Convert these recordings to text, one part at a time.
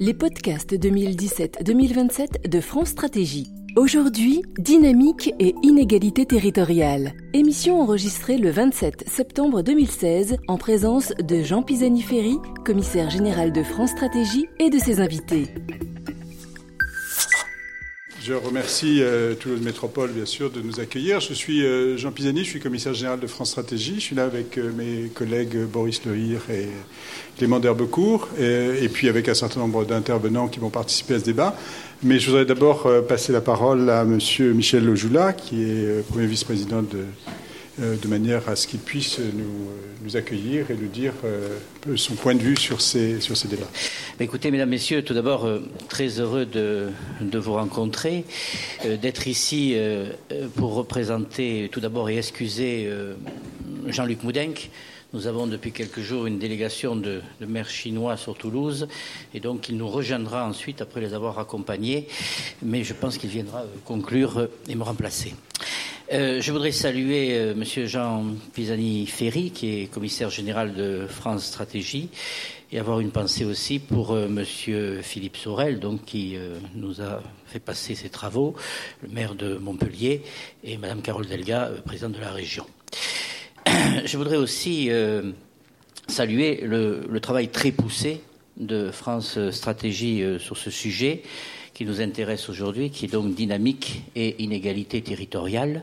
les podcasts 2017-2027 de France Stratégie. Aujourd'hui, dynamique et inégalité territoriale. Émission enregistrée le 27 septembre 2016 en présence de Jean Pisani-Ferry, commissaire général de France Stratégie et de ses invités. Je remercie euh, Toulouse Métropole, bien sûr, de nous accueillir. Je suis euh, Jean Pisani, je suis commissaire général de France Stratégie. Je suis là avec euh, mes collègues Boris Lehir et Clément Derbecourt, et, puis avec un certain nombre d'intervenants qui vont participer à ce débat. Mais je voudrais d'abord euh, passer la parole à Monsieur Michel Lojoula, qui est euh, premier vice-président de euh, de manière à ce qu'il puisse nous, accueillir et nous dire son point de vue sur ces, débats. Écoutez, mesdames, messieurs, tout d'abord, très heureux de, vous rencontrer, d'être ici pour représenter tout d'abord et excuser Jean-Luc Moudenc. Nous avons depuis quelques jours une délégation de, maires chinois sur Toulouse et donc il nous rejoindra ensuite après les avoir accompagnés, mais je pense qu'il viendra conclure et me remplacer. Euh, je voudrais saluer euh, Monsieur Jean Pisani-Ferry, qui est commissaire général de France Stratégie, et avoir une pensée aussi pour euh, Monsieur Philippe Sorel, donc qui euh, nous a fait passer ses travaux, le maire de Montpellier, et Madame Carole Delga, euh, présidente de la région. Je voudrais aussi saluer le, travail très poussé de France Stratégie sur ce sujet qui nous intéresse aujourd'hui, qui est donc dynamique et inégalité territoriale,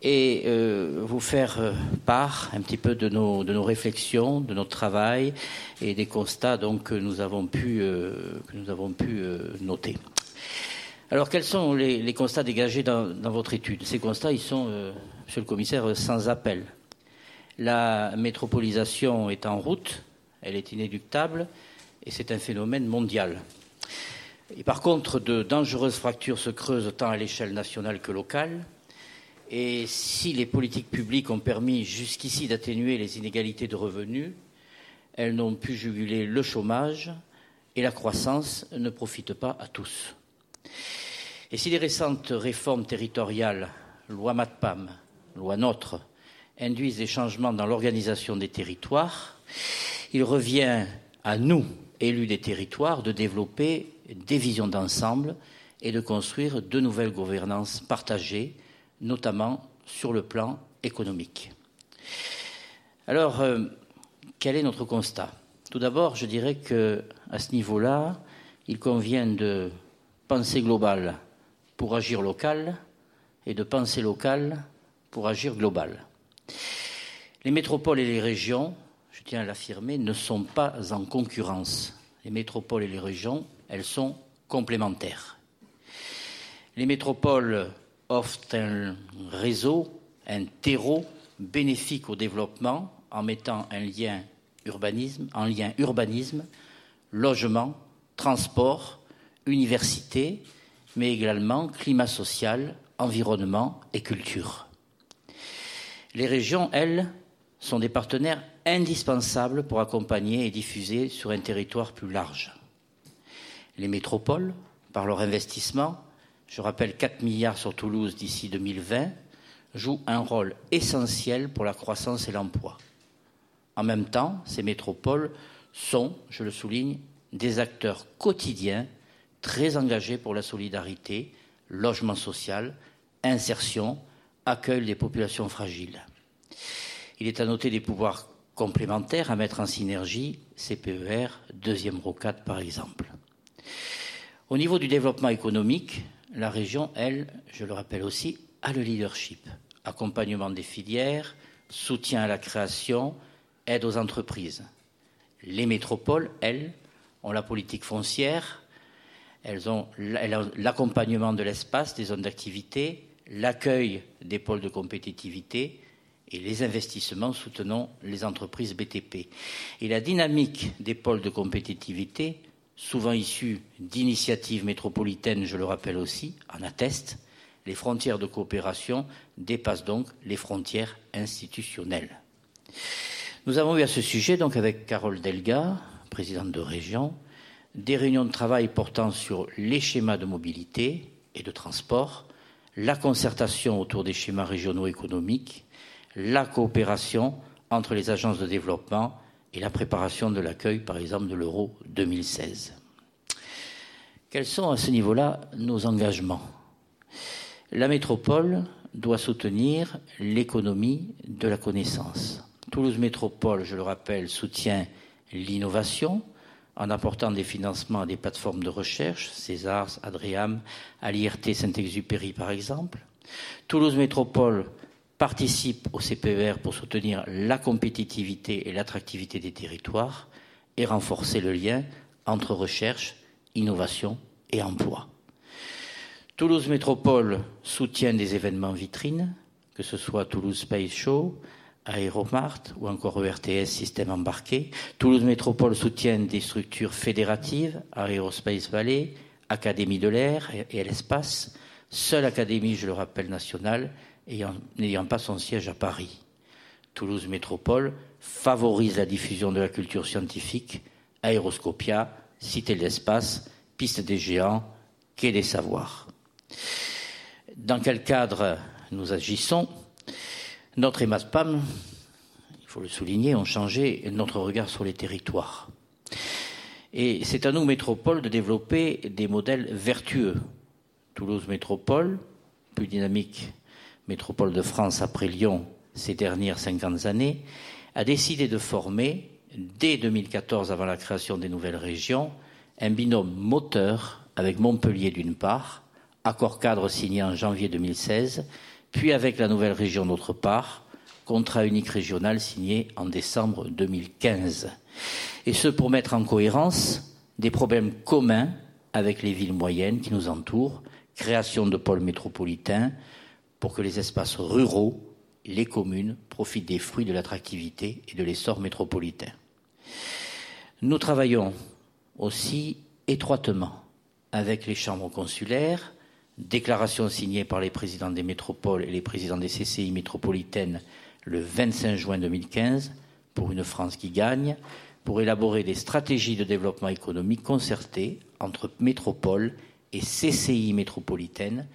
et euh, vous faire part un petit peu de nos, de nos réflexions, de notre travail et des constats donc, que nous avons pu, euh, que nous avons pu euh, noter. Alors, quels sont les, constats dégagés dans, votre étude? Ces constats, ils sont, euh, Monsieur le Commissaire, sans appel. La métropolisation est en route, elle est inéluctable, et c'est un phénomène mondial. Par contre, de dangereuses fractures se creusent tant à l'échelle nationale que locale. Et si les politiques publiques ont permis jusqu'ici d'atténuer les inégalités de revenus, elles n'ont pu juguler le chômage et la croissance ne profitent pas à tous. Et si les récentes réformes territoriales, loi MATPAM, loi NOTRe, induisent des changements dans l'organisation des territoires, il revient à nous, élus des territoires, de développer des visions d'ensemble et de construire de nouvelles gouvernances partagées, notamment sur le plan économique. Alors, euh, quel est notre constat? Tout d'abord, je dirais que à ce niveau-là, il convient de penser global pour agir local et de penser local pour agir global. Les métropoles et les régions, je tiens à l'affirmer, ne sont pas en concurrence. Les métropoles et les régions elles sont complémentaires. Les métropoles offrent un réseau, un terreau bénéfique au développement en mettant un lien urbanisme, en lien urbanisme, logement, transport, université, mais également climat social, environnement et culture. Les régions, elles, sont des partenaires indispensables pour accompagner et diffuser sur un territoire plus large les métropoles par leur investissement. Je rappelle 4 milliards sur Toulouse d'ici 2020 jouent un rôle essentiel pour la croissance et l'emploi. En même temps, ces métropoles sont, je le souligne, des acteurs quotidiens très engagés pour la solidarité, logement social, insertion, accueil des populations fragiles. Il est à noter des pouvoirs complémentaires à mettre en synergie, CPER, deuxième rocade par exemple. Au niveau du développement économique, la région, elle, je le rappelle aussi, a le leadership. Accompagnement des filières, soutien à la création, aide aux entreprises. Les métropoles, elles, ont la politique foncière, elles ont l'accompagnement de l'espace, des zones d'activité, l'accueil des pôles de compétitivité et les investissements soutenant les entreprises BTP. Et la dynamique des pôles de compétitivité souvent issus d'initiatives métropolitaines, je le rappelle aussi, en attestent. Les frontières de coopération dépassent donc les frontières institutionnelles. Nous avons eu à ce sujet, donc avec Carole Delga, présidente de région, des réunions de travail portant sur les schémas de mobilité et de transport, la concertation autour des schémas régionaux économiques, la coopération entre les agences de développement et la préparation de l'accueil, par exemple, de l'Euro 2016. Quels sont à ce niveau-là nos engagements? La métropole doit soutenir l'économie de la connaissance. Toulouse Métropole, je le rappelle, soutient l'innovation en apportant des financements à des plateformes de recherche, Césars, Adriam, à Saint-Exupéry par exemple. Toulouse Métropole participe au CPER pour soutenir la compétitivité et l'attractivité des territoires et renforcer le lien entre recherche, innovation et emploi. Toulouse Métropole soutient des événements vitrines, que ce soit Toulouse Space Show, Aéromart ou encore ERTS système embarqué. Toulouse Métropole soutient des structures fédératives, Aerospace Valley, Académie de l'air et l'espace, seule académie, je le rappelle, nationale, n'ayant pas son siège à Paris. Toulouse Métropole favorise la diffusion de la culture scientifique, Aéroscopia, Cité de l'espace, Piste des géants, Quai des savoirs. Dans quel cadre nous agissons? Notre EMASPAM, il faut le souligner, ont changé notre regard sur les territoires. Et c'est à nous, métropole, de développer des modèles vertueux. Toulouse Métropole, plus dynamique métropole de France après Lyon ces dernières 50 années, a décidé de former, dès 2014, avant la création des nouvelles régions, un binôme moteur avec Montpellier d'une part, accord cadre signé en janvier 2016, puis avec la nouvelle région d'autre part, contrat unique régional signé en décembre 2015. Et ce pour mettre en cohérence des problèmes communs avec les villes moyennes qui nous entourent, création de pôles métropolitains, pour que les espaces ruraux, les communes, profitent des fruits de l'attractivité et de l'essor métropolitain. Nous travaillons aussi étroitement avec les chambres consulaires, Déclaration signée par les présidents des métropoles et les présidents des CCI métropolitaines le 25 juin 2015 pour une France qui gagne, pour élaborer des stratégies de développement économique concertées entre métropoles et CCI métropolitaines,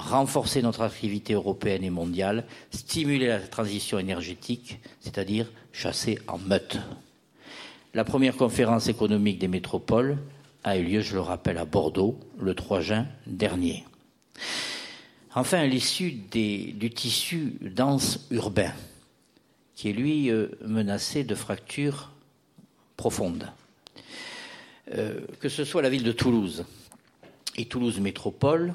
renforcer notre activité européenne et mondiale, stimuler la transition énergétique, c'est-à-dire chasser en meute. La première conférence économique des métropoles a eu lieu, je le rappelle, à Bordeaux le 3 juin dernier. Enfin, à l'issue du tissu dense urbain, qui est lui euh, menacé de fractures profondes. Euh, que ce soit la ville de Toulouse et Toulouse Métropole,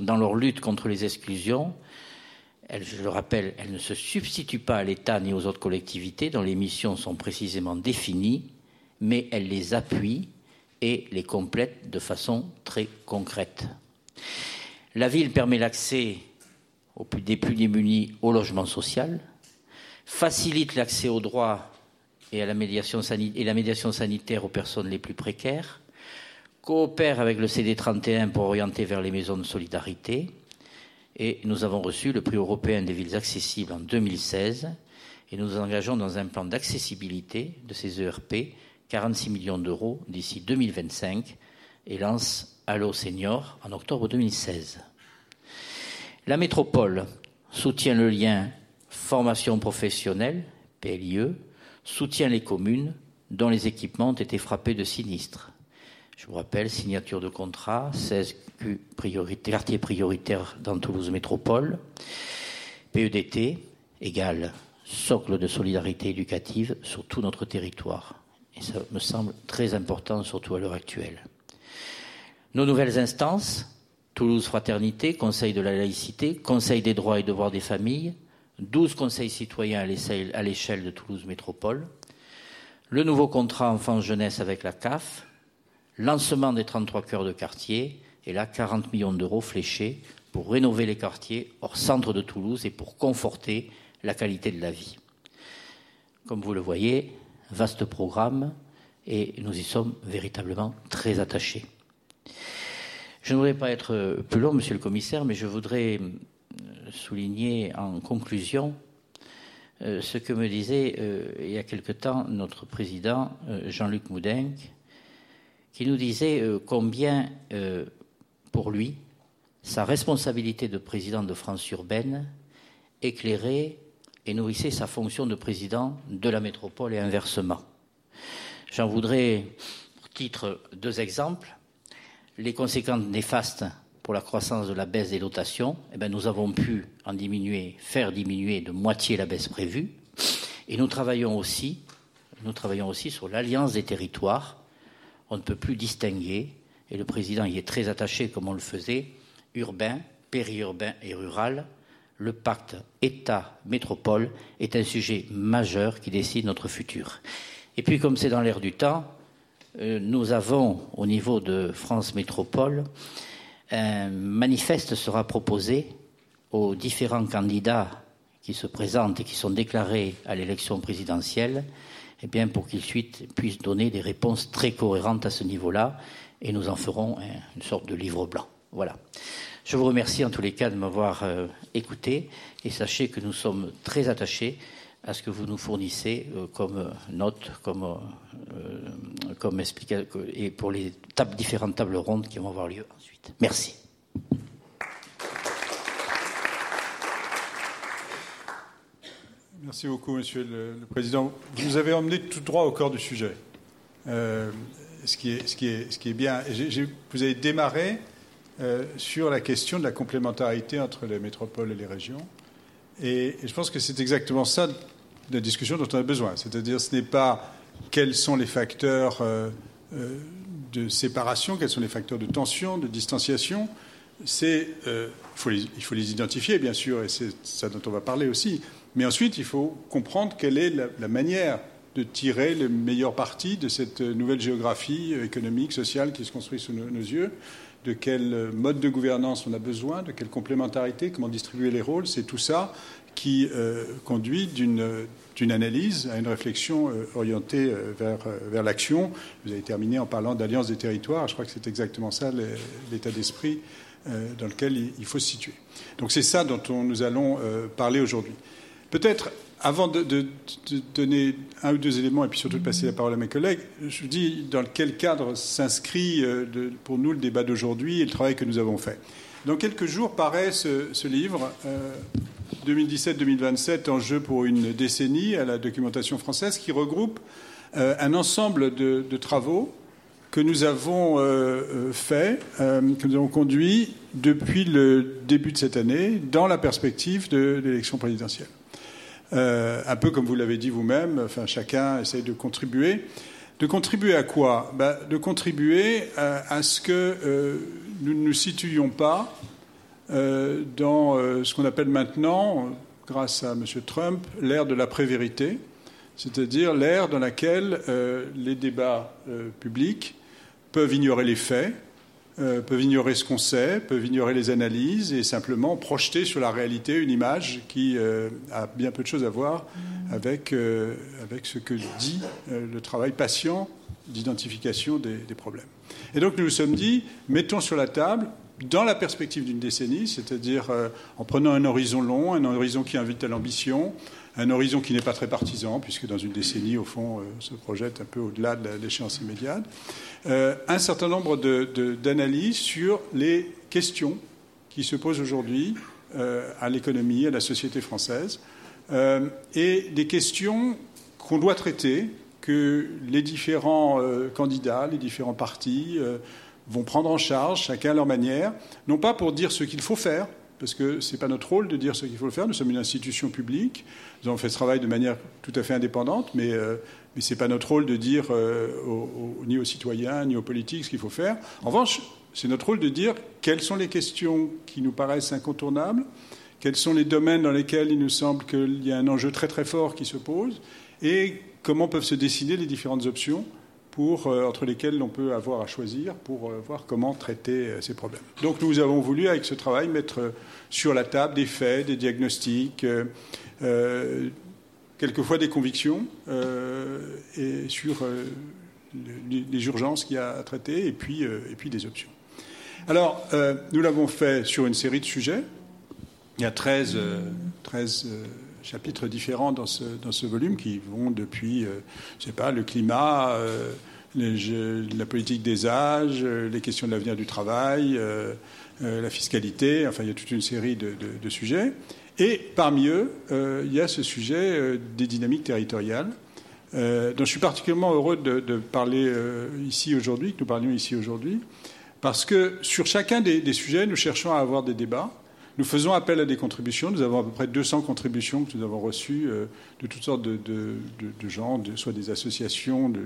dans leur lutte contre les exclusions, je le rappelle, elles ne se substituent pas à l'État ni aux autres collectivités dont les missions sont précisément définies, mais elles les appuient et les complètent de façon très concrète. La ville permet l'accès des plus démunis au logement social, facilite l'accès aux droits et à la médiation, et la médiation sanitaire aux personnes les plus précaires, coopère avec le CD31 pour orienter vers les maisons de solidarité, et nous avons reçu le prix européen des villes accessibles en 2016, et nous nous engageons dans un plan d'accessibilité de ces ERP, 46 millions d'euros d'ici 2025, et lance Allo Senior en octobre 2016. La métropole soutient le lien formation professionnelle, PLIE, soutient les communes dont les équipements ont été frappés de sinistres. Je vous rappelle, signature de contrat, 16 quartiers prioritaires dans Toulouse Métropole, PEDT égale socle de solidarité éducative sur tout notre territoire. Et ça me semble très important, surtout à l'heure actuelle. Nos nouvelles instances, Toulouse Fraternité, Conseil de la laïcité, Conseil des droits et devoirs des familles, 12 conseils citoyens à l'échelle de Toulouse Métropole, le nouveau contrat enfance-jeunesse avec la CAF, lancement des 33 cœurs de quartier, et là 40 millions d'euros fléchés pour rénover les quartiers hors centre de Toulouse et pour conforter la qualité de la vie. Comme vous le voyez, vaste programme et nous y sommes véritablement très attachés. Je ne voudrais pas être plus long, monsieur le commissaire, mais je voudrais euh, souligner en conclusion euh, ce que me disait euh, il y a quelque temps notre président Jean-Luc Moudin, qui nous disait combien, pour lui, sa responsabilité de président de France urbaine éclairait et nourrissait sa fonction de président de la métropole et inversement. J'en voudrais, pour titre, deux exemples les conséquences néfastes pour la croissance de la baisse des dotations, eh bien, nous avons pu en diminuer, faire diminuer de moitié la baisse prévue. Et nous travaillons aussi sur l'alliance des territoires. On ne peut plus distinguer, et le président y est très attaché comme on le faisait, urbain, périurbain et rural. Le pacte État-métropole est un sujet majeur qui décide notre futur. Et puis, comme c'est dans l'air du temps, euh, nous avons, au niveau de France Métropole, un manifeste sera proposé aux différents candidats qui se présentent et qui sont déclarés à l'élection présidentielle, eh bien, pour qu'ils puissent donner des réponses très cohérentes à ce niveau-là, et nous en ferons une sorte de livre blanc. Voilà. Je vous remercie en tous les cas de m'avoir euh, écouté, et sachez que nous sommes très attachés à ce que vous nous fournissez euh, comme euh, notes, comme, comme explication, et pour les différentes tables rondes qui vont avoir lieu ensuite. Merci. Merci beaucoup, Monsieur le, Président. Vous nous avez emmené tout droit au corps du sujet, ce, qui est, ce, qui est, bien. vous avez démarré sur la question de la complémentarité entre les métropoles et les régions. Et, je pense que c'est exactement ça la discussion dont on a besoin. C'est-à-dire, ce n'est pas quels sont les facteurs euh, euh, de séparation, quels sont les facteurs de tension, de distanciation. Euh, il faut les identifier, bien sûr, et c'est ça dont on va parler aussi. Mais ensuite, il faut comprendre quelle est la, manière de tirer le meilleur parti de cette nouvelle géographie économique, sociale qui se construit sous nos yeux de quel mode de gouvernance on a besoin, de quelle complémentarité, comment distribuer les rôles, c'est tout ça qui euh, conduit d'une analyse à une réflexion euh, orientée euh, vers, vers l'action. Vous avez terminé en parlant d'alliance des territoires. Je crois que c'est exactement ça l'état d'esprit dans lequel il, faut se situer. Donc c'est ça dont nous allons parler aujourd'hui. Peut-être avant de, donner un ou deux éléments et puis surtout de passer la parole à mes collègues, je vous dis dans quel cadre s'inscrit euh, pour nous le débat d'aujourd'hui et le travail que nous avons fait. Dans quelques jours paraît ce, livre, 2017-2027, euh, enjeu pour une décennie à la documentation française, qui regroupe euh, un ensemble de, travaux que nous avons fait, que nous avons conduits depuis le début de cette année dans la perspective de l'élection présidentielle. Euh, un peu comme vous l'avez dit vous-même, chacun essaye de contribuer. De contribuer à quoi? Ben, De contribuer à, ce que euh, nous ne nous situions pas euh, dans ce qu'on appelle maintenant, grâce à M. Trump, l'ère de la prévérité, c'est-à-dire l'ère dans laquelle les débats publics peuvent ignorer les faits, euh, peuvent ignorer ce qu'on sait, peuvent ignorer les analyses et simplement projeter sur la réalité une image qui euh, a bien peu de choses à voir avec, euh, avec ce que dit le travail patient d'identification des, des, problèmes. Et donc nous nous sommes dit, mettons sur la table, dans la perspective d'une décennie, c'est-à-dire en prenant un horizon long, un horizon qui invite à l'ambition, un horizon qui n'est pas très partisan, puisque dans une décennie, au fond, se projette un peu au-delà de l'échéance immédiate, euh, un certain nombre d'analyses sur les questions qui se posent aujourd'hui euh, à l'économie, à la société française, euh, et des questions qu'on doit traiter, que les différents candidats, les différents partis vont prendre en charge, chacun à leur manière, non pas pour dire ce qu'il faut faire, parce que ce n'est pas notre rôle de dire ce qu'il faut faire. Nous sommes une institution publique. Nous avons fait ce travail de manière tout à fait indépendante, mais mais ce n'est pas notre rôle de dire euh, ni aux citoyens ni aux politiques ce qu'il faut faire. En revanche, c'est notre rôle de dire quelles sont les questions qui nous paraissent incontournables, quels sont les domaines dans lesquels il nous semble qu'il y a un enjeu très très fort qui se pose, et comment peuvent se dessiner les différentes options pour, euh, entre lesquelles l'on peut avoir à choisir pour euh, voir comment traiter ces problèmes. Donc nous avons voulu, avec ce travail, mettre sur la table des faits, des diagnostics, quelquefois des convictions euh, sur euh, les, urgences qu'il y a à traiter et puis, euh, des options. Alors, nous l'avons fait sur une série de sujets. Il y a 13, 13 chapitres différents dans ce, volume qui vont depuis, je sais pas, le climat, la politique des âges, les questions de l'avenir du travail, la fiscalité, enfin il y a toute une série de sujets. Et parmi eux, euh, il y a ce sujet euh, des dynamiques territoriales, euh, dont je suis particulièrement heureux de, parler ici aujourd'hui, que nous parlions ici aujourd'hui, parce que sur chacun des, sujets, nous cherchons à avoir des débats. Nous faisons appel à des contributions. Nous avons à peu près 200 contributions que nous avons reçues de toutes sortes de, gens, soit des associations, de,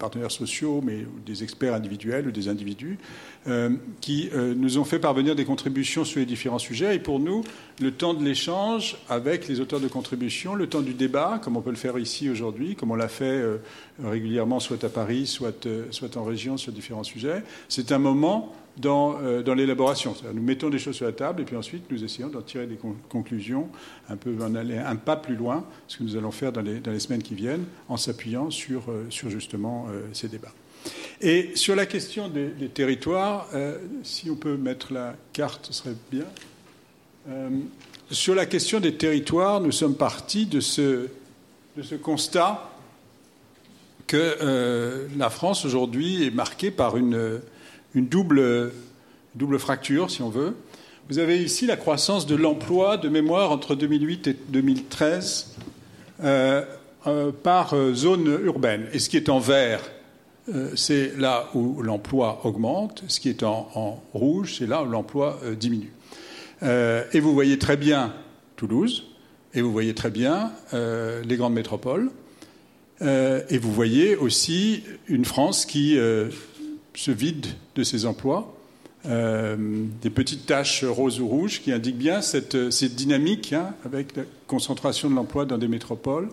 partenaires sociaux, mais des experts individuels ou des individus, euh, qui euh, nous ont fait parvenir des contributions sur les différents sujets. Et pour nous, le temps de l'échange avec les auteurs de contributions, le temps du débat, comme on peut le faire ici aujourd'hui, comme on l'a fait euh, régulièrement, soit à Paris, soit, soit en région sur différents sujets, c'est un moment euh, dans, l'élaboration. Nous mettons des choses sur la table et puis ensuite nous essayons d'en tirer des conclusions, un peu en aller un pas plus loin, ce que nous allons faire dans les, semaines qui viennent, en s'appuyant sur, euh, justement euh, ces débats. Et sur la question des, territoires, si on peut mettre la carte, ce serait bien. sur la question des territoires, nous sommes partis de ce constat que la France aujourd'hui est marquée par une une double, double fracture, si on veut. Vous avez ici la croissance de l'emploi de mémoire entre 2008 et 2013 euh, euh, par euh, zone urbaine. Et ce qui est en vert, c'est là où l'emploi augmente. Ce qui est en, rouge, c'est là où l'emploi diminue. et vous voyez très bien Toulouse, et vous voyez très bien les grandes métropoles. et vous voyez aussi une France qui se vide de ses emplois. Euh, des petites taches roses ou rouges qui indiquent bien cette, dynamique hein, avec la concentration de l'emploi dans des métropoles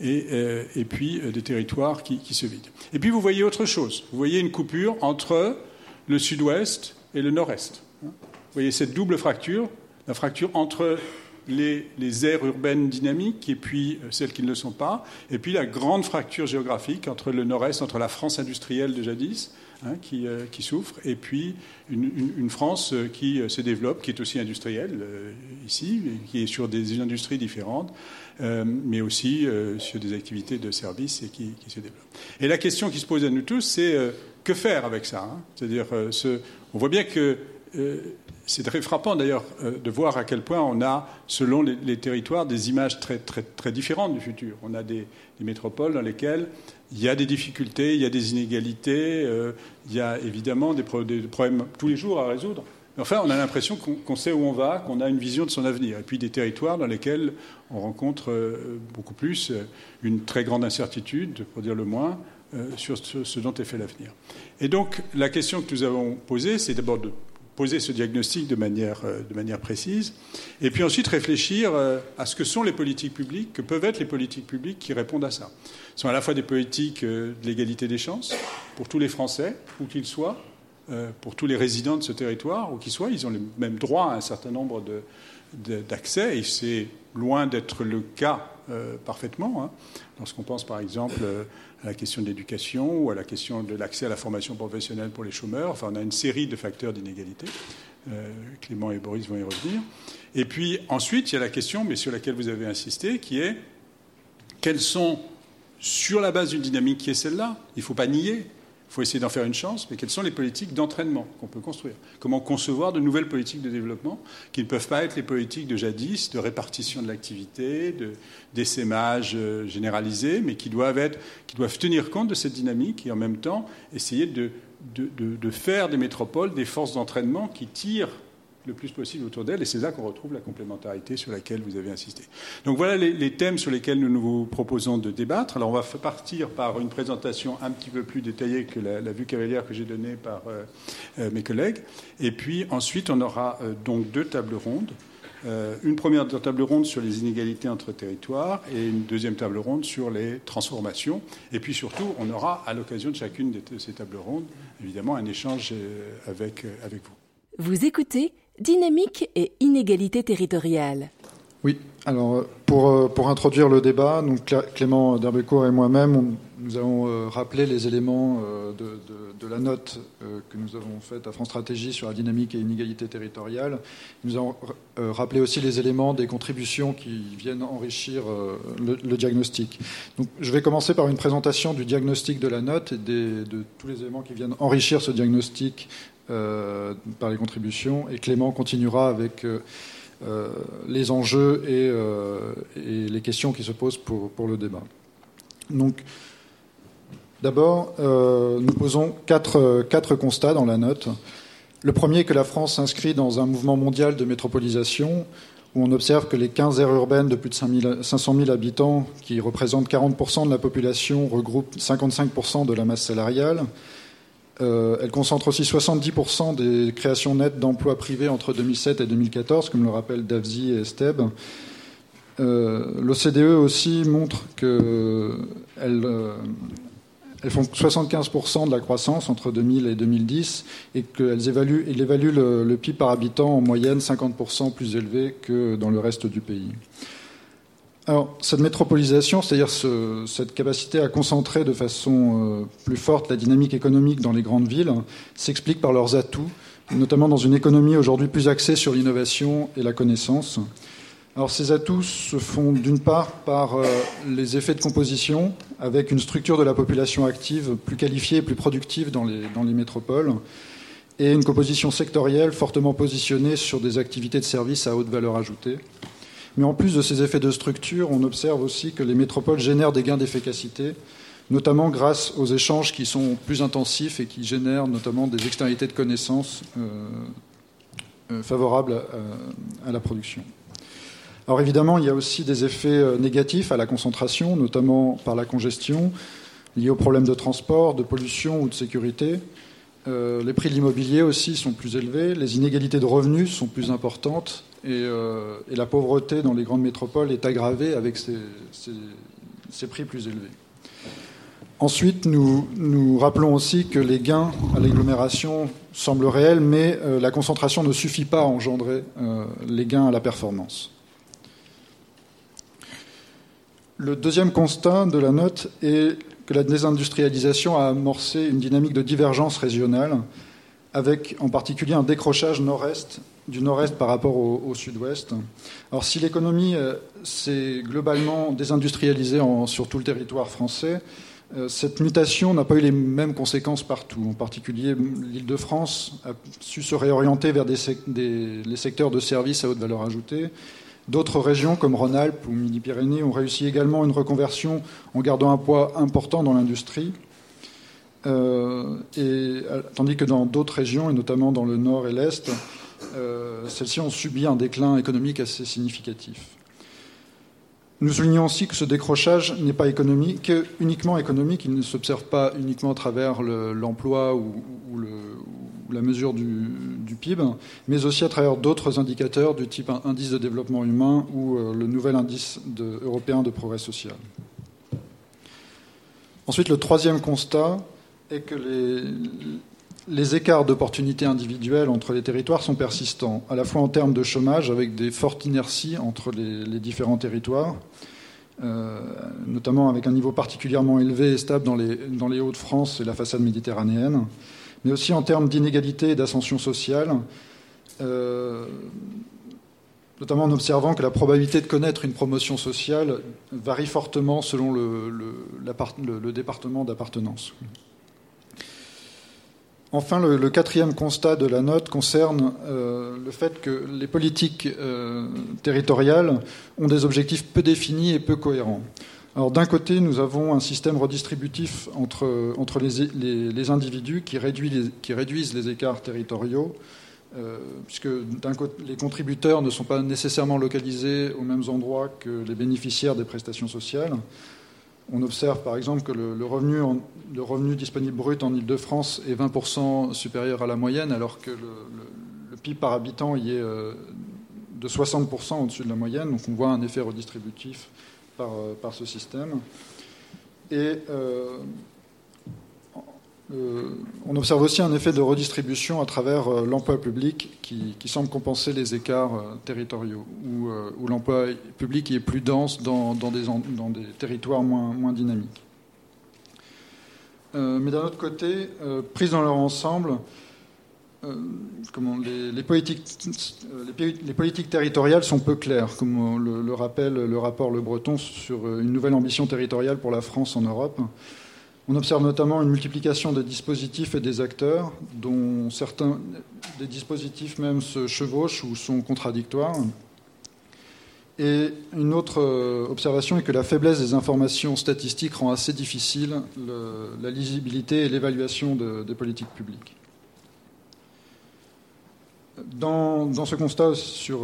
et, euh, puis euh, des territoires qui, se vident. Et puis vous voyez autre chose. Vous voyez une coupure entre le sud-ouest et le nord-est. Vous voyez cette double fracture, la fracture entre les, les, aires urbaines dynamiques et puis celles qui ne le sont pas, et puis la grande fracture géographique entre le nord-est, entre la France industrielle de jadis, Hein, euh, qui, souffre, et puis une, France euh, qui euh, se développe, qui est aussi industrielle ici, qui est sur des industries différentes, mais aussi sur des activités de services et qui, se développe. Et la question qui se pose à nous tous, c'est que faire avec ça hein? C'est-à-dire, on voit bien que c'est très frappant d'ailleurs de voir à quel point on a, selon les, territoires, des images très, très, différentes du futur. On a des métropoles dans lesquelles il y a des difficultés, il y a des inégalités, euh, il y a évidemment des, problèmes tous les jours à résoudre. Mais enfin, on a l'impression qu'on sait où on va, qu'on a une vision de son avenir. Et puis des territoires dans lesquels on rencontre euh, beaucoup plus euh, une très grande incertitude, pour dire le moins, sur ce dont est fait l'avenir. Et donc, la question que nous avons posée, c'est d'abord de poser ce diagnostic de manière, de manière précise, et puis ensuite réfléchir à ce que sont les politiques publiques, que peuvent être les politiques publiques qui répondent à ça sont à la fois des politiques euh, de l'égalité des chances pour tous les Français, où qu'ils soient, euh, pour tous les résidents de ce territoire, où qu'ils soient. Ils ont le même droit à un certain nombre d'accès, et c'est loin d'être le cas euh, parfaitement. Hein. Lorsqu'on pense par exemple à la question de l'éducation ou à la question de l'accès à la formation professionnelle pour les chômeurs, enfin on a une série de facteurs d'inégalité. Clément et Boris vont y revenir. Et puis ensuite, il y a la question, mais sur laquelle vous avez insisté, qui est quels sont sur la base d'une dynamique qui est celle-là. Il ne faut pas nier, il faut essayer d'en faire une chance, mais quelles sont les politiques d'entraînement qu'on peut construire? Comment concevoir de nouvelles politiques de développement qui ne peuvent pas être les politiques de jadis, de répartition de l'activité, d'essaimage euh, généralisé, mais qui doivent, être, qui doivent tenir compte de cette dynamique et en même temps essayer de, de faire des métropoles des forces d'entraînement qui tirent le plus possible autour d'elle, et c'est là qu'on retrouve la complémentarité sur laquelle vous avez insisté. Donc voilà les, thèmes sur lesquels nous nous proposons de débattre. Alors on va partir par une présentation un petit peu plus détaillée que la, vue cavalière que j'ai donnée par euh, euh, mes collègues, et puis ensuite on aura euh, donc deux tables rondes. une première table ronde sur les inégalités entre territoires et une deuxième table ronde sur les transformations. Et puis surtout, on aura à l'occasion de chacune de ces tables rondes, évidemment, un échange avec, avec vous. Vous écoutez Dynamique et inégalité territoriale. Oui, alors pour, euh, pour introduire le débat, donc Clément Derbecourt et moi-même, nous avons euh, rappelé les éléments euh, de, de, la note que nous avons faite à France Stratégie sur la dynamique et inégalité territoriale. Nous avons rappelé aussi les éléments des contributions qui viennent enrichir le, diagnostic. Donc, je vais commencer par une présentation du diagnostic de la note et de tous les éléments qui viennent enrichir ce diagnostic euh, par les contributions. Et Clément continuera avec euh, euh, les enjeux et, les questions qui se posent pour, le débat. Donc, D'abord, nous posons quatre, quatre constats dans la note. Le premier est que la France s'inscrit dans un mouvement mondial de métropolisation où on observe que les 15 aires urbaines de plus de 500 000 habitants, qui représentent 40% de la population, regroupent 55% de la masse salariale. Euh, elles concentrent aussi 70% des créations nettes d'emplois privés entre 2007 et 2014, comme le rappellent Davzi et Esteb. Euh, L'OCDE aussi montre qu'elles euh, elles font 75% de la croissance entre 2000 et 2010 et qu'elles évaluent le, PIB par habitant en moyenne 50% plus élevé que dans le reste du pays. Alors, cette métropolisation, c'est-à-dire cette capacité à concentrer de façon euh, plus forte la dynamique économique dans les grandes villes, s'explique par leurs atouts, notamment dans une économie aujourd'hui plus axée sur l'innovation et la connaissance. Alors ces atouts se font d'une part par euh, les effets de composition, avec une structure de la population active plus qualifiée et plus productive dans les, dans les métropoles, et une composition sectorielle fortement positionnée sur des activités de services à haute valeur ajoutée. Mais en plus de ces effets de structure, on observe aussi que les métropoles génèrent des gains d'efficacité, notamment grâce aux échanges qui sont plus intensifs et qui génèrent notamment des externalités de connaissances euh, euh, favorables à la production. Alors évidemment, il y a aussi des effets euh, négatifs à la concentration, notamment par la congestion, liés aux problèmes de transport, de pollution ou de sécurité. Euh, les prix de l'immobilier aussi sont plus élevés, les inégalités de revenus sont plus importantes et, euh, la pauvreté dans les grandes métropoles est aggravée avec ces, prix plus élevés. Ensuite, nous, nous, rappelons aussi que les gains à l'agglomération semblent réels, mais la concentration ne suffit pas à engendrer les gains à la performance. Le deuxième constat de la note est que la désindustrialisation a amorcé une dynamique de divergence régionale, avec en particulier un décrochage nord-est du nord-est par rapport au, sud-ouest. Alors si l'économie euh, s'est globalement désindustrialisée sur tout le territoire français, euh, cette mutation n'a pas eu les mêmes conséquences partout. En particulier, l'Île-de-France a su se réorienter vers les secteurs de services à haute valeur ajoutée, D'autres régions comme Rhône-Alpes ou Midi-Pyrénées ont réussi également une reconversion en gardant un poids important dans l'industrie. Euh, euh, tandis que dans d'autres régions, et notamment dans le nord et l'est, euh, celles-ci ont subi un déclin économique assez significatif. Nous soulignons aussi que ce décrochage n'est pas économique, uniquement économique, il ne s'observe pas uniquement à travers l'emploi ou, la mesure du, PIB, mais aussi à travers d'autres indicateurs du type indice de développement humain ou le nouvel indice européen de progrès social. Ensuite, le troisième constat est que les, écarts d'opportunités individuelles entre les territoires sont persistants, à la fois en termes de chômage, avec des fortes inerties entre les, différents territoires, euh, notamment avec un niveau particulièrement élevé et stable dans les, dans les Hauts-de-France et la façade méditerranéenne, mais aussi en termes d'inégalité et d'ascension sociale, euh, notamment en observant que la probabilité de connaître une promotion sociale varie fortement selon le, département d'appartenance. Enfin, le, quatrième constat de la note concerne euh, le fait que les politiques euh, territoriales ont des objectifs peu définis et peu cohérents. Alors d'un côté, nous avons un système redistributif entre, les, les, individus qui, réduit qui, réduisent les écarts territoriaux, euh, puisque côté, les contributeurs ne sont pas nécessairement localisés aux mêmes endroits que les bénéficiaires des prestations sociales. On observe par exemple que le, revenu, revenu, disponible brut en Ile-de-France est 20% supérieur à la moyenne, alors que le, PIB par habitant y est euh, de 60% au-dessus de la moyenne. Donc on voit un effet redistributif euh, par, ce système. Et euh, euh, on observe aussi un effet de redistribution à travers l'emploi public qui, semble compenser les écarts territoriaux, où, l'emploi public est plus dense dans, des, territoires moins, dynamiques. mais d'un autre côté, prises dans leur ensemble, euh, les, politiques, euh, les, politiques, territoriales sont peu claires, comme le, rappelle le rapport Le Breton sur euh, une nouvelle ambition territoriale pour la France en Europe. On observe notamment une multiplication des dispositifs et des acteurs, dont certains des dispositifs même se chevauchent ou sont contradictoires. Et une autre observation est que la faiblesse des informations statistiques rend assez difficile la lisibilité et l'évaluation des politiques publiques. Dans, ce constat sur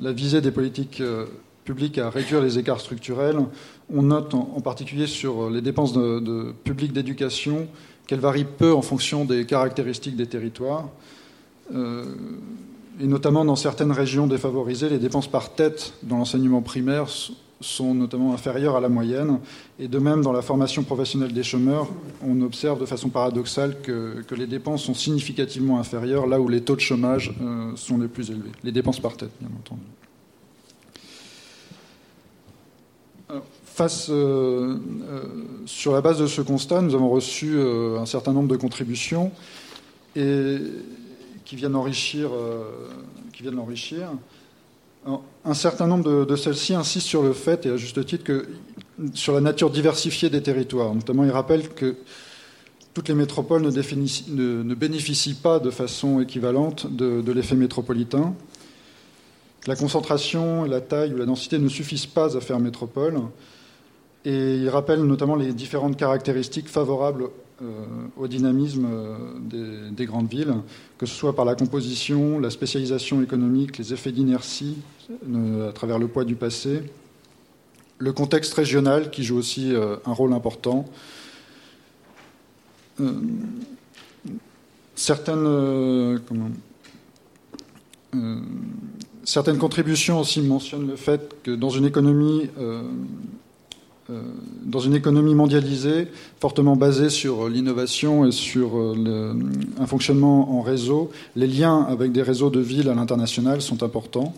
la visée des politiques publiques à réduire les écarts structurels, on note en, particulier sur les dépenses publiques d'éducation qu'elles varient peu en fonction des caractéristiques des territoires. Euh, et notamment dans certaines régions défavorisées, les dépenses par tête dans l'enseignement primaire sont notamment inférieures à la moyenne. Et de même, dans la formation professionnelle des chômeurs, on observe de façon paradoxale que, les dépenses sont significativement inférieures là où les taux de chômage euh, sont les plus élevés. Les dépenses par tête, bien entendu. Face, euh, euh, sur la base de ce constat, nous avons reçu euh, un certain nombre de contributions qui viennent enrichir. l'enrichir. Un certain nombre de, celles-ci insistent sur le fait, et à juste titre, que sur la nature diversifiée des territoires. Notamment, ils rappellent que toutes les métropoles ne, ne, bénéficient pas de façon équivalente de, de l'effet métropolitain. La concentration, la taille ou la densité ne suffisent pas à faire métropole. Et il rappelle notamment les différentes caractéristiques favorables euh, au dynamisme euh, des, grandes villes, que ce soit par la composition, la spécialisation économique, les effets d'inertie euh, à travers le poids du passé, le contexte régional qui joue aussi un rôle important. certaines, contributions aussi mentionnent le fait que dans une économie dans une économie mondialisée, fortement basée sur l'innovation et sur euh, un fonctionnement en réseau, les liens avec des réseaux de villes à l'international sont importants.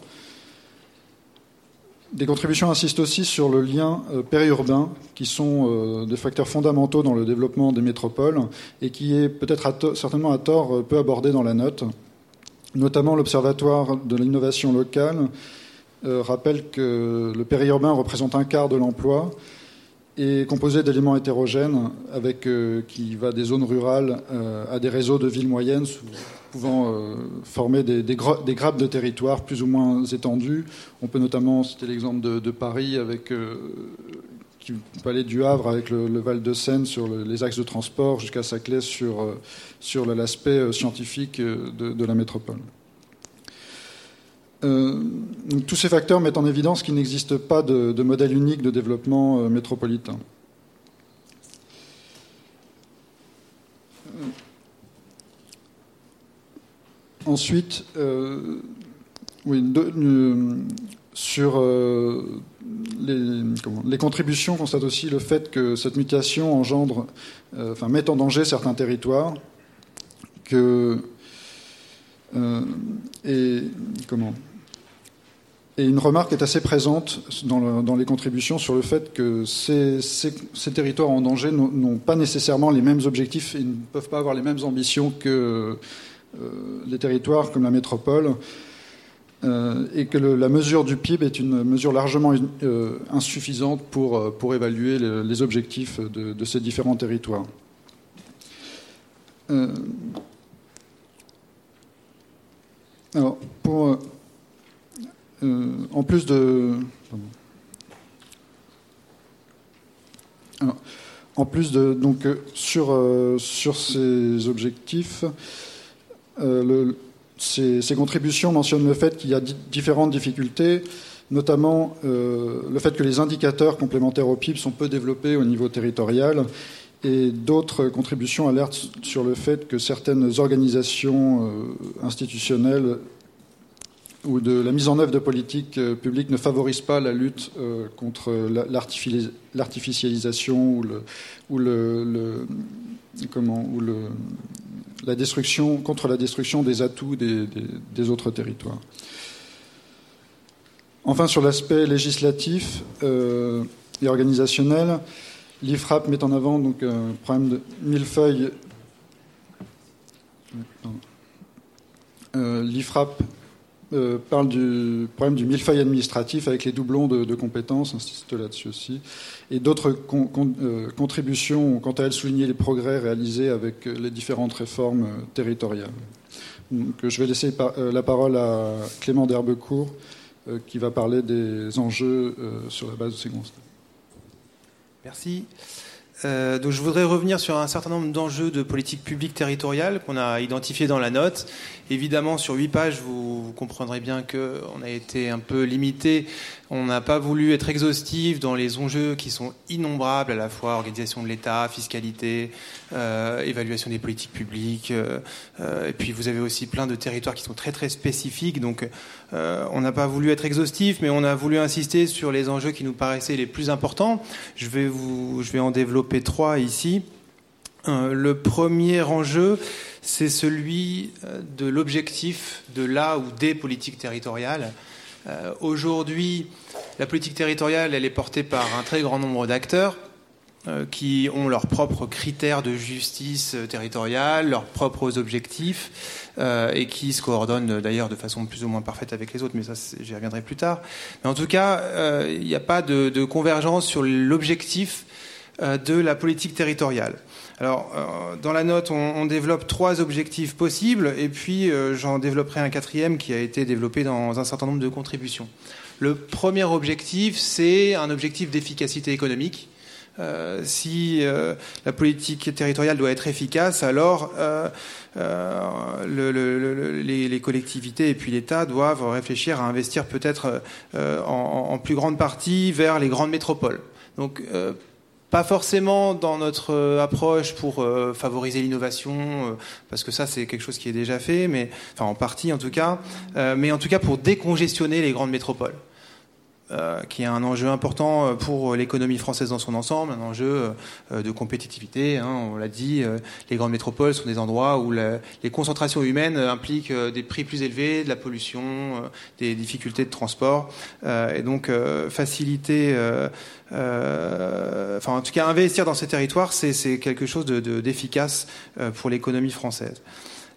Des contributions insistent aussi sur le lien euh, périurbain, qui sont des facteurs fondamentaux dans le développement des métropoles et qui est peut-être certainement à tort peu abordé dans la note. Notamment l'Observatoire de l'innovation locale rappelle que le périurbain représente un quart de l'emploi est composé d'éléments hétérogènes avec, euh, qui va des zones rurales euh, à des réseaux de villes moyennes pouvant euh, former des, des, grappes de territoire plus ou moins étendues. On peut notamment citer l'exemple de, Paris avec qui peut aller du Havre avec le, Val de Seine sur les axes de transport jusqu'à Saclay sur, sur l'aspect scientifique de la métropole. Euh, tous ces facteurs mettent en évidence qu'il n'existe pas de, modèle unique de développement euh, métropolitain. Euh, ensuite, sur les, contributions, on constate aussi le fait que cette mutation engendre, enfin, met en danger certains territoires, que et comment et une remarque est assez présente dans, les contributions sur le fait que ces, territoires en danger n'ont pas nécessairement les mêmes objectifs et ne peuvent pas avoir les mêmes ambitions que euh, les territoires comme la métropole. Euh, et que la mesure du PIB est une mesure largement insuffisante pour, pour évaluer les, objectifs de, de, ces différents territoires. Alors, pour, euh, en plus de. en plus de. Donc, euh, sur, euh, sur ces objectifs, ces, contributions mentionnent le fait qu'il y a différentes difficultés, notamment le fait que les indicateurs complémentaires au PIB sont peu développés au niveau territorial et d'autres contributions alertent sur le fait que certaines organisations institutionnelles ou de la mise en œuvre de politiques euh, publiques ne favorisent pas la lutte euh, contre l'artificialisation ou, la destruction, contre la destruction des atouts des, autres territoires. Enfin, sur l'aspect législatif et organisationnel, L'IFRAP met en avant donc un problème de millefeuille. Euh, parle du problème du millefeuille administratif avec les doublons de, compétences, insiste là-dessus aussi, et d'autres contributions quant à elles souligner les progrès réalisés avec les différentes réformes territoriales. Donc, je vais laisser la parole à Clément d'Herbecourt qui va parler des enjeux sur la base de ces constats. Merci. Euh, donc je voudrais revenir sur un certain nombre d'enjeux de politique publique territoriale qu'on a identifiés dans la note Évidemment, sur huit pages, vous, comprendrez bien qu'on a été un peu limité. On n'a pas voulu être exhaustif dans les enjeux qui sont innombrables, à la fois organisation de l'État, fiscalité, euh, évaluation des politiques publiques. Euh, euh, et puis, vous avez aussi plein de territoires qui sont très, très spécifiques. Donc, on n'a pas voulu être exhaustif, mais on a voulu insister sur les enjeux qui nous paraissaient les plus importants. Je vais, vous, je vais en développer trois ici. le premier enjeu, c'est celui de l'objectif de la ou des politiques territoriales. Euh, aujourd'hui, la politique territoriale, est portée par un très grand nombre d'acteurs euh, qui ont leurs propres critères de justice territoriale, leurs propres objectifs, et qui se coordonnent d'ailleurs de façon plus ou moins parfaite avec les autres, mais ça j'y reviendrai plus tard. Mais en tout cas, il n'y a pas de convergence sur l'objectif de la politique territoriale. Alors, euh, dans la note, on, développe trois objectifs possibles, et puis euh, j'en développerai un quatrième qui a été développé dans un certain nombre de contributions. Le premier objectif, c'est un objectif d'efficacité économique. Euh, si la politique territoriale doit être efficace, alors les, collectivités et puis l'État doivent réfléchir à investir peut-être en, en, plus grande partie vers les grandes métropoles. Donc, pas forcément dans notre euh, approche pour euh, favoriser l'innovation, euh, parce que ça c'est quelque chose qui est déjà fait, mais enfin en partie en tout cas, mais en tout cas pour décongestionner les grandes métropoles. Euh, qui est un enjeu important euh, pour l'économie française dans son ensemble, un enjeu euh, de compétitivité. Hein, on l'a dit, les grandes métropoles sont des endroits où les concentrations humaines impliquent des prix plus élevés, de la pollution, des difficultés de transport, et donc faciliter, enfin en tout cas investir dans ces territoires, c'est quelque chose d'efficace de, pour l'économie française.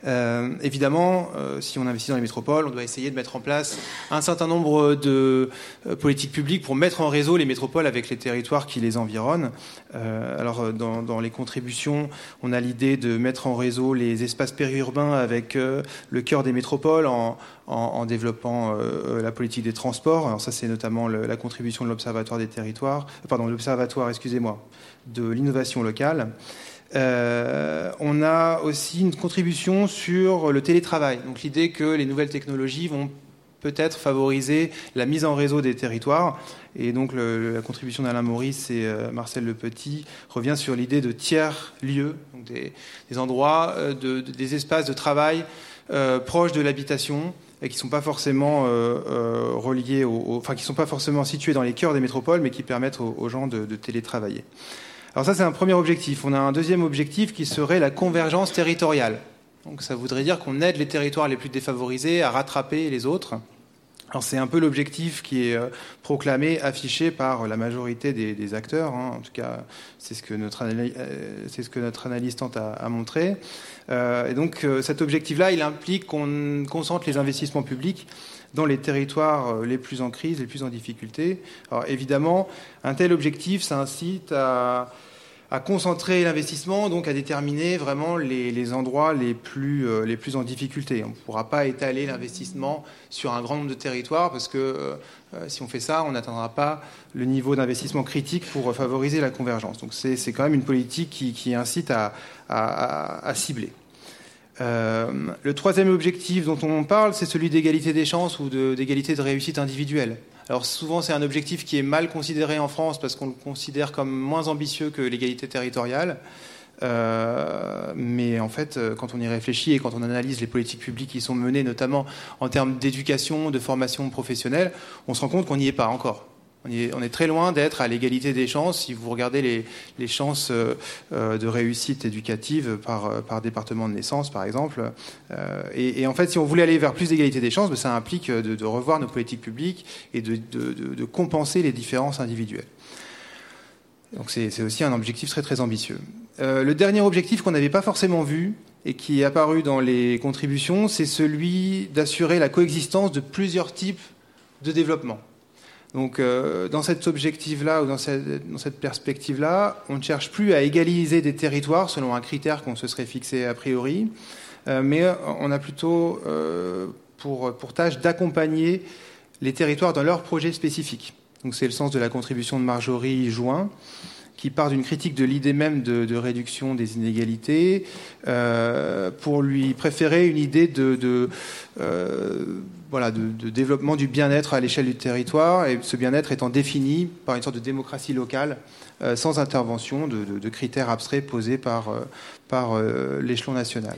Euh, évidemment, euh, si on investit dans les métropoles, on doit essayer de mettre en place un certain nombre de euh, politiques publiques pour mettre en réseau les métropoles avec les territoires qui les environnent. alors, dans, les contributions, on a l'idée de mettre en réseau les espaces périurbains avec le cœur des métropoles en, développant la politique des transports. Alors ça, c'est notamment la contribution de l'Observatoire des territoires, pardon, l'Observatoire, excusez-moi, de l'innovation locale. Euh, on a aussi une contribution sur le télétravail. Donc l'idée que les nouvelles technologies vont peut-être favoriser la mise en réseau des territoires. Et donc la contribution d'Alain Maurice et euh, Marcel Le Petit revient sur l'idée de tiers lieux, donc des, endroits, euh, des espaces de travail proches de l'habitation et qui sont pas forcément reliés, enfin qui sont pas forcément situés dans les cœurs des métropoles, mais qui permettent aux, gens de télétravailler. Alors ça, c'est un premier objectif. On a un deuxième objectif qui serait la convergence territoriale. Donc ça voudrait dire qu'on aide les territoires les plus défavorisés à rattraper les autres. Alors c'est un peu l'objectif qui est euh, proclamé, affiché par la majorité des, acteurs. Hein. En tout cas, c'est ce que notre, euh, analyse tente à, montrer. Euh, et donc cet objectif-là, il implique qu'on concentre les investissements publics dans les territoires les plus en crise, les plus en difficulté. Alors évidemment, un tel objectif, ça incite à concentrer l'investissement, donc à déterminer vraiment les, endroits les plus, euh, les plus en difficulté. On ne pourra pas étaler l'investissement sur un grand nombre de territoires parce que euh, euh, si on fait ça, on n'atteindra pas le niveau d'investissement critique pour favoriser la convergence. Donc c'est quand même une politique qui, incite à, à, cibler. Le troisième objectif dont on parle, c'est celui d'égalité des chances ou d'égalité de réussite individuelle. Alors souvent c'est un objectif qui est mal considéré en France parce qu'on le considère comme moins ambitieux que l'égalité territoriale. Euh, mais en fait, euh, quand on y réfléchit et quand on analyse les politiques publiques qui sont menées, notamment en termes d'éducation, de formation professionnelle, on se rend compte qu'on n'y est pas encore. On est, très loin d'être à l'égalité des chances. Si vous regardez les, chances euh, euh, de réussite éducative par, euh, par, département de naissance, par exemple. et, en fait, si on voulait aller vers plus d'égalité des chances, ben, ça implique de, revoir nos politiques publiques et de, de compenser les différences individuelles. Donc c'est aussi un objectif très très ambitieux. le dernier objectif qu'on n'avait pas forcément vu et qui est apparu dans les contributions, c'est celui d'assurer la coexistence de plusieurs types de développement. Donc, euh, dans cet objectif-là ou dans cette, perspective-là, on ne cherche plus à égaliser des territoires selon un critère qu'on se serait fixé a priori, euh, mais on a plutôt euh, pour, pour tâche d'accompagner les territoires dans leurs projets spécifiques. Donc, c'est le sens de la contribution de Marjorie Join qui part d'une critique de l'idée même de, réduction des inégalités, euh, pour lui préférer une idée de, euh, voilà, de, développement du bien-être à l'échelle du territoire, et ce bien-être étant défini par une sorte de démocratie locale, euh, sans intervention de, critères abstraits posés par, par l'échelon national.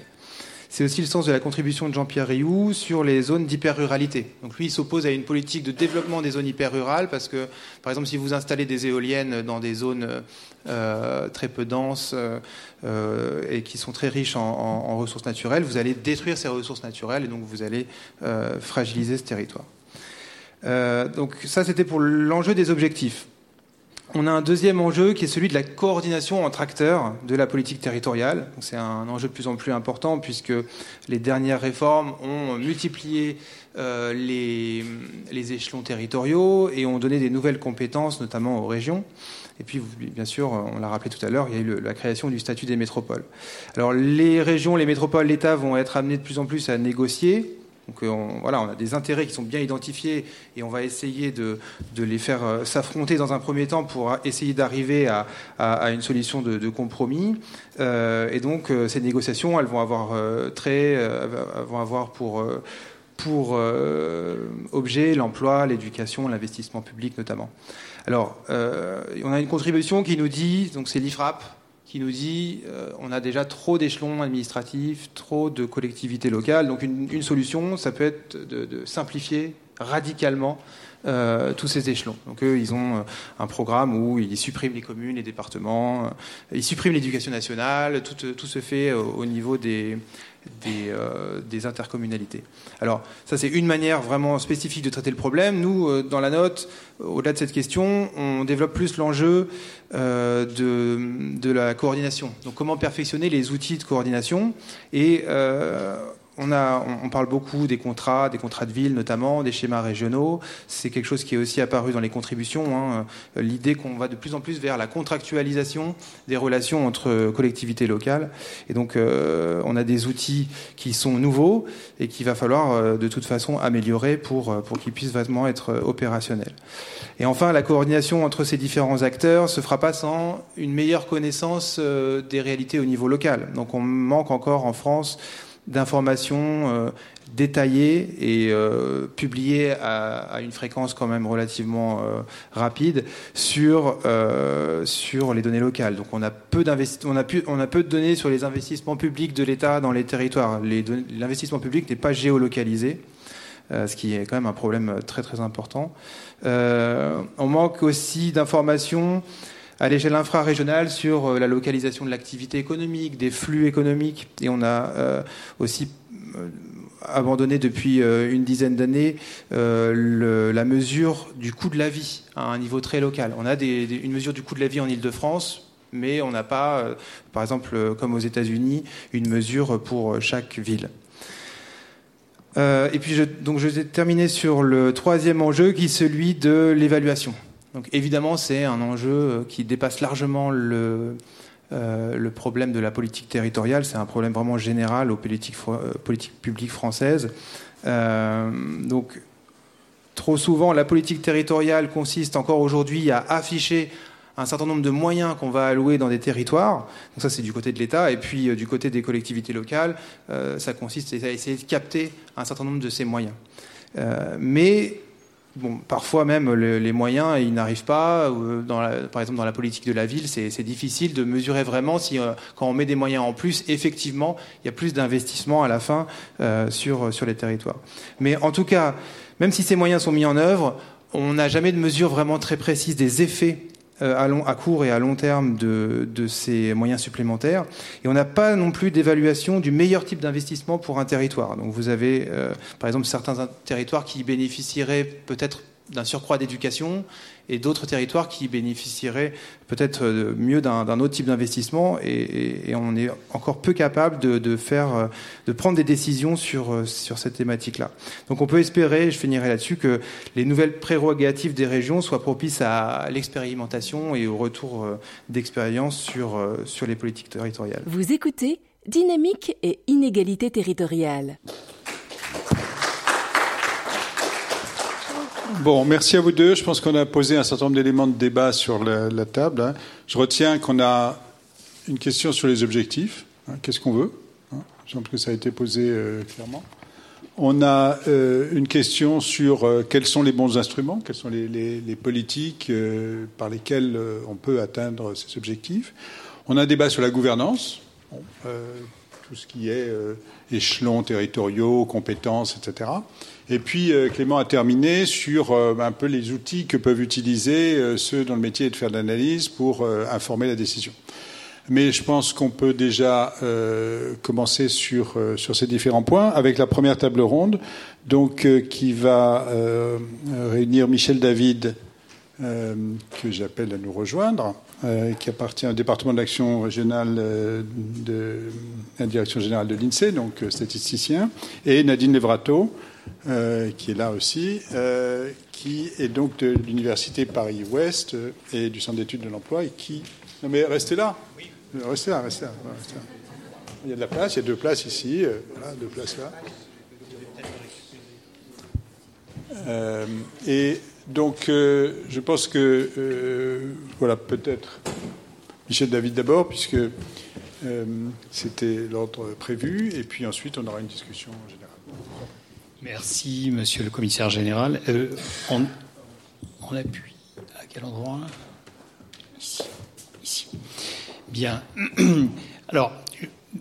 C'est aussi le sens de la contribution de Jean-Pierre Rioux sur les zones d'hyper-ruralité. Donc lui, il s'oppose à une politique de développement des zones hyper-rurales parce que, par exemple, si vous installez des éoliennes dans des zones euh, très peu denses euh, et qui sont très riches en, ressources naturelles, vous allez détruire ces ressources naturelles et donc vous allez euh, fragiliser ce territoire. donc ça, c'était pour l'enjeu des objectifs on a un deuxième enjeu qui est celui de la coordination entre acteurs de la politique territoriale. C'est un enjeu de plus en plus important puisque les dernières réformes ont multiplié euh, les, échelons territoriaux et ont donné des nouvelles compétences, notamment aux régions. Et puis, bien sûr, on l'a rappelé tout à l'heure, il y a eu la création du statut des métropoles. Alors, les régions, les métropoles, l'État vont être amenés de plus en plus à négocier donc euh, on, voilà, on a des intérêts qui sont bien identifiés et on va essayer de, les faire euh, s'affronter dans un premier temps pour essayer d'arriver à, une solution de, compromis. Euh, et donc ces négociations, elles vont avoir très, vont avoir pour objet l'emploi, l'éducation, l'investissement public notamment. Alors, on a une contribution qui nous dit, donc c'est l'IFRAP, qui nous dit euh, on a déjà trop d'échelons administratifs, trop de collectivités locales. Donc une, solution, ça peut être de, simplifier radicalement euh, tous ces échelons. Donc eux, ils ont euh, un programme où ils suppriment les communes, les départements, ils suppriment l'éducation nationale, tout, tout, se fait au niveau des, euh, des, intercommunalités. Alors ça c'est une manière vraiment spécifique de traiter le problème. Nous, euh, dans la note, au-delà de cette question, on développe plus l'enjeu euh, de, de, la coordination. Donc comment perfectionner les outils de coordination et on, parle beaucoup des contrats, des contrats de ville notamment, des schémas régionaux. C'est quelque chose qui est aussi apparu dans les contributions. Hein. L'idée qu'on va de plus en plus vers la contractualisation des relations entre collectivités locales. Et donc, euh, on a des outils qui sont nouveaux et qu'il va falloir euh, de toute façon améliorer pour, euh, pour qu'ils puissent vraiment être opérationnels. Et enfin, la coordination entre ces différents acteurs se fera pas sans une meilleure connaissance des réalités au niveau local. Donc, on manque encore en France d'informations euh, détaillées et euh, publiées à, une fréquence quand même relativement euh, rapide sur, sur les données locales. Donc on a, peu on, a on a peu de données sur les investissements publics de l'État dans les territoires. L'investissement public n'est pas géolocalisé. ce qui est quand même un problème très très important. on manque aussi d'informations à l'échelle infrarégionale sur euh, la localisation de l'activité économique, des flux économiques. Et on a euh, aussi euh, abandonné depuis une dizaine d'années la mesure du coût de la vie à un niveau très local. On a une mesure du coût de la vie en Ile-de-France, mais on n'a pas, par exemple, comme aux États-Unis, une mesure pour chaque ville. et puis, donc, je vais terminer sur le troisième enjeu, qui est celui de l'évaluation. Donc évidemment, c'est un enjeu euh, qui dépasse largement le, euh, le problème de la politique territoriale. C'est un problème vraiment général aux politiques, euh, politiques publiques françaises. donc trop souvent, la politique territoriale consiste encore aujourd'hui à afficher un certain nombre de moyens qu'on va allouer dans des territoires. Donc ça, c'est du côté de l'État. Et puis, du côté des collectivités locales, ça consiste à essayer de capter un certain nombre de ces moyens. mais Bon, parfois même les moyens, ils n'arrivent pas. Dans par exemple, dans la politique de la ville, c'est difficile de mesurer vraiment si, euh, quand on met des moyens en plus, effectivement, il y a plus d'investissement à la fin euh, sur, sur les territoires. Mais en tout cas, même si ces moyens sont mis en œuvre, on n'a jamais de mesure vraiment très précise des effets euh, à, long, à, court et à long terme de, de ces moyens supplémentaires. Et on n'a pas non plus d'évaluation du meilleur type d'investissement pour un territoire. Donc vous avez, euh, par exemple, certains territoires qui bénéficieraient peut-être d'un surcroît d'éducation et d'autres territoires qui bénéficieraient peut-être mieux d'un autre type d'investissement et, on est encore peu capable de, faire, de prendre des décisions sur, sur cette thématique-là. Donc on peut espérer, je finirai là-dessus, que les nouvelles prérogatives des régions soient propices à l'expérimentation et au retour d'expérience sur, sur les politiques territoriales. Vous écoutez Dynamique et inégalité territoriale. Bon, merci à vous deux. Je pense qu'on a posé un certain nombre d'éléments de débat sur la, table. Hein. Je retiens qu'on a une question sur les objectifs. Hein. Qu'est-ce qu'on veut hein. Je pense que ça a été posé euh, clairement. On a euh, une question sur euh, quels sont les bons instruments, quelles sont les, politiques par lesquelles on peut atteindre ces objectifs. On a un débat sur la gouvernance, tout ce qui est échelons territoriaux, compétences, etc. Et puis euh, Clément a terminé sur euh, un peu les outils que peuvent utiliser euh, ceux dont le métier de faire de l'analyse pour informer la décision. Mais je pense qu'on peut déjà commencer sur, ces différents points avec la première table ronde, donc qui va réunir Michel David, que j'appelle à nous rejoindre, qui appartient au département d'action régionale de la direction générale de l'INSEE, donc statisticien, et Nadine Levrato, euh, qui est là aussi, euh, qui est donc de l'université Paris-Ouest euh, et du centre d'études de l'emploi, et qui... Non mais restez là. Oui. Restez là, restez là, Il y a de la place, il y a deux places ici, voilà, deux places là. et donc, je pense que, voilà, peut-être Michel David d'abord, puisque c'était l'ordre prévu, et puis ensuite on aura une discussion générale. Merci, monsieur le commissaire général. Euh, on, appuie à quel endroit? Ici. Ici. Bien. Alors,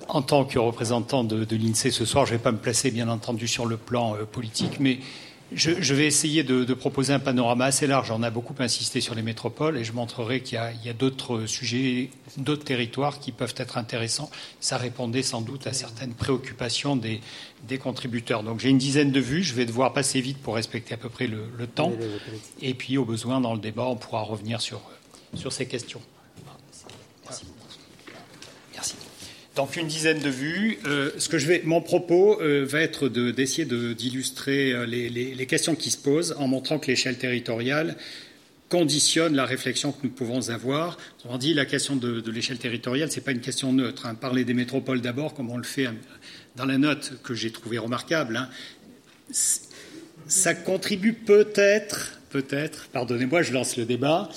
en tant que représentant de, l'INSEE ce soir, je ne vais pas me placer, bien entendu, sur le plan euh, politique, mais je, vais essayer de, proposer un panorama assez large. On a beaucoup insisté sur les métropoles et je montrerai qu'il y a, d'autres sujets, d'autres territoires qui peuvent être intéressants. Ça répondait sans doute à certaines préoccupations des, contributeurs. Donc j'ai une dizaine de vues. Je vais devoir passer vite pour respecter à peu près le, temps. Et puis au besoin, dans le débat, on pourra revenir sur, sur ces questions. Donc une dizaine de vues. Euh, ce que je vais, mon propos euh, va être d'essayer d'illustrer euh, les, questions qui se posent en montrant que l'échelle territoriale conditionne la réflexion que nous pouvons avoir. On dit, la question de, l'échelle territoriale, ce n'est pas une question neutre. Hein. Parler des métropoles d'abord, comme on le fait dans la note que j'ai trouvée remarquable, hein. ça contribue peut-être, peut-être, pardonnez-moi, je lance le débat,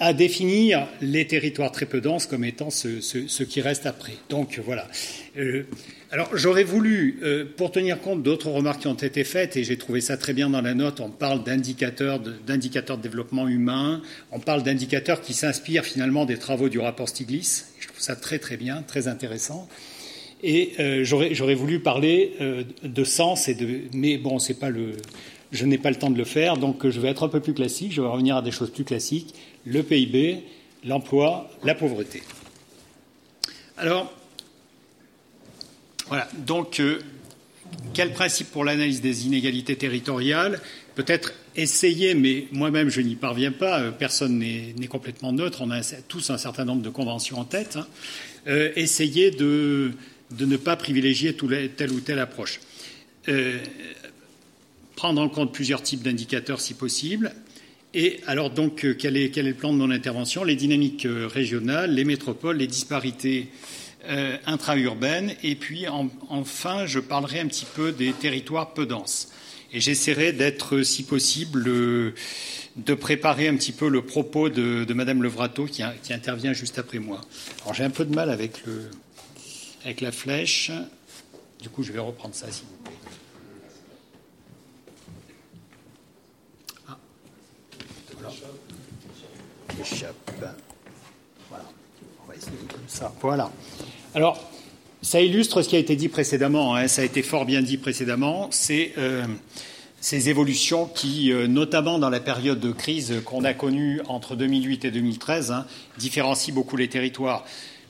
à définir les territoires très peu denses comme étant ce, qui reste après. Donc voilà. Euh, alors j'aurais voulu, euh, pour tenir compte d'autres remarques qui ont été faites, et j'ai trouvé ça très bien dans la note, on parle d'indicateurs de, de développement humain, on parle d'indicateurs qui s'inspirent finalement des travaux du rapport Stiglitz. Je trouve ça très très bien, très intéressant. Et j'aurais voulu parler de sens et de, mais bon, pas le, je n'ai pas le temps de le faire, donc je vais être un peu plus classique. Je vais revenir à des choses plus classiques le PIB, l'emploi, la pauvreté. Alors, voilà. Donc, euh, quel principe pour l'analyse des inégalités territoriales Peut-être essayer, mais moi-même je n'y parviens pas, euh, personne n'est complètement neutre, on a tous un certain nombre de conventions en tête, hein. euh, essayer de, ne pas privilégier telle ou telle approche. prendre en compte plusieurs types d'indicateurs si possible, et alors donc, euh, quel est, le plan de mon intervention? Les dynamiques euh, régionales, les métropoles, les disparités euh, intra-urbaines, et puis enfin, je parlerai un petit peu des territoires peu denses. Et j'essaierai d'être, si possible, de préparer un petit peu le propos de, Madame Levrato qui, intervient juste après moi. Alors j'ai un peu de mal avec, la flèche. Du coup, je vais reprendre ça, vous Voilà. On va essayer comme ça. Voilà. Alors, ça illustre ce qui a été dit précédemment. Hein. Ça a été fort bien dit précédemment. C'est euh, ces évolutions qui, euh, notamment dans la période de crise qu'on a connue entre 2008 et 2013, hein, différencient beaucoup les territoires.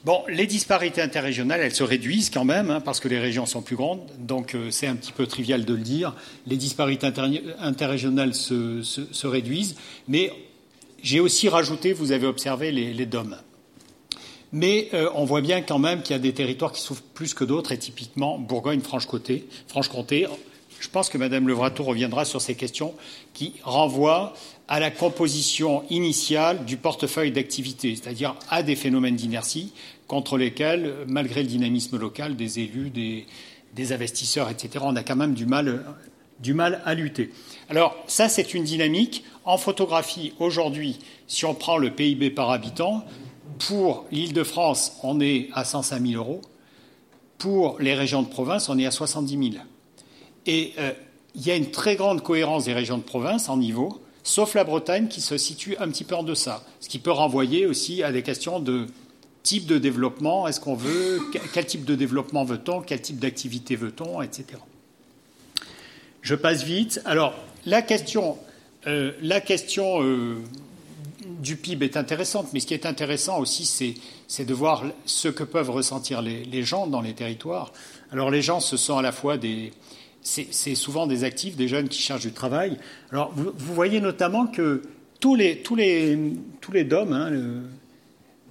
Bon, les disparités interrégionales, elles se réduisent quand même, hein, parce que les régions sont plus grandes, donc euh, c'est un petit peu trivial de le dire. Les disparités interrégionales se, réduisent, mais j'ai aussi rajouté, vous avez observé, les, DOM. Mais euh, on voit bien quand même qu'il y a des territoires qui souffrent plus que d'autres, et typiquement Bourgogne-Franche-Comté. Franche-Comté, je pense que Mme Levrato reviendra sur ces questions qui renvoient à la composition initiale du portefeuille d'activité, c'est-à-dire à des phénomènes d'inertie contre lesquels, malgré le dynamisme local des élus, des, investisseurs, etc., on a quand même du mal, du mal à lutter. Alors ça, c'est une dynamique. En photographie, aujourd'hui, si on prend le PIB par habitant, pour l'Île-de-France, on est à 105 000 euros. Pour les régions de province, on est à 70 000. Et euh, il y a une très grande cohérence des régions de province en niveau, sauf la Bretagne qui se situe un petit peu en deçà, ce qui peut renvoyer aussi à des questions de type de développement, est-ce qu'on veut, quel type de développement veut-on, quel type d'activité veut-on, etc. Je passe vite. Alors, la question, euh, la question euh, du PIB est intéressante, mais ce qui est intéressant aussi, c'est de voir ce que peuvent ressentir les, gens dans les territoires. Alors, les gens, ce sont à la fois des, c'est souvent des actifs, des jeunes qui cherchent du travail. Alors, vous, voyez notamment que tous les, tous les, tous les DOM, hein,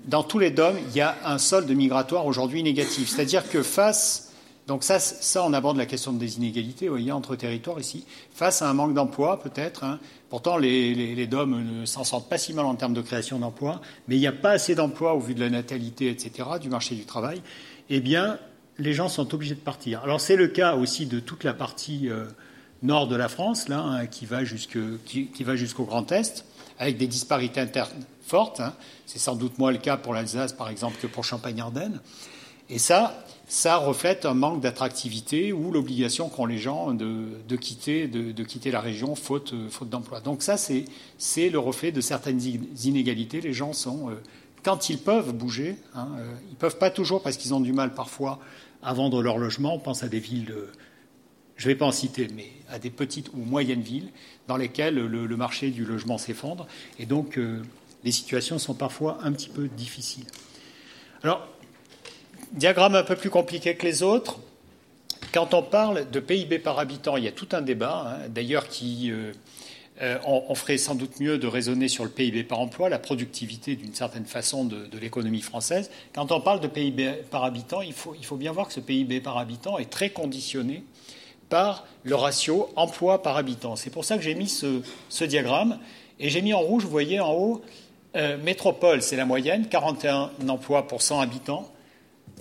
dans tous les DOM, il y a un solde migratoire aujourd'hui négatif. C'est-à-dire que face. Donc, ça, ça, on aborde la question des inégalités, voyez, entre territoires ici. Face à un manque d'emploi, peut-être. Hein, pourtant, les, DOM ne s'en sortent pas si mal en termes de création d'emplois, mais il n'y a pas assez d'emplois au vu de la natalité, etc., du marché du travail. Eh bien, les gens sont obligés de partir. Alors c'est le cas aussi de toute la partie euh, nord de la France, là, hein, qui va jusqu'au Grand Est, avec des disparités internes fortes. Hein. C'est sans doute moins le cas pour l'Alsace, par exemple, que pour Champagne-Ardenne. Et ça, ça reflète un manque d'attractivité ou l'obligation qu'ont les gens de, quitter, de, quitter la région faute, faute d'emploi. Donc ça, c'est le reflet de certaines inégalités. Les gens sont euh, quand ils peuvent bouger, hein, euh, ils ne peuvent pas toujours parce qu'ils ont du mal parfois à vendre leur logement. On pense à des villes, euh, je ne vais pas en citer, mais à des petites ou moyennes villes dans lesquelles le, marché du logement s'effondre. Et donc, euh, les situations sont parfois un petit peu difficiles. Alors, diagramme un peu plus compliqué que les autres. Quand on parle de PIB par habitant, il y a tout un débat, hein, d'ailleurs, qui euh, on, ferait sans doute mieux de raisonner sur le PIB par emploi, la productivité d'une certaine façon de, l'économie française. Quand on parle de PIB par habitant, il faut, bien voir que ce PIB par habitant est très conditionné par le ratio emploi par habitant. C'est pour ça que j'ai mis ce, diagramme. Et j'ai mis en rouge, vous voyez en haut, euh, métropole, c'est la moyenne, 41 emplois pour 100 habitants.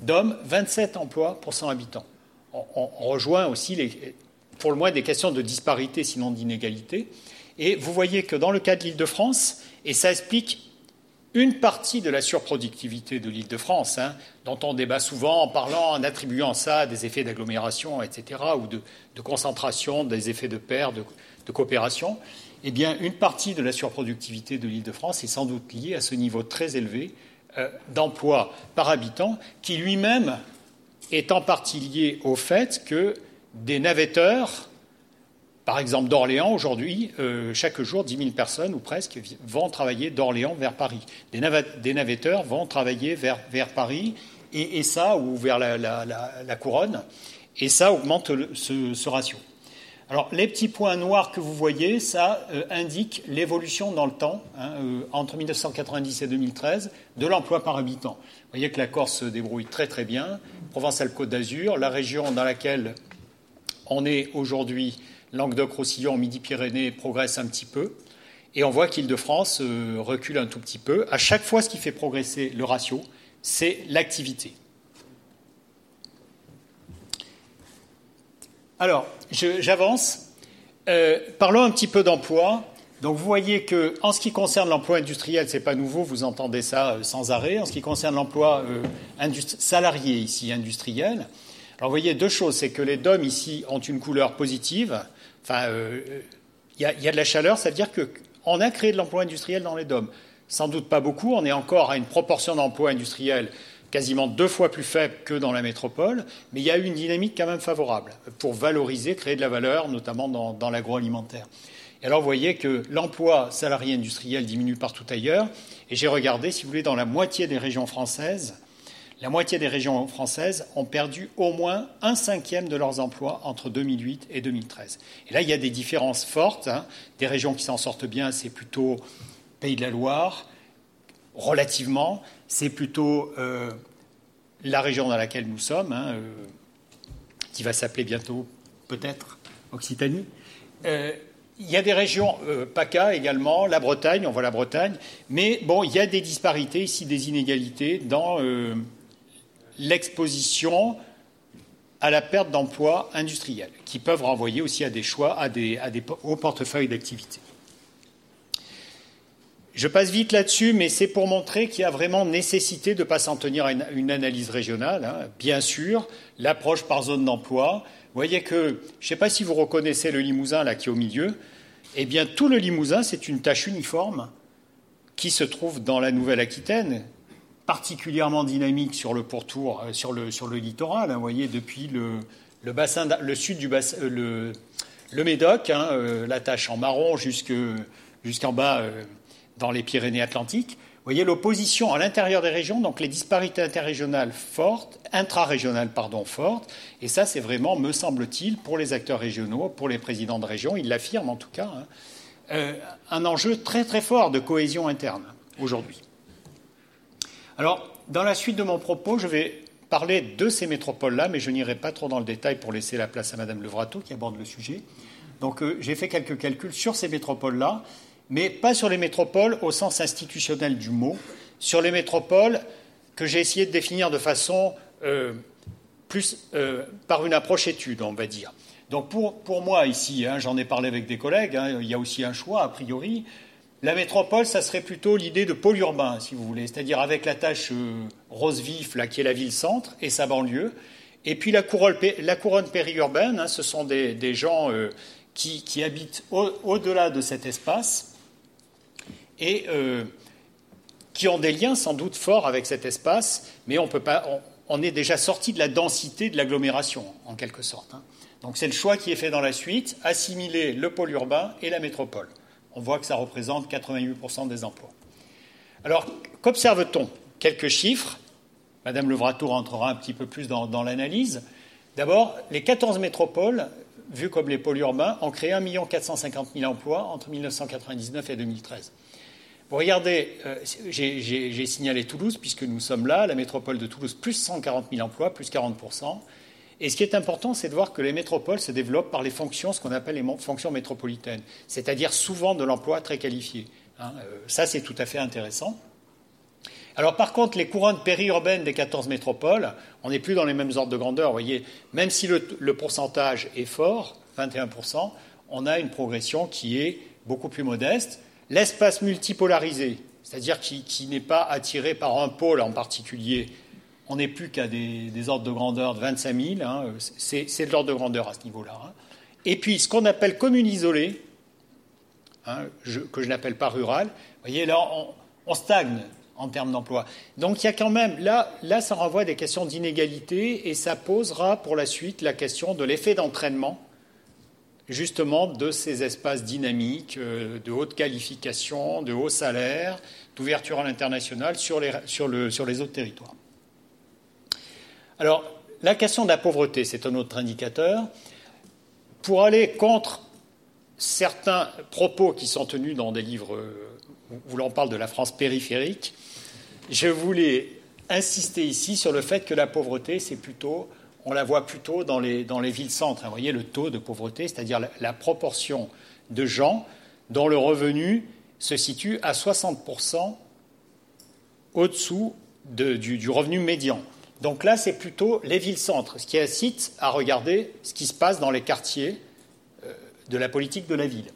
Dom, 27 emplois pour 100 habitants. On, rejoint aussi, pour le moins, des questions de disparité, sinon d'inégalité. Et vous voyez que dans le cas de l'Île-de-France, et ça explique une partie de la surproductivité de l'Île-de-France, hein, dont on débat souvent en parlant, en attribuant ça à des effets d'agglomération, etc., ou de, concentration, des effets de paire, de, coopération, eh bien, une partie de la surproductivité de l'Île-de-France est sans doute liée à ce niveau très élevé euh, d'emploi par habitant, qui lui-même est en partie lié au fait que des navetteurs par exemple, d'Orléans, aujourd'hui, euh, chaque jour, 10 000 personnes, ou presque, vont travailler d'Orléans vers Paris. Des, navetteurs vont travailler vers, Paris, et, ça, ou vers la, couronne, et ça augmente ce, ratio. Alors, les petits points noirs que vous voyez, ça euh, indique l'évolution dans le temps, hein, euh, entre 1990 et 2013, de l'emploi par habitant. Vous voyez que la Corse se débrouille très très bien, Provence-Alpes-Côte d'Azur, la région dans laquelle on est aujourd'hui Languedoc-Roussillon, Midi-Pyrénées progresse un petit peu. Et on voit qu'Île-de-France euh, recule un tout petit peu. À chaque fois, ce qui fait progresser le ratio, c'est l'activité. Alors, j'avance. Euh, parlons un petit peu d'emploi. Donc, vous voyez que, en ce qui concerne l'emploi industriel, ce n'est pas nouveau, vous entendez ça euh, sans arrêt. En ce qui concerne l'emploi salarié ici, industriel, alors, vous voyez deux choses. C'est que les DOM ici ont une couleur positive Enfin, euh, il y, a de la chaleur, ça veut dire qu'on a créé de l'emploi industriel dans les DOM. Sans doute pas beaucoup, on est encore à une proportion d'emploi industriel quasiment deux fois plus faible que dans la métropole, mais il y a eu une dynamique quand même favorable pour valoriser, créer de la valeur, notamment dans, l'agroalimentaire. Et alors vous voyez que l'emploi salarié industriel diminue partout ailleurs, et j'ai regardé, si vous voulez, dans la moitié des régions françaises, la moitié des régions françaises ont perdu au moins un cinquième de leurs emplois entre 2008 et 2013. Et là, il y a des différences fortes. Hein. Des régions qui s'en sortent bien, c'est plutôt Pays de la Loire, relativement. C'est plutôt euh, la région dans laquelle nous sommes, hein, euh, qui va s'appeler bientôt peut-être Occitanie. Euh, il y a des régions, PACA également, la Bretagne, on voit la Bretagne, mais bon, il y a des disparités ici, des inégalités dans l'exposition à la perte d'emplois industriels, qui peuvent renvoyer aussi à des choix, à des, au portefeuille d'activité. Je passe vite là-dessus, mais c'est pour montrer qu'il y a vraiment nécessité de ne pas s'en tenir à une, analyse régionale. Hein. Bien sûr, l'approche par zone d'emploi. Vous voyez que, je ne sais pas si vous reconnaissez le Limousin là qui est au milieu. Eh bien, tout le Limousin, c'est une tâche uniforme qui se trouve dans la Nouvelle-Aquitaine, particulièrement dynamique sur le pourtour, euh, sur le, sur le littoral. Hein, vous voyez, depuis le, le, bassin, le sud du bassin, euh, le, Médoc, hein, euh, la tâche en marron jusqu'en bas dans les Pyrénées-Atlantiques. Vous voyez l'opposition à l'intérieur des régions, donc les disparités interrégionales fortes, intra-régionales pardon fortes, et ça c'est vraiment, me semble-t-il, pour les acteurs régionaux, pour les présidents de région, ils l'affirment en tout cas, hein, un enjeu très très fort de cohésion interne aujourd'hui. Alors, dans la suite de mon propos, je vais parler de ces métropoles-là, mais je n'irai pas trop dans le détail pour laisser la place à Madame Levrato qui aborde le sujet. Donc, euh, j'ai fait quelques calculs sur ces métropoles-là, mais pas sur les métropoles au sens institutionnel du mot, sur les métropoles que j'ai essayé de définir de façon euh, plus euh, par une approche étude, on va dire. Donc pour, moi ici, hein, j'en ai parlé avec des collègues, hein, il y a aussi un choix a priori. La métropole, ça serait plutôt l'idée de pôle urbain, si vous voulez, c'est-à-dire avec la tâche euh, rose vif, là, qui est la ville-centre et sa banlieue. Et puis la couronne, périurbaine, hein, ce sont des, gens qui, habitent au-delà de cet espace et euh, qui ont des liens sans doute forts avec cet espace, mais on, peut pas, on, est déjà sorti de la densité de l'agglomération, en quelque sorte. Hein. Donc c'est le choix qui est fait dans la suite, assimiler le pôle urbain et la métropole on voit que ça représente 88% des emplois. Alors, qu'observe-t-on? Quelques chiffres. Madame Levrato rentrera un petit peu plus dans, l'analyse. D'abord, les 14 métropoles, vues comme les pôles urbains, ont créé 1 450 000 emplois entre 1999 et 2013. Vous regardez, euh, j'ai signalé Toulouse, puisque nous sommes là, la métropole de Toulouse, plus 140 000 emplois, plus 40 et ce qui est important, c'est de voir que les métropoles se développent par les fonctions, ce qu'on appelle les fonctions métropolitaines, c'est-à-dire souvent de l'emploi très qualifié. Hein. Euh, ça, c'est tout à fait intéressant. Alors par contre, les couronnes périurbaines des 14 métropoles, on n'est plus dans les mêmes ordres de grandeur. Vous voyez, même si le, pourcentage est fort, 21%, on a une progression qui est beaucoup plus modeste. L'espace multipolarisé, c'est-à-dire qui n'est pas attiré par un pôle en particulier, on n'est plus qu'à des, ordres de grandeur de 25 000. Hein, c'est, de l'ordre de grandeur à ce niveau-là. Hein. Et puis, ce qu'on appelle commune isolée, hein, que je n'appelle pas rural, vous voyez, là, on, stagne en termes d'emploi. Donc, il y a quand même, là, là, ça renvoie à des questions d'inégalité et ça posera pour la suite la question de l'effet d'entraînement justement de ces espaces dynamiques euh, de haute qualification, de haut salaire, d'ouverture à l'international sur les, autres territoires. Alors, la question de la pauvreté, c'est un autre indicateur. Pour aller contre certains propos qui sont tenus dans des livres où l'on parle de la France périphérique, je voulais insister ici sur le fait que la pauvreté, c'est plutôt, on la voit plutôt dans les, villes-centres. Vous voyez le taux de pauvreté, c'est-à-dire la, proportion de gens dont le revenu se situe à 60% au-dessous du revenu médian. Donc là, c'est plutôt les villes-centres, ce qui incite à regarder ce qui se passe dans les quartiers euh, de la politique de la ville.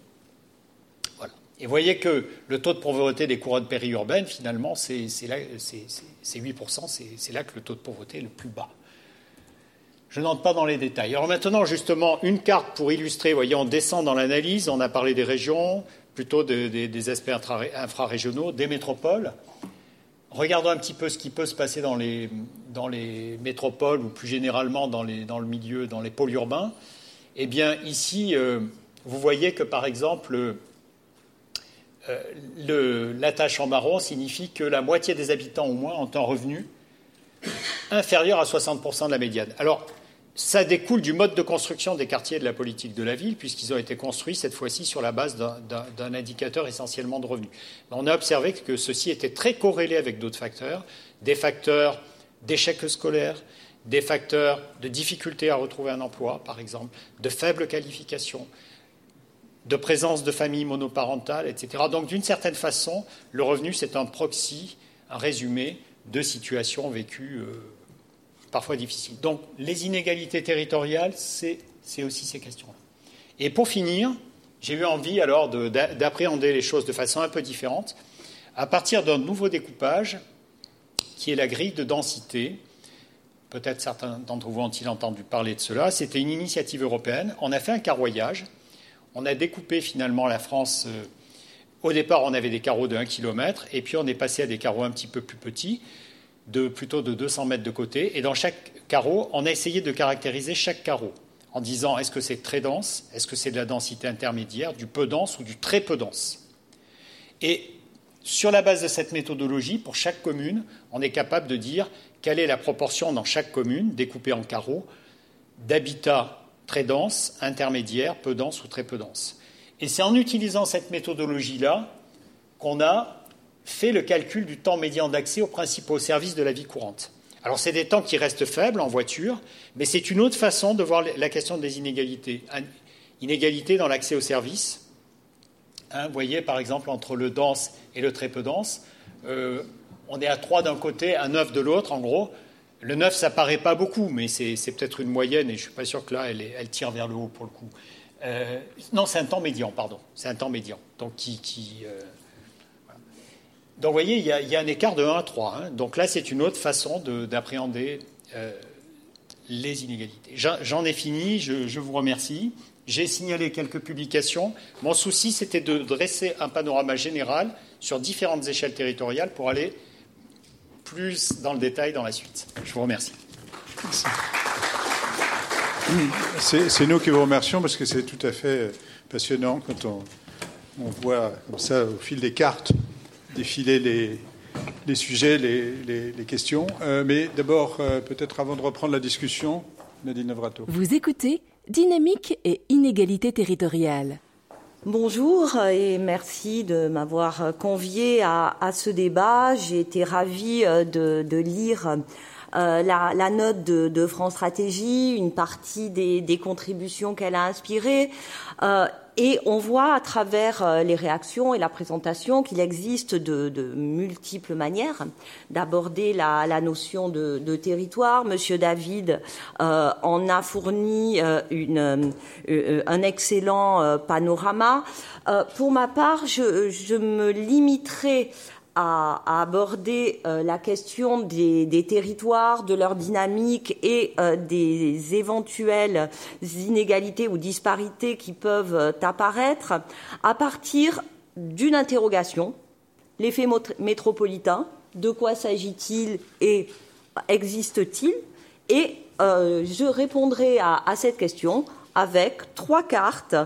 Voilà. Et voyez que le taux de pauvreté des couronnes périurbaines, finalement, c'est 8%, c'est là que le taux de pauvreté est le plus bas. Je n'entre pas dans les détails. Alors maintenant, justement, une carte pour illustrer, voyez, on descend dans l'analyse, on a parlé des régions, plutôt des aspects infrarégionaux, des métropoles. Regardons un petit peu ce qui peut se passer dans les, métropoles ou plus généralement dans, le milieu, dans les pôles urbains. Eh bien, ici, euh, vous voyez que par exemple, euh, la tâche en marron signifie que la moitié des habitants au moins ont un revenu inférieur à 60% de la médiane. Alors, ça découle du mode de construction des quartiers de la politique de la ville, puisqu'ils ont été construits cette fois-ci sur la base d'un indicateur essentiellement de revenus. On a observé que ceci était très corrélé avec d'autres facteurs, des facteurs d'échec scolaire, des facteurs de difficulté à retrouver un emploi, par exemple, de faible qualification, de présence de familles monoparentales, etc. Donc, d'une certaine façon, le revenu, c'est un proxy, un résumé de situations vécues euh, parfois difficiles. Donc, les inégalités territoriales, c'est aussi ces questions-là. Et pour finir, j'ai eu envie alors d'appréhender les choses de façon un peu différente, à partir d'un nouveau découpage, qui est la grille de densité. Peut-être certains d'entre vous ont-ils entendu parler de cela. C'était une initiative européenne. On a fait un carroyage on a découpé finalement la France. Euh, au départ, on avait des carreaux de 1 km, et puis on est passé à des carreaux un petit peu plus petits, de plutôt de 200 mètres de côté. Et dans chaque carreau, on a essayé de caractériser chaque carreau en disant est-ce que c'est très dense, est-ce que c'est de la densité intermédiaire, du peu dense ou du très peu dense? Et sur la base de cette méthodologie, pour chaque commune, on est capable de dire quelle est la proportion dans chaque commune, découpée en carreaux, d'habitat très dense, intermédiaire, peu dense ou très peu dense. Et c'est en utilisant cette méthodologie-là qu'on a fait le calcul du temps médian d'accès aux principaux services de la vie courante. Alors c'est des temps qui restent faibles en voiture, mais c'est une autre façon de voir la question des inégalités. Inégalité dans l'accès aux services. Hein, vous voyez par exemple entre le dense et le très peu dense, euh, on est à 3 d'un côté, à 9 de l'autre en gros. Le 9, ça paraît pas beaucoup, mais c'est peut-être une moyenne, et je ne suis pas sûr que là, elle, tire vers le haut pour le coup. Euh, non, c'est un temps médian, pardon. C'est un temps médian. Donc, qui, euh, Donc vous voyez, il y, a, un écart de 1 à 3. Hein. Donc là, c'est une autre façon d'appréhender euh, les inégalités. J'en ai fini, je, je, vous remercie. J'ai signalé quelques publications. Mon souci, c'était de dresser un panorama général sur différentes échelles territoriales pour aller plus dans le détail dans la suite. Je vous remercie. C'est nous qui vous remercions parce que c'est tout à fait passionnant quand on, voit comme ça au fil des cartes défiler les, sujets, les, questions. Euh, mais d'abord, euh, peut-être avant de reprendre la discussion, Nadine Navrato. Vous écoutez Dynamique et inégalité territoriale. Bonjour et merci de m'avoir convié à, ce débat. J'ai été ravie euh, de, lire euh, la, note de, France Stratégie, une partie des, contributions qu'elle a inspirées. Et on voit à travers euh, les réactions et la présentation qu'il existe de, multiples manières d'aborder la, notion de, territoire. Monsieur David euh, en a fourni euh, un excellent panorama. pour ma part, je, je me limiterai à, aborder euh, la question des, territoires, de leur dynamique et euh, des éventuelles inégalités ou disparités qui peuvent euh, apparaître à partir d'une interrogation, l'effet métropolitain, de quoi s'agit-il et existe-t-il Et je répondrai à, à cette question avec trois cartes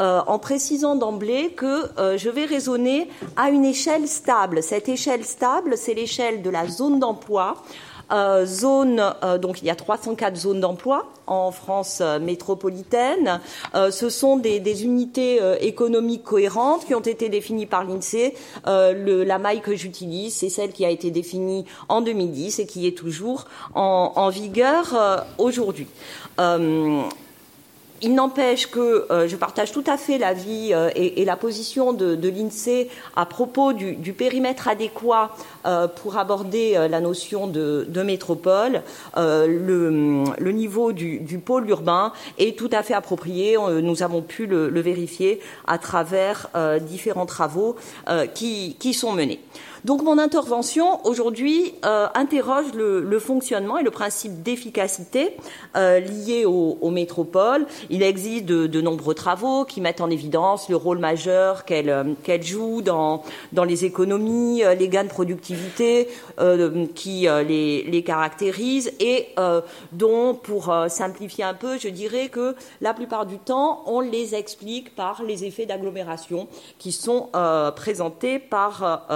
euh, en précisant d'emblée que euh, je vais raisonner à une échelle stable. Cette échelle stable, c'est l'échelle de la zone d'emploi. Euh, zone, donc il y a 304 zones d'emploi en France métropolitaine. ce sont des, unités économiques cohérentes qui ont été définies par l'INSEE. la maille que j'utilise, c'est celle qui a été définie en 2010 et qui est toujours en, en vigueur aujourd'hui. Il n'empêche que euh, je partage tout à fait l'avis euh, et, la position de, l'INSEE à propos du, périmètre adéquat euh, pour aborder la notion de, métropole. Le, niveau du, pôle urbain est tout à fait approprié. Nous avons pu le, vérifier à travers différents travaux qui, qui sont menés. Donc mon intervention aujourd'hui euh, interroge le, fonctionnement et le principe d'efficacité euh, lié aux, métropoles. Il existe de, nombreux travaux qui mettent en évidence le rôle majeur qu'elles euh, jouent dans, dans les économies, les gains de productivité qui les, les caractérisent et dont, pour simplifier un peu, je dirais que la plupart du temps, on les explique par les effets d'agglomération qui sont présentés par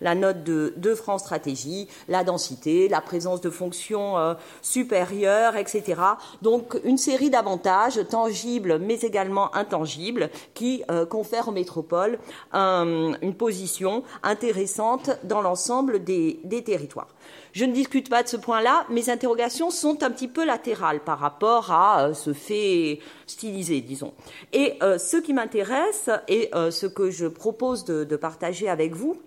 la note de, France Stratégie, la densité, la présence de fonctions supérieures, etc. Donc une série d'avantages tangibles mais également intangibles qui confèrent aux métropoles une position intéressante dans l'ensemble des territoires. Je ne discute pas de ce point-là. Mes interrogations sont un petit peu latérales par rapport à euh, ce fait stylisé, disons. Et euh, ce qui m'intéresse et euh, ce que je propose de, de partager avec vous,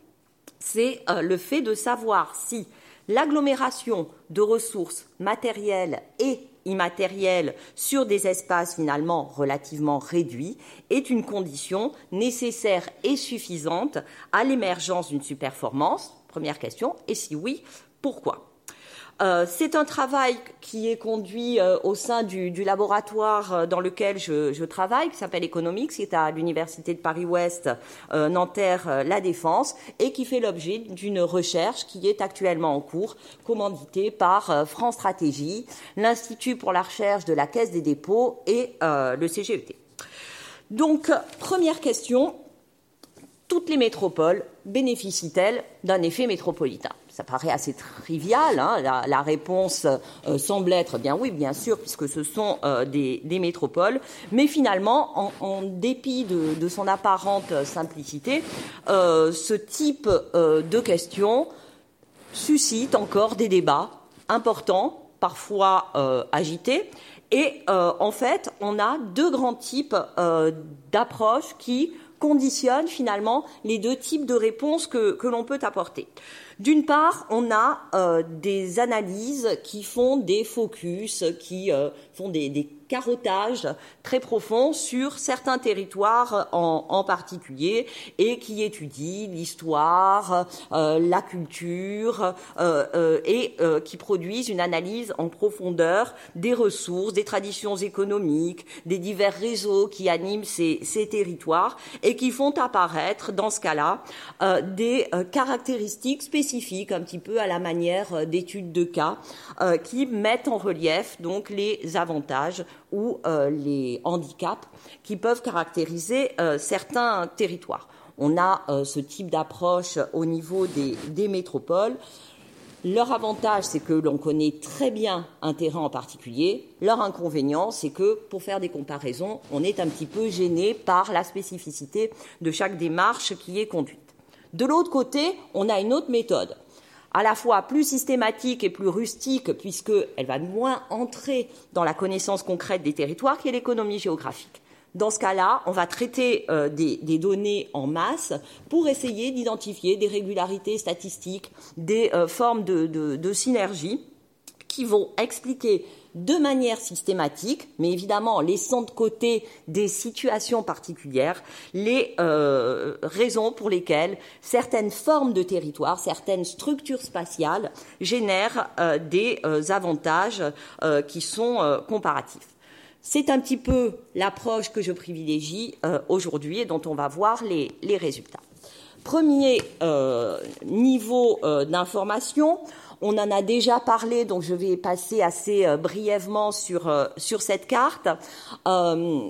c'est le fait de savoir si l'agglomération de ressources matérielles et immatérielles sur des espaces finalement relativement réduits est une condition nécessaire et suffisante à l'émergence d'une superperformance Première question. Et si oui, pourquoi? Euh, c'est un travail qui est conduit euh, au sein du, laboratoire euh, dans lequel je, travaille, qui s'appelle Economics, qui est à l'Université de Paris-Ouest, Nanterre, La Défense, et qui fait l'objet d'une recherche qui est actuellement en cours, commanditée par France Stratégie, l'Institut pour la recherche de la Caisse des dépôts et le CGET. Donc, première question, toutes les métropoles bénéficient-elles d'un effet métropolitain? Ça paraît assez trivial. Hein. la, réponse euh, semble être bien oui, bien sûr, puisque ce sont euh, des, métropoles. Mais finalement, en, dépit de, son apparente simplicité, euh, ce type de questions suscite encore des débats importants, parfois agités. Et en fait, on a deux grands types d'approches qui conditionne finalement les deux types de réponses que, l'on peut apporter. D'une part, on a euh, des analyses qui font des focus, qui euh, font des, des carottage très profond sur certains territoires en, particulier et qui étudie l'histoire, euh, la culture euh, euh, et qui produisent une analyse en profondeur des ressources, des traditions économiques, des divers réseaux qui animent ces, ces territoires et qui font apparaître dans ce cas-là des caractéristiques spécifiques un petit peu à la manière d'études de cas qui mettent en relief donc les avantages ou euh, les handicaps qui peuvent caractériser euh, certains territoires. On a euh, ce type d'approche au niveau des, métropoles. Leur avantage, c'est que l'on connaît très bien un terrain en particulier. Leur inconvénient, c'est que pour faire des comparaisons, on est un petit peu gêné par la spécificité de chaque démarche qui est conduite. De l'autre côté, on a une autre méthode à la fois plus systématique et plus rustique, puisqu'elle va moins entrer dans la connaissance concrète des territoires, qui est l'économie géographique. Dans ce cas-là, on va traiter euh, des, données en masse pour essayer d'identifier des régularités statistiques, des euh, formes de synergie qui vont expliquer de manière systématique, mais évidemment en laissant de côté des situations particulières, les euh, raisons pour lesquelles certaines formes de territoire, certaines structures spatiales génèrent euh, des euh, avantages qui sont comparatifs. C'est un petit peu l'approche que je privilégie aujourd'hui et dont on va voir les résultats. Premier niveau d'information, on en a déjà parlé, donc je vais passer assez euh, brièvement sur, euh, sur cette carte. Euh,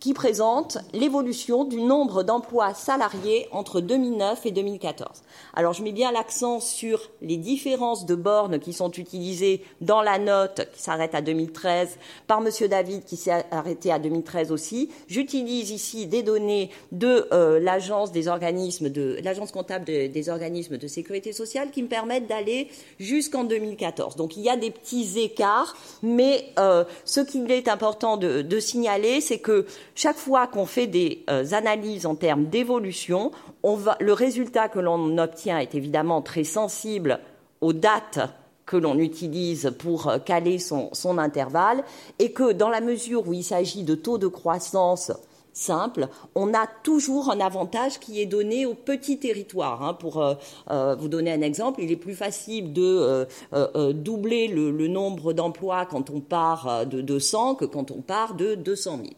qui présente l'évolution du nombre d'emplois salariés entre 2009 et 2014. Alors je mets bien l'accent sur les différences de bornes qui sont utilisées dans la note qui s'arrête à 2013 par Monsieur David qui s'est arrêté à 2013 aussi. J'utilise ici des données de euh, l'agence des organismes de l'agence comptable des organismes de sécurité sociale qui me permettent d'aller jusqu'en 2014. Donc il y a des petits écarts, mais euh, ce qu'il est important de, de signaler, c'est que chaque fois qu'on fait des euh, analyses en termes d'évolution, le résultat que l'on obtient est évidemment très sensible aux dates que l'on utilise pour euh, caler son, son, intervalle et que dans la mesure où il s'agit de taux de croissance simple, on a toujours un avantage qui est donné au petit territoire. Hein. Pour euh, euh, vous donner un exemple, il est plus facile de euh, doubler le, nombre d'emplois quand on part de 200 que quand on part de 200 000.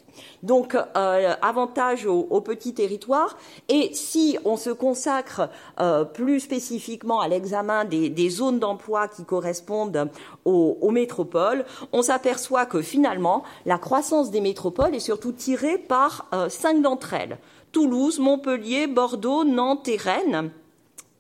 Donc, avantage au, petit territoire. Et si on se consacre plus spécifiquement à l'examen des, zones d'emploi qui correspondent aux métropoles, on s'aperçoit que finalement, la croissance des métropoles est surtout tirée par cinq d'entre elles Toulouse, Montpellier, Bordeaux, Nantes et Rennes.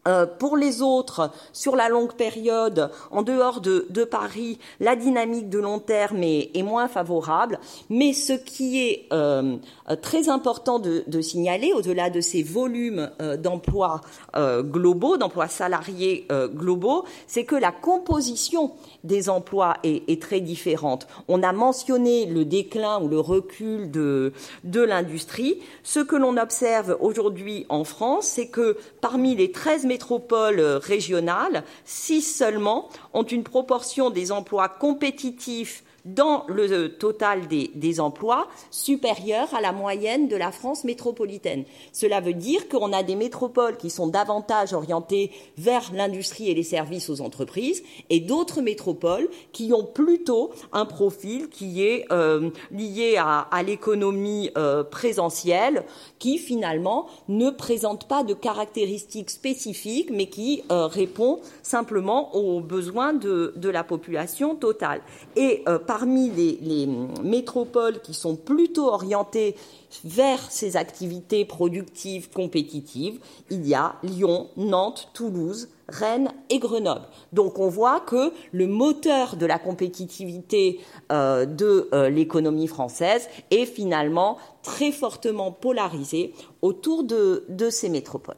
Euh, pour les autres, sur la longue période, en dehors de, Paris, la dynamique de long terme est, moins favorable. Mais ce qui est euh, très important de, signaler, au-delà de ces volumes euh, d'emplois globaux, d'emplois salariés globaux, c'est que la composition des emplois est, très différente. On a mentionné le déclin ou le recul de, de l'industrie. Ce que l'on observe aujourd'hui en France, c'est que parmi les 13 métropoles régionales, six seulement ont une proportion des emplois compétitifs dans le total des, emplois supérieur à la moyenne de la France métropolitaine. Cela veut dire qu'on a des métropoles qui sont davantage orientées vers l'industrie et les services aux entreprises et d'autres métropoles qui ont plutôt un profil qui est euh, lié à, l'économie euh, présentielle qui finalement ne présente pas de caractéristiques spécifiques mais qui euh, répond simplement aux besoins de, la population totale. Et parmi les, métropoles qui sont plutôt orientées vers ces activités productives compétitives, il y a Lyon, Nantes, Toulouse, Rennes et Grenoble. Donc on voit que le moteur de la compétitivité euh, de euh, l'économie française est finalement très fortement polarisé autour de ces métropoles.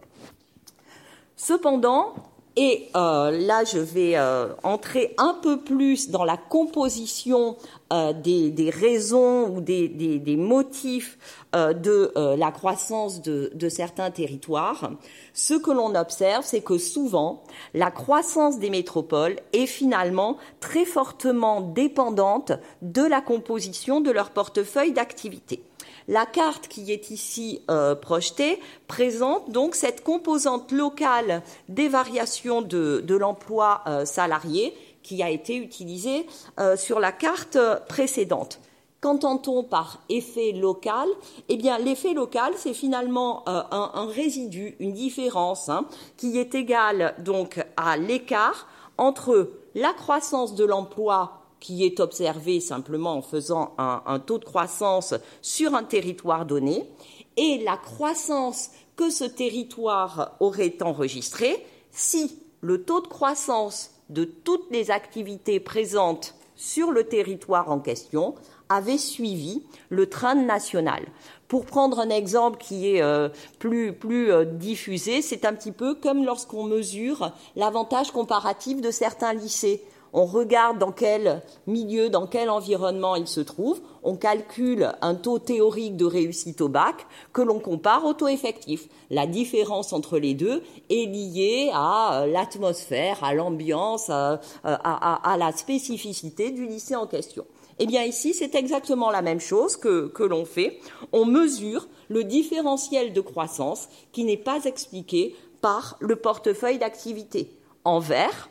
Cependant, et euh, là, je vais euh, entrer un peu plus dans la composition euh, des, raisons ou des, motifs de la croissance de, certains territoires. Ce que l'on observe, c'est que souvent, la croissance des métropoles est finalement très fortement dépendante de la composition de leur portefeuille d'activité. La carte qui est ici euh, projetée présente donc cette composante locale des variations de, l'emploi euh, salarié qui a été utilisée euh, sur la carte précédente. Qu'entend-on par effet local? Eh bien, l'effet local, c'est finalement un, résidu, une différence, hein, qui est égale donc à l'écart entre la croissance de l'emploi qui est observé simplement en faisant un, taux de croissance sur un territoire donné et la croissance que ce territoire aurait enregistré si le taux de croissance de toutes les activités présentes sur le territoire en question avait suivi le train national. Pour prendre un exemple qui est euh, plus, plus euh, diffusé, c'est un petit peu comme lorsqu'on mesure l'avantage comparatif de certains lycées on regarde dans quel milieu, dans quel environnement il se trouve, on calcule un taux théorique de réussite au bac que l'on compare au taux effectif. La différence entre les deux est liée à euh, l'atmosphère, à l'ambiance, euh, à, la spécificité du lycée en question. Eh bien ici, c'est exactement la même chose que, que l'on fait. On mesure le différentiel de croissance qui n'est pas expliqué par le portefeuille d'activité. En vert,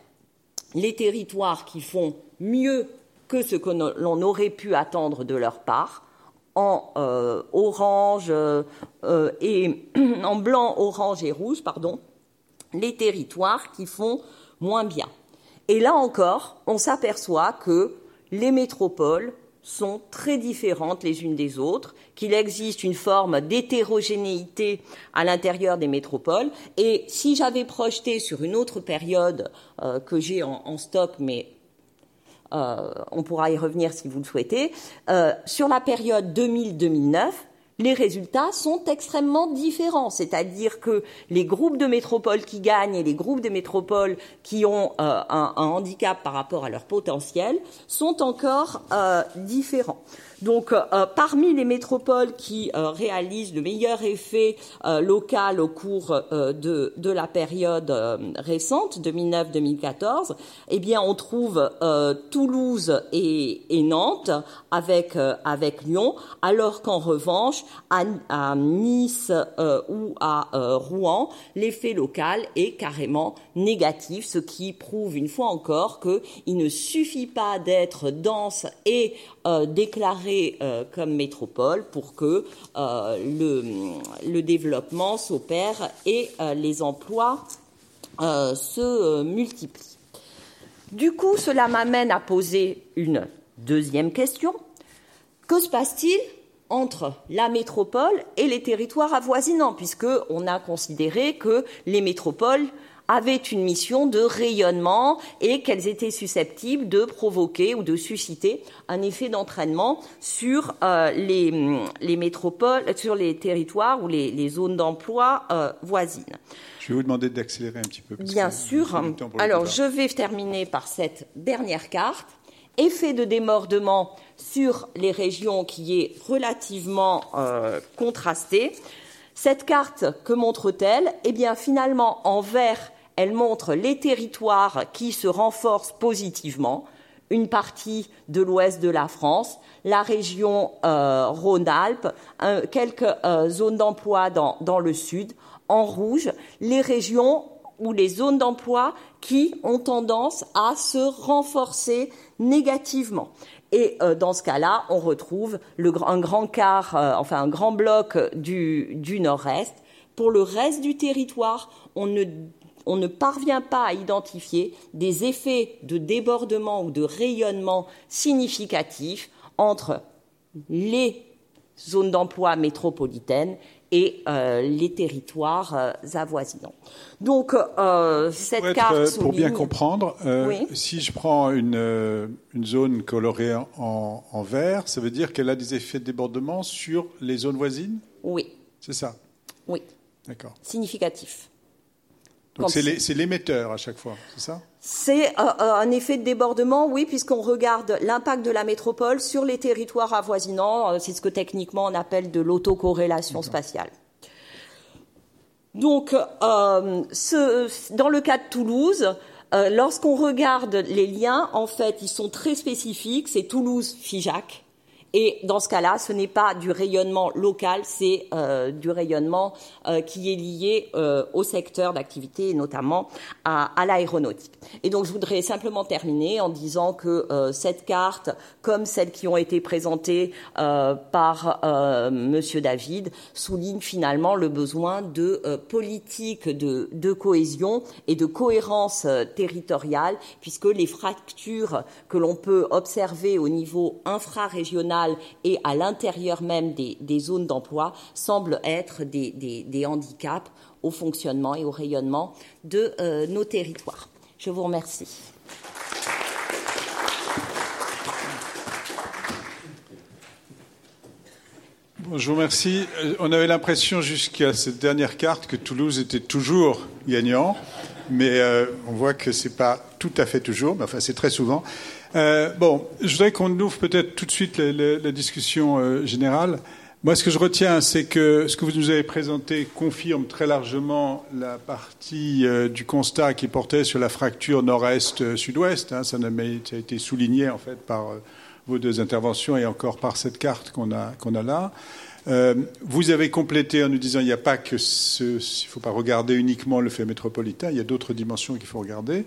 les territoires qui font mieux que ce que l'on aurait pu attendre de leur part, en euh, orange euh, euh, et en blanc, orange et rouge, pardon, les territoires qui font moins bien. Et là encore, on s'aperçoit que les métropoles sont très différentes les unes des autres, qu'il existe une forme d'hétérogénéité à l'intérieur des métropoles. Et si j'avais projeté sur une autre période euh, que j'ai en, stock, mais euh, on pourra y revenir si vous le souhaitez, euh, sur la période 2000-2009, les résultats sont extrêmement différents. C'est-à-dire que les groupes de métropoles qui gagnent et les groupes de métropoles qui ont euh, un, handicap par rapport à leur potentiel sont encore euh, différents. Donc, euh, parmi les métropoles qui euh, réalisent le meilleur effet euh, local au cours de, de, la période récente, 2009-2014, eh bien, on trouve Toulouse et, et, Nantes avec, avec Lyon, alors qu'en revanche, à, à Nice ou à Rouen, l'effet local est carrément négatif, ce qui prouve une fois encore qu'il ne suffit pas d'être dense et déclaré euh, comme métropole pour que euh, le, développement s'opère et euh, les emplois se multiplient. Du coup, cela m'amène à poser une deuxième question. Que se passe-t-il entre la métropole et les territoires avoisinants, puisqu'on a considéré que les métropoles avaient une mission de rayonnement et qu'elles étaient susceptibles de provoquer ou de susciter un effet d'entraînement sur euh, les, métropoles, sur les territoires ou les, zones d'emploi euh, voisines. Je vais vous demander d'accélérer un petit peu. Bien sûr. Alors, je vais terminer par cette dernière carte. Effet de démordement sur les régions qui est relativement euh, contrasté. Cette carte, que montre-t-elle? Eh bien, finalement, en vert, elle montre les territoires qui se renforcent positivement, une partie de l'ouest de la France, la région euh, Rhône-Alpes, quelques euh, zones d'emploi dans, dans, le sud, en rouge, les régions ou les zones d'emploi qui ont tendance à se renforcer négativement. Et euh, dans ce cas-là, on retrouve un grand quart, enfin un grand bloc du, du nord-est. Pour le reste du territoire, on ne on ne parvient pas à identifier des effets de débordement ou de rayonnement significatifs entre les zones d'emploi métropolitaines et euh, les territoires euh, avoisinants. Donc euh, cette pour carte pour bien comprendre, si je prends une, zone colorée en, en, vert, ça veut dire qu'elle a des effets de débordement sur les zones voisines? Oui. C'est ça? Oui. D'accord. Significatif. C'est l'émetteur à chaque fois, c'est ça? C'est euh, euh, un effet de débordement, oui, puisqu'on regarde l'impact de la métropole sur les territoires avoisinants. Euh, c'est ce que techniquement on appelle de l'autocorrélation spatiale. Donc, ce, dans le cas de Toulouse, lorsqu'on regarde les liens, en fait, ils sont très spécifiques. C'est Toulouse-Figeac et dans ce cas-là, ce n'est pas du rayonnement local, c'est euh, du rayonnement euh, qui est lié euh, au secteur d'activité notamment à, à l'aéronautique. Et donc, je voudrais simplement terminer en disant que cette carte, comme celles qui ont été présentées par Monsieur David, souligne finalement le besoin de politique de, de, cohésion et de cohérence territoriale, puisque les fractures que l'on peut observer au niveau infrarégional et à l'intérieur même des, zones d'emploi semblent être des, handicaps au fonctionnement et au rayonnement de euh, nos territoires. Je vous remercie. je vous remercie. Euh, on avait l'impression jusqu'à cette dernière carte que Toulouse était toujours gagnant, mais euh, on voit que ce n'est pas tout à fait toujours, mais enfin c'est très souvent. Euh, bon, je voudrais qu'on ouvre peut-être tout de suite la, discussion euh, générale. Moi, ce que je retiens, c'est que ce que vous nous avez présenté confirme très largement la partie euh, du constat qui portait sur la fracture nord-est-sud-ouest. Hein. ça, a été souligné en fait par vos deux interventions et encore par cette carte qu'on a, qu'on a là. Euh, vous avez complété en nous disant il n'y a pas que ce, ne faut pas regarder uniquement le fait métropolitain, il y a d'autres dimensions qu'il faut regarder.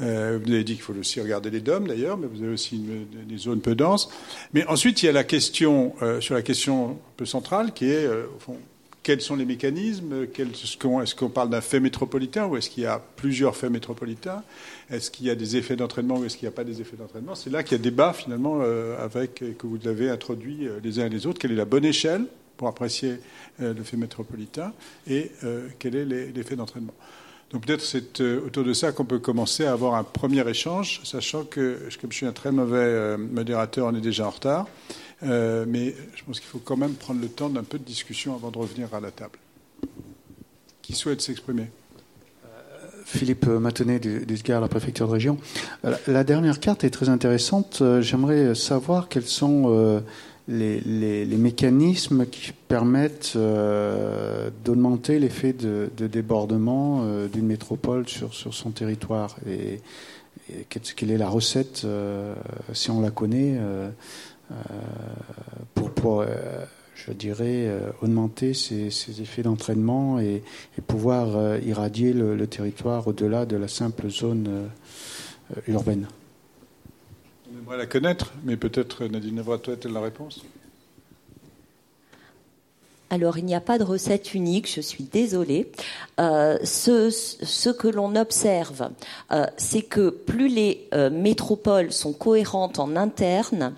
Euh, vous avez dit qu'il faut aussi regarder les DOM d'ailleurs, mais vous avez aussi des zones peu denses. Mais ensuite il y a la question euh, sur la question un peu centrale qui est au fond quels sont les mécanismes Est-ce qu'on parle d'un fait métropolitain ou est-ce qu'il y a plusieurs faits métropolitains? Est-ce qu'il y a des effets d'entraînement ou est-ce qu'il n'y a pas des effets d'entraînement C'est là qu'il y a débat finalement avec, que vous l'avez introduit les uns et les autres. Quelle est la bonne échelle pour apprécier euh, le fait métropolitain et euh, quel est l'effet d'entraînement. Donc peut-être c'est euh, autour de ça qu'on peut commencer à avoir un premier échange, sachant que comme je suis un très mauvais modérateur, on est déjà en retard, mais je pense qu'il faut quand même prendre le temps d'un peu de discussion avant de revenir à la table. Qui souhaite s'exprimer? Philippe Matonnet du, du la préfecture de région. La dernière carte est très intéressante. J'aimerais savoir quels sont les, mécanismes qui permettent euh, d'augmenter l'effet de, débordement euh, d'une métropole sur, son territoire. Et, quelle est la recette, euh, si on la connaît, pour, je dirais, augmenter ces, effets d'entraînement et, pouvoir irradier le territoire au-delà de la simple zone urbaine on aimerait la connaître, mais peut-être Nadine Navrato a la réponse? Alors, il n'y a pas de recette unique, je suis désolée. Euh, ce, que l'on observe, euh, c'est que plus les euh, métropoles sont cohérentes en interne,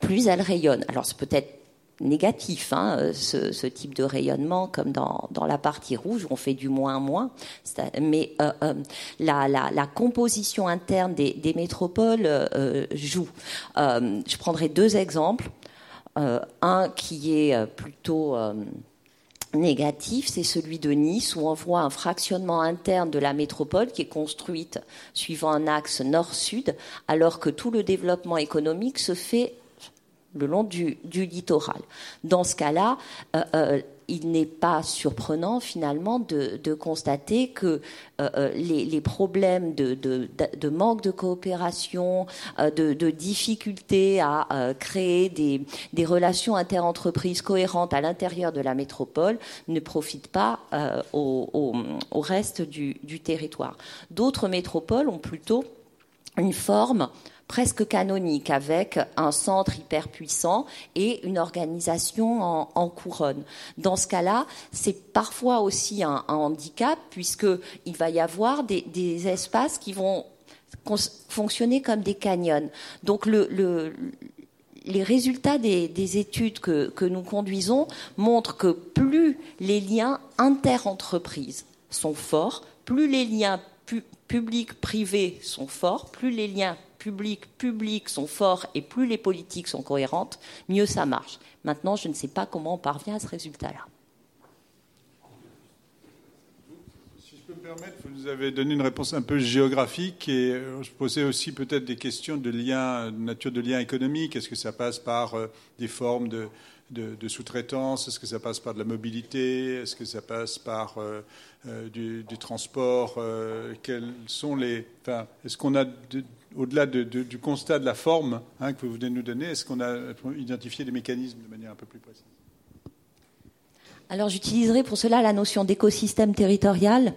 plus elles rayonnent. Alors, c'est peut-être négatif, hein, ce, type de rayonnement, comme dans, la partie rouge, on fait du moins Mais la, composition interne des, métropoles joue. je prendrai deux exemples. un qui est plutôt négatif, c'est celui de Nice, où on voit un fractionnement interne de la métropole qui est construite suivant un axe nord-sud, alors que tout le développement économique se fait le long du, littoral. Dans ce cas-là, euh, euh, il n'est pas surprenant finalement de, constater que euh, les, problèmes de, manque de coopération, de, difficulté à créer des, relations interentreprises cohérentes à l'intérieur de la métropole ne profitent pas au, reste du territoire. D'autres métropoles ont plutôt une forme presque canonique avec un centre hyper puissant et une organisation en, couronne. Dans ce cas-là, c'est parfois aussi un, handicap puisqu'il va y avoir des, espaces qui vont fonctionner comme des canyons. Donc les résultats des, études que, nous conduisons montrent que plus les liens inter-entreprises sont forts, plus les liens publics-privés sont forts, plus les liens publics publics sont forts et plus les politiques sont cohérentes, mieux ça marche. Maintenant, je ne sais pas comment on parvient à ce résultat-là. Si je peux me permettre, vous nous avez donné une réponse un peu géographique et euh, je posais aussi peut-être des questions de lien, de nature de lien économique. Est-ce que ça passe par euh, des formes de, de, sous-traitance? Est-ce que ça passe par de la mobilité? Est-ce que ça passe par euh, du, transport? Quels sont les Est-ce qu'on a au-delà du constat de la forme hein, que vous venez de nous donner, est-ce qu'on a identifié des mécanismes de manière un peu plus précise? Alors j'utiliserai pour cela la notion d'écosystème territorial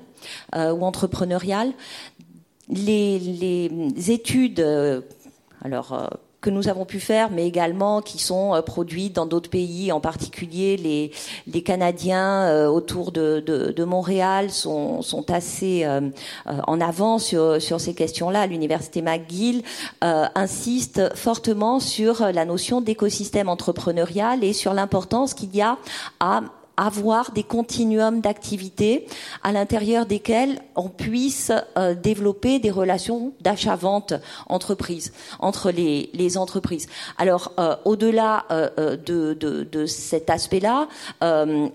euh, ou entrepreneurial. Les, les études, euh, alors euh, que nous avons pu faire, mais également qui sont euh, produites dans d'autres pays, en particulier les, les Canadiens euh, autour de, de, de, Montréal sont, sont assez euh, en avant sur, sur ces questions-là. L'université McGill insiste fortement sur la notion d'écosystème entrepreneurial et sur l'importance qu'il y a à avoir des continuums d'activités à l'intérieur desquels on puisse euh, développer des relations d'achat-vente entreprise entre les, entreprises. Alors euh, au-delà euh, de, de, de, cet aspect-là,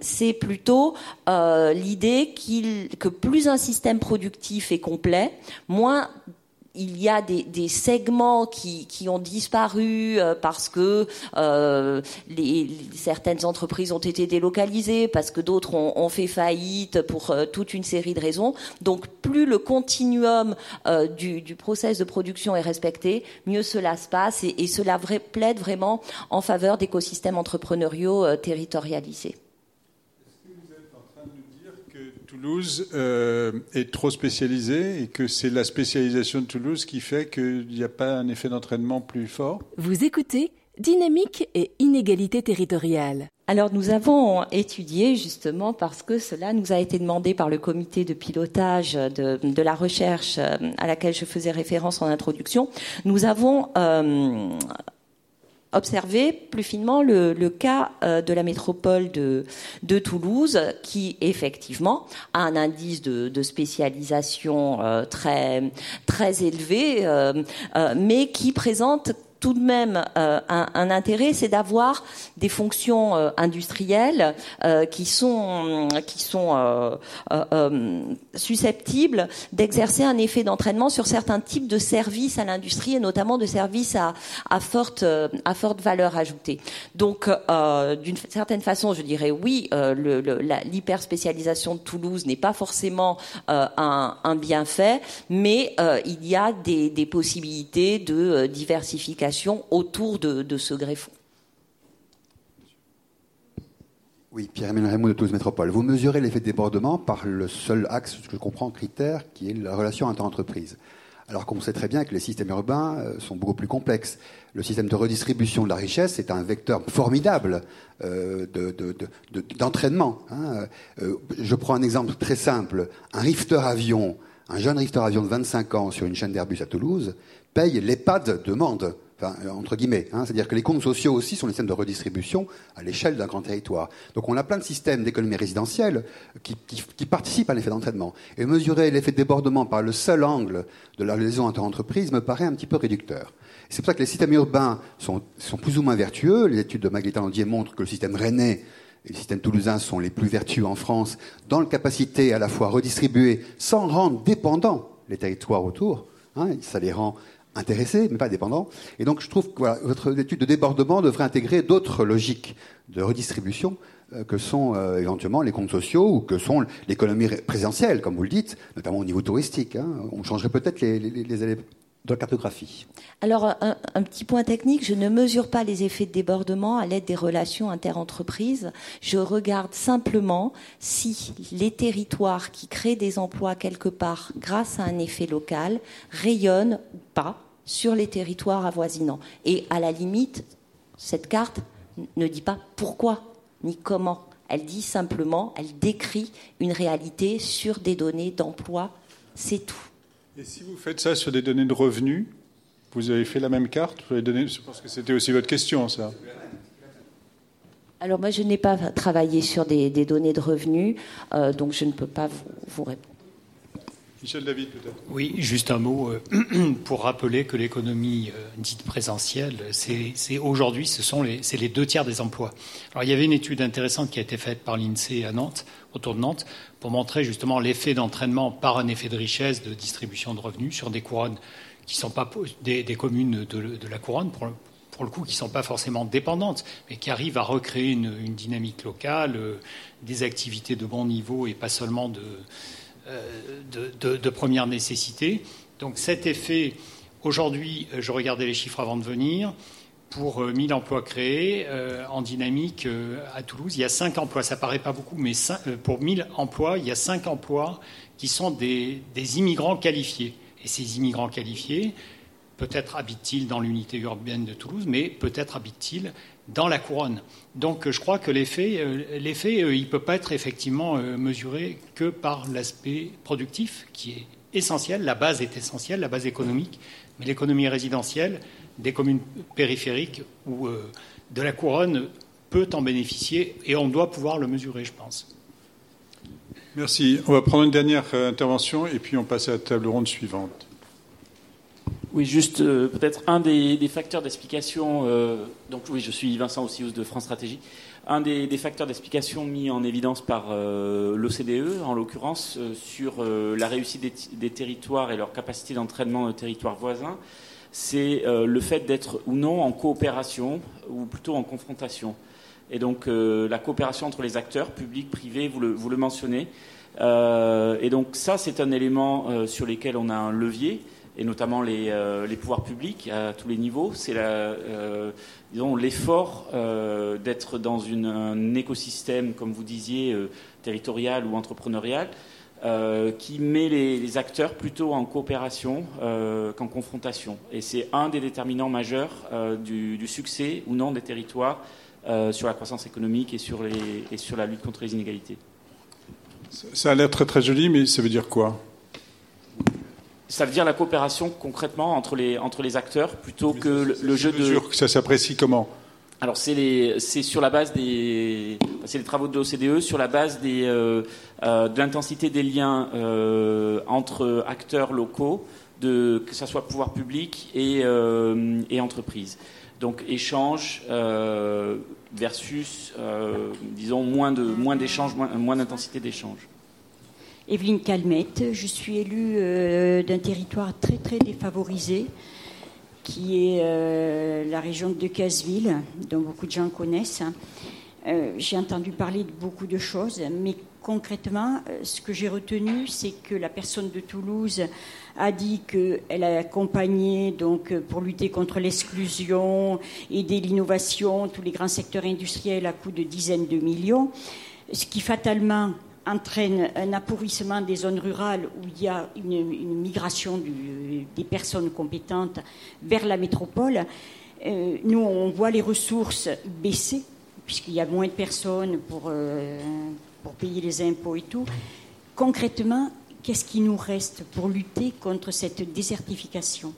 c'est plutôt l'idée qu'il que plus un système productif est complet, moins il y a des, segments qui, ont disparu euh, parce que euh, certaines entreprises ont été délocalisées, parce que d'autres ont, fait faillite pour euh, toute une série de raisons. Donc plus le continuum du, du, process de production est respecté, mieux cela se passe et, et cela plaide vraiment en faveur d'écosystèmes entrepreneuriaux territorialisés. Toulouse euh, est trop spécialisée et que c'est la spécialisation de Toulouse qui fait qu'il n'y a pas un effet d'entraînement plus fort Vous écoutez Dynamique et inégalité territoriale. Alors nous avons étudié justement parce que cela nous a été demandé par le comité de pilotage de, la recherche euh, à laquelle je faisais référence en introduction. Nous avons euh, observer plus finement le, cas euh, de la métropole de, Toulouse, qui effectivement a un indice de, spécialisation euh, très, très élevé, euh, mais qui présente tout de même euh, un, intérêt, c'est d'avoir des fonctions euh, industrielles euh, qui sont, susceptibles d'exercer un effet d'entraînement sur certains types de services à l'industrie et notamment de services à, forte, valeur ajoutée. Donc, d'une certaine façon, je dirais oui, l'hyperspécialisation de Toulouse n'est pas forcément un, bienfait, mais il y a des possibilités de diversification autour de, ce greffon. Oui, Pierre-Emmanuel Raymond de Toulouse Métropole. Vous mesurez l'effet de débordement par le seul axe, que je comprends, critère, qui est la relation inter-entreprise. Alors qu'on sait très bien que les systèmes urbains euh, sont beaucoup plus complexes. Le système de redistribution de la richesse est un vecteur formidable euh, d'entraînement. Hein. Euh, je prends un exemple très simple. Un rifter avion, un jeune rifter avion de 25 ans sur une chaîne d'Airbus à Toulouse, paye l'EHPAD de Mende enfin, entre guillemets. Hein. C'est-à-dire que les comptes sociaux aussi sont des systèmes de redistribution à l'échelle d'un grand territoire. Donc on a plein de systèmes d'économie résidentielle qui, qui, participent à l'effet d'entraînement. Et mesurer l'effet de débordement par le seul angle de la liaison inter-entreprise me paraît un petit peu réducteur. C'est pour ça que les systèmes urbains sont, sont plus ou moins vertueux. Les études de Maglita Landier montrent que le système rennais et le système toulousain sont les plus vertueux en France dans la capacité à la fois redistribuer sans rendre dépendants les territoires autour. Hein, ça les rend intéressés, mais pas dépendants. Et donc, je trouve que votre étude de débordement devrait intégrer d'autres logiques de redistribution euh, que sont euh, éventuellement les comptes sociaux ou que sont l'économie présentielle, comme vous le dites, notamment au niveau touristique. Hein. On changerait peut-être les, les, de cartographie. Alors, un, petit point technique, je ne mesure pas les effets de débordement à l'aide des relations interentreprises. Je regarde simplement si les territoires qui créent des emplois quelque part grâce à un effet local rayonnent ou pas sur les territoires avoisinants. Et à la limite, cette carte ne dit pas pourquoi ni comment. Elle dit simplement, elle décrit une réalité sur des données d'emploi. C'est tout. Et si vous faites ça sur des données de revenus, vous avez fait la même carte Je pense que c'était aussi votre question, ça. Alors moi, je n'ai pas travaillé sur des, données de revenus, euh, donc je ne peux pas vous, répondre. Michel David, peut-être. Oui, juste un mot euh, pour rappeler que l'économie euh, dite présentielle, c'est aujourd'hui, ce sont les, les deux tiers des emplois. Alors il y avait une étude intéressante qui a été faite par l'INSEE à Nantes, autour de Nantes, pour montrer justement l'effet d'entraînement par un effet de richesse, de distribution de revenus sur des couronnes qui ne sont pas des, communes de, la couronne, pour, le coup, qui ne sont pas forcément dépendantes, mais qui arrivent à recréer une, dynamique locale, euh, des activités de bon niveau et pas seulement euh, de, de, première nécessité. Donc cet effet, aujourd'hui, je regardais les chiffres avant de venir, pour 1000 euh, emplois créés euh, en dynamique euh, à Toulouse. Il y a 5 emplois, ça paraît pas beaucoup, mais pour 1000 emplois, il y a 5 emplois qui sont des, immigrants qualifiés. Et ces immigrants qualifiés, peut-être habitent-ils dans l'unité urbaine de Toulouse, mais peut-être habitent-ils dans la couronne. Donc je crois que l'effet, l'effet il ne peut pas être effectivement mesuré que par l'aspect productif, qui est essentiel. La base est essentielle, la base économique, mais l'économie résidentielle, des communes périphériques ou euh, de la couronne peut en bénéficier et on doit pouvoir le mesurer, je pense. Merci. On va prendre une dernière euh, intervention et puis on passe à la table ronde suivante. Oui, juste euh, peut-être un des, facteurs d'explication. donc oui, je suis Vincent Ossius de France Stratégie. Un des, facteurs d'explication mis en évidence par l'OCDE, en l'occurrence, sur la réussite des, territoires et leur capacité d'entraînement de territoires voisins, c'est euh, le fait d'être ou non en coopération ou plutôt en confrontation. Et donc euh, la coopération entre les acteurs, publics, privés, vous le, mentionnez. Euh, et donc ça, c'est un élément sur lequel on a un levier, et notamment les, pouvoirs publics à tous les niveaux. C'est l'effort d'être dans un écosystème, comme vous disiez, territorial ou entrepreneurial, euh, qui met les, acteurs plutôt en coopération euh, qu'en confrontation. Et c'est un des déterminants majeurs euh, du, succès ou non des territoires sur la croissance économique et sur la lutte contre les inégalités. Ça a l'air très très joli, mais ça veut dire quoi? Ça veut dire la coopération concrètement entre les, entre les acteurs plutôt que le, jeu de. Ça s'apprécie comment? Alors c'est sur la base des c'est les travaux de l'OCDE sur la base des, euh, euh, de l'intensité des liens euh, entre acteurs locaux, de, que ce soit pouvoir public et, et entreprise. Donc échange versus disons moins de moins d'échanges, moins, moins d'intensité d'échange. Evelyne Calmette, je suis élue d'un territoire très très défavorisé qui est euh, la région de Decazeville, dont beaucoup de gens connaissent. Euh, j'ai entendu parler de beaucoup de choses, mais concrètement, euh, ce que j'ai retenu, c'est que la personne de Toulouse a dit qu'elle a accompagné donc pour lutter contre l'exclusion, aider l'innovation, tous les grands secteurs industriels à coût de dizaines de millions, ce qui fatalement entraîne un appauvrissement des zones rurales où il y a une, migration des personnes compétentes vers la métropole. Euh, nous, on voit les ressources baisser, puisqu'il y a moins de personnes pour, euh, pour payer les impôts et tout. Concrètement, qu'est-ce qui nous reste pour lutter contre cette désertification?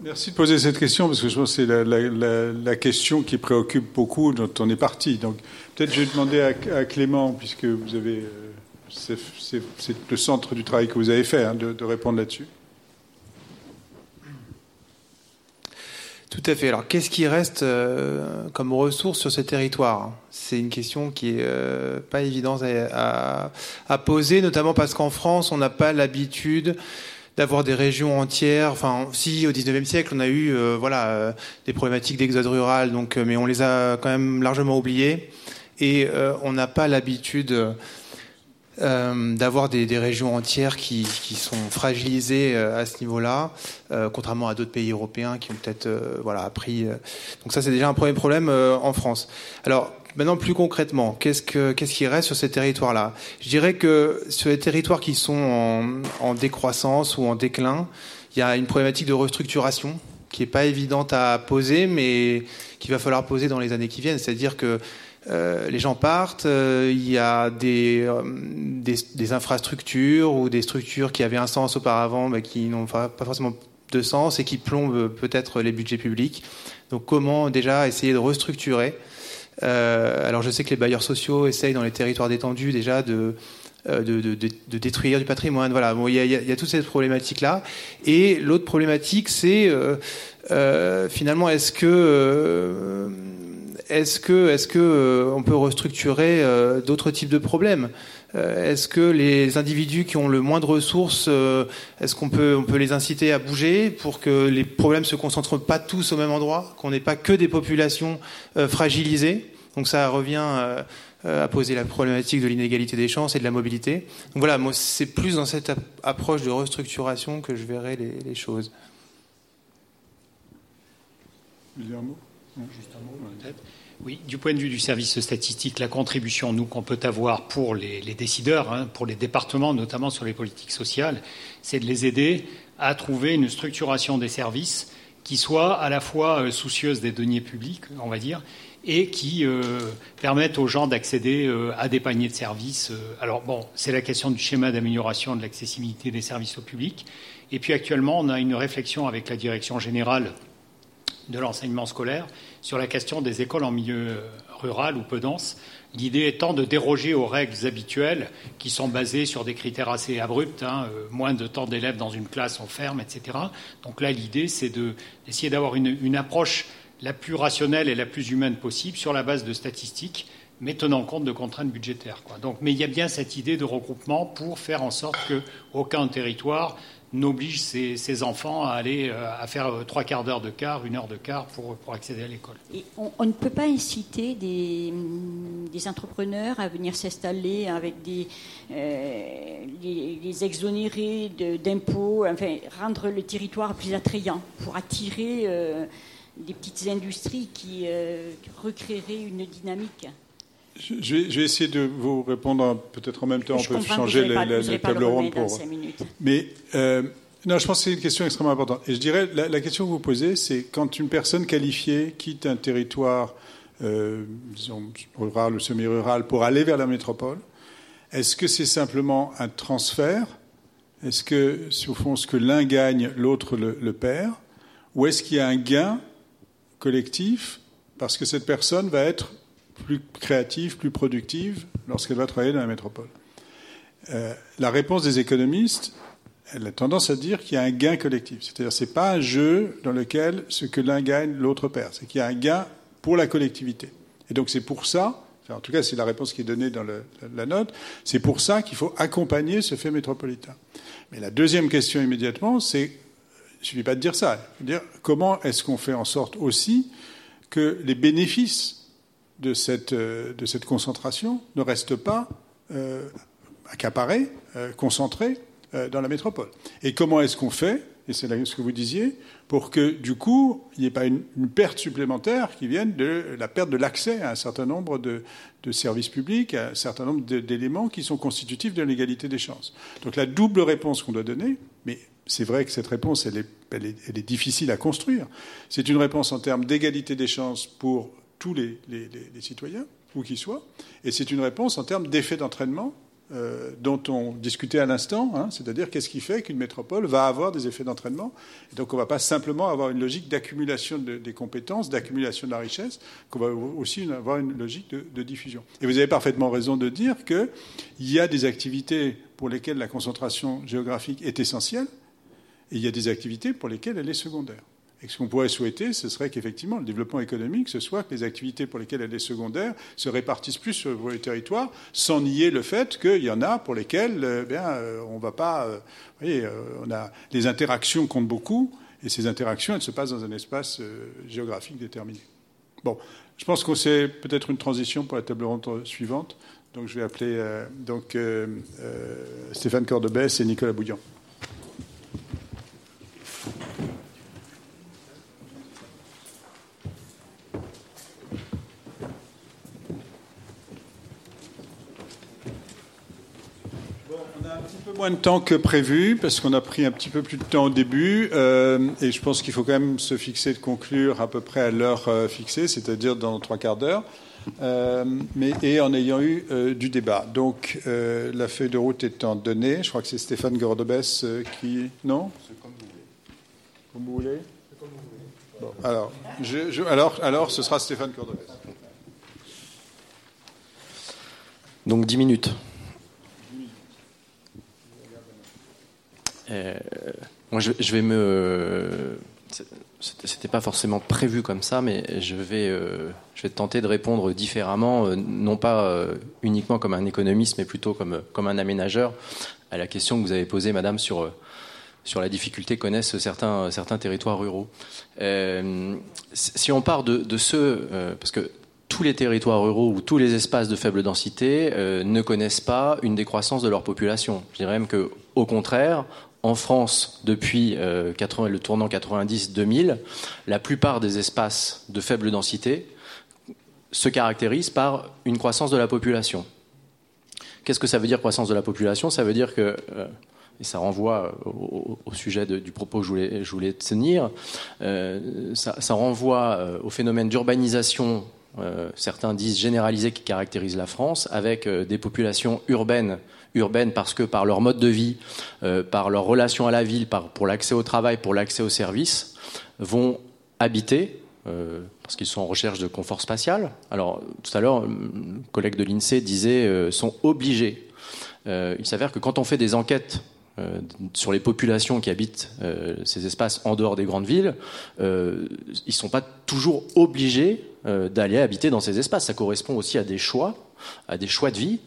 Merci de poser cette question parce que je pense que c'est la, question qui préoccupe beaucoup dont on est parti. Donc peut-être je vais demander à, Clément, puisque vous avez, euh, c'est le centre du travail que vous avez fait, hein, de, répondre là-dessus. Tout à fait. Alors, qu'est-ce qui reste euh, comme ressource sur ce territoire? C'est une question qui est euh, pas évidente à, poser, notamment parce qu'en France, on n'a pas l'habitude d'avoir des régions entières. Enfin, si au 19e siècle, on a eu euh, voilà euh, des problématiques d'exode rural, donc, euh, mais on les a quand même largement oubliées et on n'a pas l'habitude d'avoir des, des, régions entières qui, qui sont fragilisées à ce niveau-là, contrairement à d'autres pays européens qui ont peut-être voilà appris. donc ça, c'est déjà un premier problème en France. Alors Maintenant, plus concrètement, qu'est-ce, que, qu'est-ce qui reste sur ces territoires-là? Je dirais que sur les territoires qui sont en, en, décroissance ou en déclin, il y a une problématique de restructuration qui n'est pas évidente à poser, mais qu'il va falloir poser dans les années qui viennent. C'est-à-dire que euh, les gens partent, euh, il y a des, euh, des, infrastructures ou des structures qui avaient un sens auparavant, mais qui n'ont pas, pas forcément de sens et qui plombent peut-être les budgets publics. Donc comment déjà essayer de restructurer euh, alors je sais que les bailleurs sociaux essayent dans les territoires détendus déjà de euh, détruire du patrimoine. Voilà, il y a, toute cette problématique là. Et l'autre problématique, c'est euh, finalement, est-ce que est-ce que que on peut restructurer d'autres types de problèmes? Est-ce que les individus qui ont le moins de ressources, est-ce qu'on peut les inciter à bouger pour que les problèmes se concentrent pas tous au même endroit, qu'on n'ait pas que des populations fragilisées? Donc ça revient euh, euh, à poser la problématique de l'inégalité des chances et de la mobilité. Donc voilà, moi c'est plus dans cette approche de restructuration que je verrai les, choses. Oui, du point de vue du service statistique, la contribution, nous, qu'on peut avoir pour les, décideurs, hein, pour les départements, notamment sur les politiques sociales, c'est de les aider à trouver une structuration des services qui soit à la fois euh, soucieuse des deniers publics, on va dire, et qui euh, permettent aux gens d'accéder euh, à des paniers de services. Alors bon, c'est la question du schéma d'amélioration de l'accessibilité des services au public. Et puis actuellement, on a une réflexion avec la direction générale de l'enseignement scolaire sur la question des écoles en milieu rural ou peu dense. L'idée étant de déroger aux règles habituelles qui sont basées sur des critères assez abrupts, hein, moins de temps d'élèves dans une classe, on ferme, etc. Donc là, l'idée, c'est d'essayer d'avoir une, une approche la plus rationnelle et la plus humaine possible sur la base de statistiques, mais tenant compte de contraintes budgétaires. Donc, mais il y a bien cette idée de regroupement pour faire en sorte qu'aucun territoire n'oblige ses, enfants à aller euh, à faire euh, trois quarts d'heure de quart, une heure de quart pour, accéder à l'école. On, ne peut pas inciter des, des entrepreneurs à venir s'installer avec des euh, les, exonérer d'impôts, enfin rendre le territoire plus attrayant pour attirer des petites industries qui euh, recréeraient une dynamique je vais, essayer de vous répondre peut-être en même temps. on peut changer la, table ronde pour. Mais euh, non, je pense que c'est une question extrêmement importante. Et je dirais la, question que vous posez, c'est quand une personne qualifiée quitte un territoire, euh, disons rural ou semi-rural, pour aller vers la métropole, est-ce que c'est simplement un transfert? Est-ce que, au fond, ce que l'un gagne, l'autre le, le perd? Ou est-ce qu'il y a un gain collectif parce que cette personne va être plus créative, plus productive lorsqu'elle va travailler dans la métropole. Euh, la réponse des économistes, elle a tendance à dire qu'il y a un gain collectif. C'est-à-dire ce n'est pas un jeu dans lequel ce que l'un gagne, l'autre perd. C'est qu'il y a un gain pour la collectivité. Et donc c'est pour ça, en tout cas c'est la réponse qui est donnée dans la note, c'est pour ça qu'il faut accompagner ce fait métropolitain. Mais la deuxième question immédiatement, c'est il ne suffit pas de dire ça. dire comment est-ce qu'on fait en sorte aussi que les bénéfices de cette, euh, de cette concentration ne restent pas euh, accaparés, euh, concentrés dans la métropole. Et comment est-ce qu'on fait, et c'est ce que vous disiez, pour que du coup, il n'y ait pas une, perte supplémentaire qui vienne de la perte de l'accès à un certain nombre de, de services publics, à un certain nombre d'éléments qui sont constitutifs de l'égalité des chances. Donc la double réponse qu'on doit donner, mais c'est vrai que cette réponse, elle est, difficile à construire. C'est une réponse en termes d'égalité des chances pour tous les, citoyens, où qu'ils soient, et c'est une réponse en termes d'effet d'entraînement euh, dont on discutait à l'instant, hein, c'est-à-dire qu'est-ce qui fait qu'une métropole va avoir des effets d'entraînement. Donc on ne va pas simplement avoir une logique d'accumulation des compétences, d'accumulation de la richesse, qu'on va aussi avoir une logique de, de, diffusion. Et vous avez parfaitement raison de dire qu'il y a des activités pour lesquelles la concentration géographique est essentielle, et il y a des activités pour lesquelles elle est secondaire. Et ce qu'on pourrait souhaiter, ce serait qu'effectivement, le développement économique, ce soit que les activités pour lesquelles elle est secondaire se répartissent plus sur le territoire, sans nier le fait qu'il y en a pour lesquelles eh bien, euh, on va pas. Euh, vous voyez, euh, on a, les interactions comptent beaucoup, et ces interactions, elles se passent dans un espace géographique déterminé. Bon, je pense qu'on sait peut-être une transition pour la table ronde suivante. Donc je vais appeler donc, Stéphane Cordebès et Nicolas Bouillon. Moins de temps que prévu, parce qu'on a pris un petit peu plus de temps au début, euh, et je pense qu'il faut quand même se fixer de conclure à peu près à l'heure euh, fixée, c'est-à-dire dans trois quarts d'heure, euh, mais et en ayant eu du débat. Donc la feuille de route étant donnée, je crois que c'est Stéphane Gordebès qui... Non? C'est comme vous voulez. Comme vous voulez comme vous voulez. alors, je, alors, alors, ce sera Stéphane Gordebès. Donc 10 minutes. Euh, moi, je, vais me. C'était pas forcément prévu comme ça, mais je vais, euh, je vais tenter de répondre différemment, euh, non pas uniquement comme un économiste, mais plutôt comme, comme un aménageur, à la question que vous avez posée, Madame, sur sur la difficulté connaissent certains, certains territoires ruraux. si on part de, de ceux, parce que tous les territoires ruraux ou tous les espaces de faible densité ne connaissent pas une décroissance de leur population. Je dirais même que, au contraire, en France depuis euh, le tournant 90-2000, la plupart des espaces de faible densité se caractérisent par une croissance de la population. Qu'est-ce que ça veut dire croissance de la population? Ça veut dire que, euh, et ça renvoie au, sujet du propos que je voulais, tenir, euh, ça, renvoie au phénomène d'urbanisation certains disent généralisé qui caractérise la France, avec des populations urbaines urbaines parce que par leur mode de vie, euh, par leur relation à la ville, par, pour l'accès au travail, pour l'accès aux services, vont habiter, euh, parce qu'ils sont en recherche de confort spatial. Alors, tout à l'heure, le collègue de l'INSEE disait euh, sont obligés. il s'avère que quand on fait des enquêtes sur les populations qui habitent ces espaces en dehors des grandes villes, ils ne sont pas toujours obligés d'aller habiter dans ces espaces. Ça correspond aussi à des choix à des choix de vie,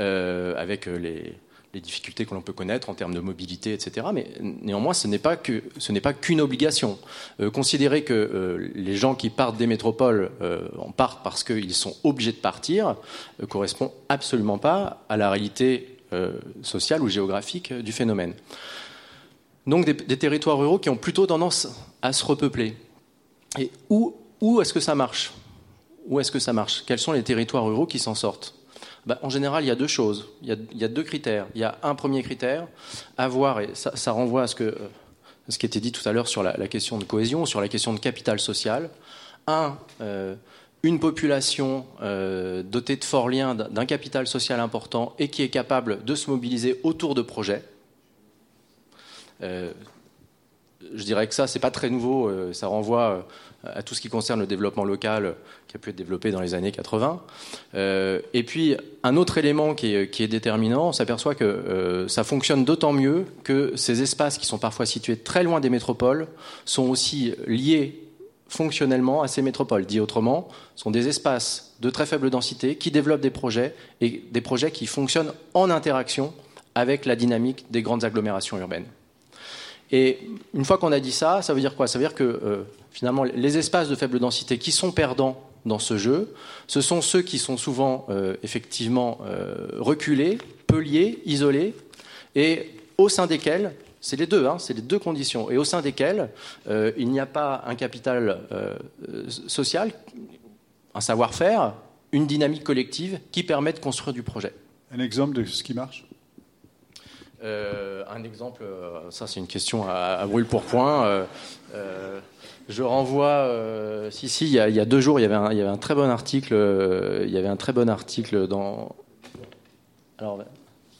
euh, avec euh, les, difficultés que l'on peut connaître en termes de mobilité, etc. Mais néanmoins, ce n'est pas qu'une obligation. Euh, considérer que les gens qui partent des métropoles en partent parce qu'ils sont obligés de partir correspond absolument pas à la réalité sociale ou géographique du phénomène. Donc des, des, territoires ruraux qui ont plutôt tendance à se repeupler. Et où, où est-ce que ça marche? Où est-ce que ça marche? Quels sont les territoires ruraux qui s'en sortent? Bah, En général, il y a deux choses. Il y a, deux critères. Il y a un premier critère, avoir, et ça, renvoie à ce, que, euh, ce qui était dit tout à l'heure sur la, question de cohésion, sur la question de capital social. Un, euh, une population euh, dotée de forts liens, d'un capital social important et qui est capable de se mobiliser autour de projets. je dirais que ça, c'est pas très nouveau. ça renvoie à tout ce qui concerne le développement local qui a pu être développé dans les années 80. Euh, et puis, un autre élément qui est, déterminant, on s'aperçoit que euh, ça fonctionne d'autant mieux que ces espaces qui sont parfois situés très loin des métropoles sont aussi liés fonctionnellement à ces métropoles. Dit autrement, sont des espaces de très faible densité qui développent des projets et des projets qui fonctionnent en interaction avec la dynamique des grandes agglomérations urbaines. Et une fois qu'on a dit ça, ça veut dire quoi? Ça veut dire que euh, finalement, les espaces de faible densité qui sont perdants dans ce jeu, ce sont ceux qui sont souvent euh, effectivement euh, reculés, peu liés, isolés, et au sein desquels, c'est les deux, hein, c'est les deux conditions, et au sein desquels il n'y a pas un capital social, un savoir-faire, une dynamique collective qui permet de construire du projet. Un exemple de ce qui marche? Euh, un exemple, euh, ça c'est une question à, brûle pour point. Euh, je renvoie, si si, il y, a, deux jours, il y, avait un, il y avait un très bon article, il y avait un très bon article dans. Alors,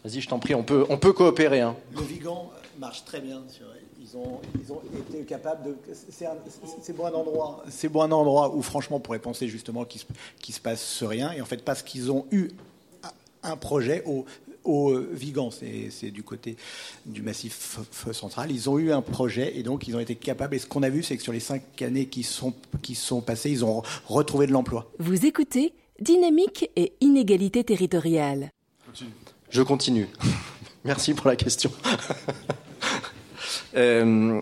Vas-y, je t'en prie, on peut, on peut coopérer. Hein. Le Vigan marche très bien. Ils ont, ils ont été capables de. C'est bon un endroit. C'est bon un endroit où franchement on pourrait penser justement qu'il se, se passe rien. Et en fait parce qu'ils ont eu un projet au, au Vigan, c'est du côté du massif central. Ils ont eu un projet et donc ils ont été capables. Et ce qu'on a vu, c'est que sur les cinq années qui sont, qui sont passées, ils ont retrouvé de l'emploi. Vous écoutez Dynamique et inégalité territoriale. Je continue. Merci pour la question. Euh,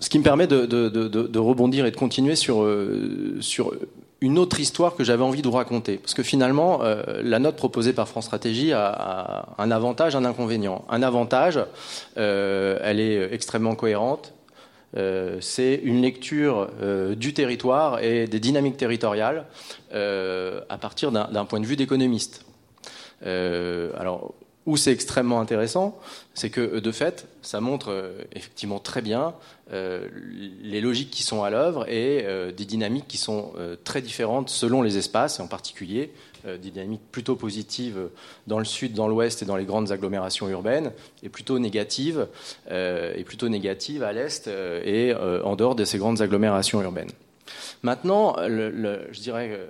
ce qui me permet de, rebondir et de continuer sur, euh, sur une autre histoire que j'avais envie de vous raconter. Parce que finalement, euh, la note proposée par France Stratégie a, un avantage, un inconvénient. Un avantage, elle est extrêmement cohérente. c'est une lecture du territoire et des dynamiques territoriales à partir d'un point de vue d'économiste. alors, où c'est extrêmement intéressant, c'est que de fait, ça montre euh, effectivement très bien euh, les logiques qui sont à l'œuvre et euh, des dynamiques qui sont très différentes selon les espaces, et en particulier des dynamiques plutôt positives dans le sud, dans l'ouest et dans les grandes agglomérations urbaines, et plutôt négatives, et plutôt négatives à l'est et en dehors de ces grandes agglomérations urbaines. Maintenant, je dirais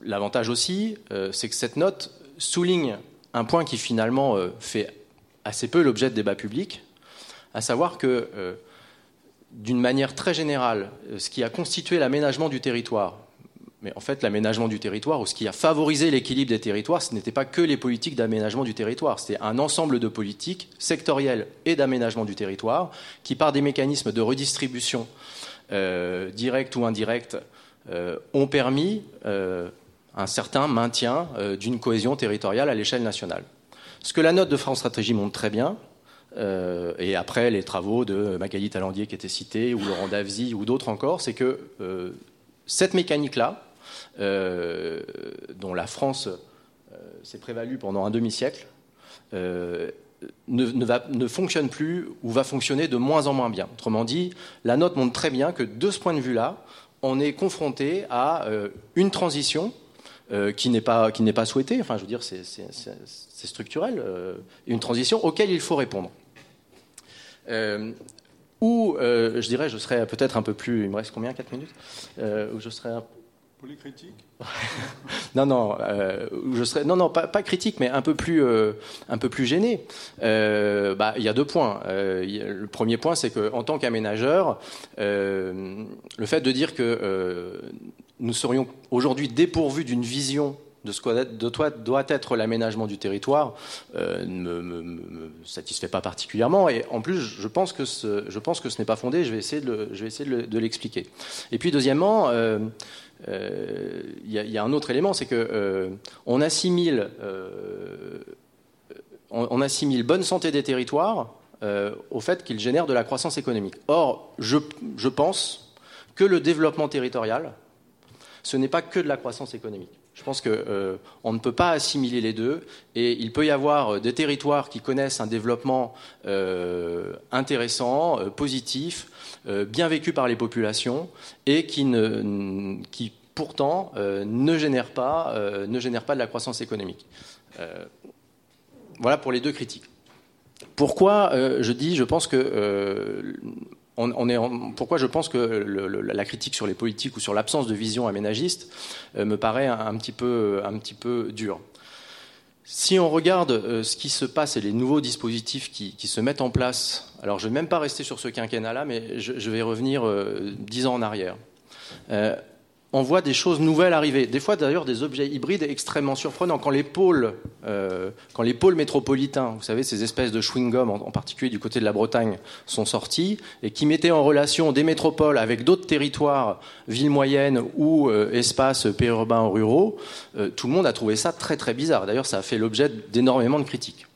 l'avantage aussi, c'est que cette note souligne un point qui finalement euh, fait assez peu l'objet de débats publics, à savoir que, euh, d'une manière très générale, euh, ce qui a constitué l'aménagement du territoire, mais en fait l'aménagement du territoire, ou ce qui a favorisé l'équilibre des territoires, ce n'était pas que les politiques d'aménagement du territoire, c'était un ensemble de politiques sectorielles et d'aménagement du territoire qui, par des mécanismes de redistribution directs ou indirects, ont permis un certain maintien euh, d'une cohésion territoriale à l'échelle nationale. Ce que la note de France Stratégie montre très bien, euh, et après les travaux de Magali Talandier qui étaient cités, ou Laurent Davzy, ou d'autres encore, c'est que euh, cette mécanique-là, dont la France s'est prévalue pendant un demi-siècle, ne, fonctionne plus ou va fonctionner de moins en moins bien. Autrement dit, la note montre très bien que de ce point de vue-là, on est confronté à une transition euh, qui n'est pas qui n'est pas souhaité. Enfin, je veux dire, c'est structurel. Euh, une transition auquel il faut répondre. Euh, ou, je dirais, je serais peut-être un peu plus. Il me reste combien 4 minutes Où je serais. Pour les critiques Non, non, je serais, non, non, pas, pas, critique, mais un peu plus, un peu plus gêné. bah, il y a deux points. le premier point, c'est qu'en tant qu'aménageur, le fait de dire que nous serions aujourd'hui dépourvus d'une vision de ce que doit être l'aménagement du territoire euh, ne me, satisfait pas particulièrement. Et en plus, je pense que ce, je pense que ce n'est pas fondé. Je vais essayer de, l'expliquer. Et puis, deuxièmement, euh, euh, il y, a un autre élément, c'est que on assimile, on, assimile bonne santé des territoires au fait qu'ils génèrent de la croissance économique. Or, je, je pense que le développement territorial ce n'est pas que de la croissance économique. Je pense qu'on euh, ne peut pas assimiler les deux et il peut y avoir euh, des territoires qui connaissent un développement euh, intéressant, positif, bien vécu par les populations et qui, pourtant ne, génèrent pas, ne génèrent pas de la croissance économique. voilà pour les deux critiques. Pourquoi je dis, je pense que pourquoi je pense que la critique sur les politiques ou sur l'absence de vision aménagiste euh, me paraît un, petit peu, un petit peu dure. Si on regarde euh, ce qui se passe et les nouveaux dispositifs qui, se mettent en place, alors je ne vais même pas rester sur ce quinquennat-là, mais je, vais revenir euh, dix ans en arrière on voit des choses nouvelles arriver. Des fois, d'ailleurs, des objets hybrides extrêmement surprenants. Quand les pôles, euh, métropolitains, vous savez, ces espèces de chewing-gum, en, particulier du côté de la Bretagne, sont sortis et qui mettaient en relation des métropoles avec d'autres territoires, villes moyennes ou euh, espaces périurbains ou ruraux, euh, tout le monde a trouvé ça très très bizarre. D'ailleurs, ça a fait l'objet d'énormément de critiques.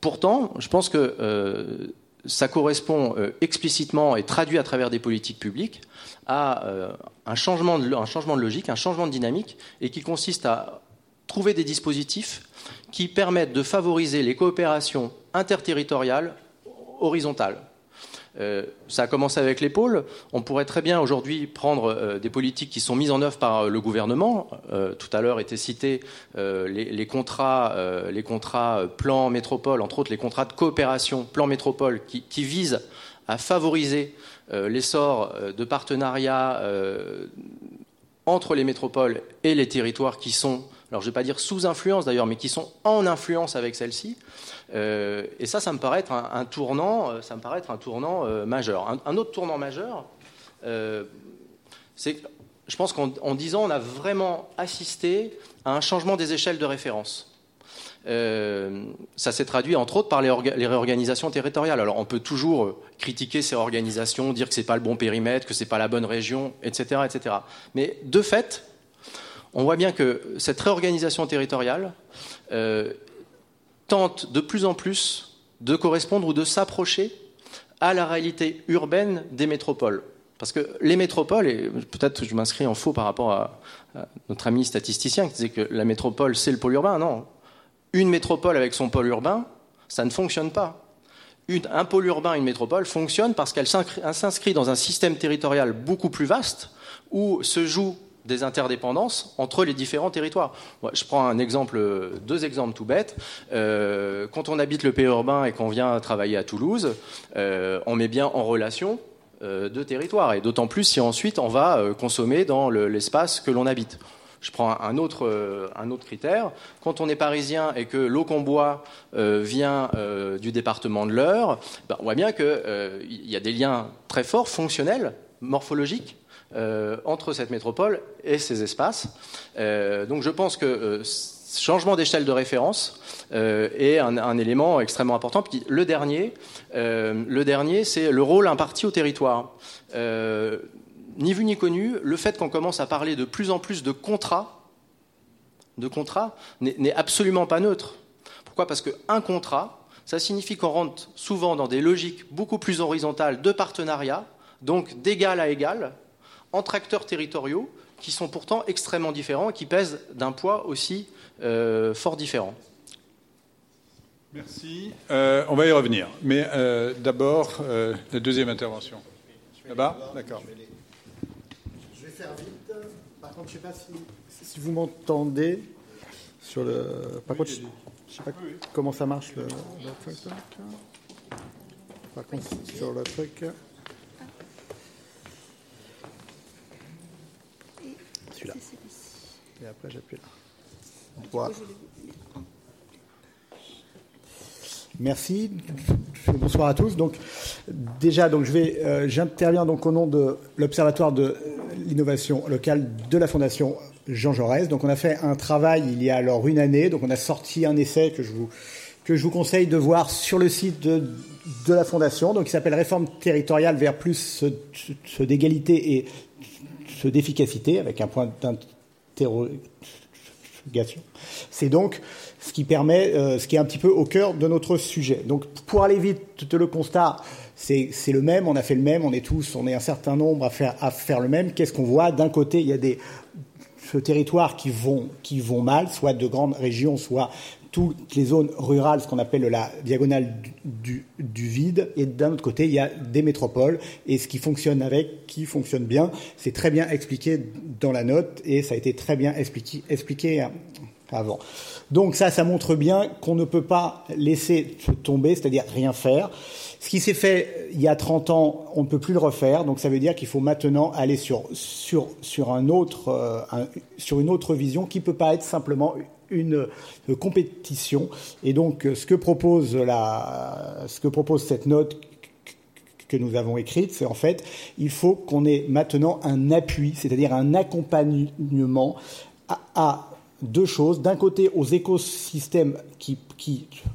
Pourtant, je pense que ça correspond explicitement et traduit à travers des politiques publiques à euh, un, changement de, logique, un changement de dynamique, et qui consiste à trouver des dispositifs qui permettent de favoriser les coopérations interterritoriales horizontales. Euh, ça a commencé avec les pôles. On pourrait très bien aujourd'hui prendre euh, des politiques qui sont mises en œuvre par le gouvernement. tout à l'heure étaient cités les, contrats, les contrats plan métropole, entre autres les contrats de coopération plan métropole, qui visent à favoriser l'essor de partenariats entre les métropoles et les territoires qui sont alors je ne vais pas dire sous influence d'ailleurs, mais qui sont en influence avec celle-ci. Euh, et ça, ça me paraît être un, tournant, euh, ça me paraît être un tournant euh, majeur. Un, autre tournant majeur, c'est, je pense qu'en dix ans, on a vraiment assisté à un changement des échelles de référence. Ça s'est traduit entre autres par les, réorganisations territoriales. Alors on peut toujours critiquer ces réorganisations, dire que ce n'est pas le bon périmètre, que ce n'est pas la bonne région, etc., etc. Mais de fait, on voit bien que cette réorganisation territoriale euh, tente de plus en plus de correspondre ou de s'approcher à la réalité urbaine des métropoles. Parce que les métropoles, et peut-être je m'inscris en faux par rapport à, notre ami statisticien qui disait que la métropole c'est le pôle urbain, non. Une métropole avec son pôle urbain, ça ne fonctionne pas. un pôle urbain, une métropole, fonctionne parce qu'elle s'inscrit dans un système territorial beaucoup plus vaste où se joue des interdépendances entre les différents territoires. je prends un exemple, deux exemples tout bêtes. Euh, quand on habite le pays urbain et qu'on vient travailler à Toulouse, euh, on met bien en relation euh, deux territoires, et d'autant plus si ensuite on va consommer dans l'espace que l'on habite. Je prends un autre, un autre critère. Quand on est parisien et que l'eau qu'on boit vient du département de l'Eure, ben, on voit bien qu'il y a des liens très forts, fonctionnels, morphologiques, euh, entre cette métropole et ces espaces. Euh, donc je pense que euh, ce changement d'échelle de référence est un, élément extrêmement important. le dernier, le dernier, c'est le rôle imparti au territoire. Ni vu ni connu, le fait qu'on commence à parler de plus en plus de contrats, de contrats, n'est absolument pas neutre. Pourquoi? Parce qu'un contrat, ça signifie qu'on rentre souvent dans des logiques beaucoup plus horizontales de partenariat, donc d'égal à égal, entre acteurs territoriaux qui sont pourtant extrêmement différents et qui pèsent d'un poids aussi euh, fort différent. Merci. Euh, on va y revenir. Mais euh, d'abord, la deuxième intervention. Là-bas? D'accord. Faire vite. Par contre, je ne sais pas si, vous m'entendez. Sur le... Par contre, je ne sais pas comment ça marche le, le truc. Par contre, sur le truc. Et après, j'appuie là. Merci. Bonsoir à tous. Donc, déjà, donc je vais, euh, j'interviens donc au nom de l'Observatoire de l'innovation locale de la Fondation Jean Jaurès. Donc, on a fait un travail il y a alors une année. Donc, on a sorti un essai que je vous que je vous conseille de voir sur le site de, la Fondation. Donc, il s'appelle Réforme territoriale vers plus d'égalité et d'efficacité, avec un point d'interrogation. C'est donc ce qui permet, euh, ce qui est un petit peu au cœur de notre sujet. Donc, pour aller vite, le constat, c'est le même, on a fait le même, on est tous, on est un certain nombre à faire, à faire le même. Qu'est-ce qu'on voit? D'un côté, il y a des territoires qui vont, qui vont mal, soit de grandes régions, soit toutes les zones rurales, ce qu'on appelle la diagonale du, vide, et d'un autre côté, il y a des métropoles, et ce qui fonctionne avec, qui fonctionne bien, c'est très bien expliqué dans la note, et ça a été très bien expliqué, expliqué avant. Donc ça, ça montre bien qu'on ne peut pas laisser tomber, c'est-à-dire rien faire. Ce qui s'est fait il y a 30 ans, on ne peut plus le refaire, donc ça veut dire qu'il faut maintenant aller sur, sur, sur, un autre, euh, sur une autre vision qui ne peut pas être simplement une compétition. Et donc, euh, ce que propose, la, ce que propose cette note que nous avons écrite, c'est en fait, il faut qu'on ait maintenant un appui, c'est-à-dire un accompagnement à, deux choses. D'un côté, aux écosystèmes qui,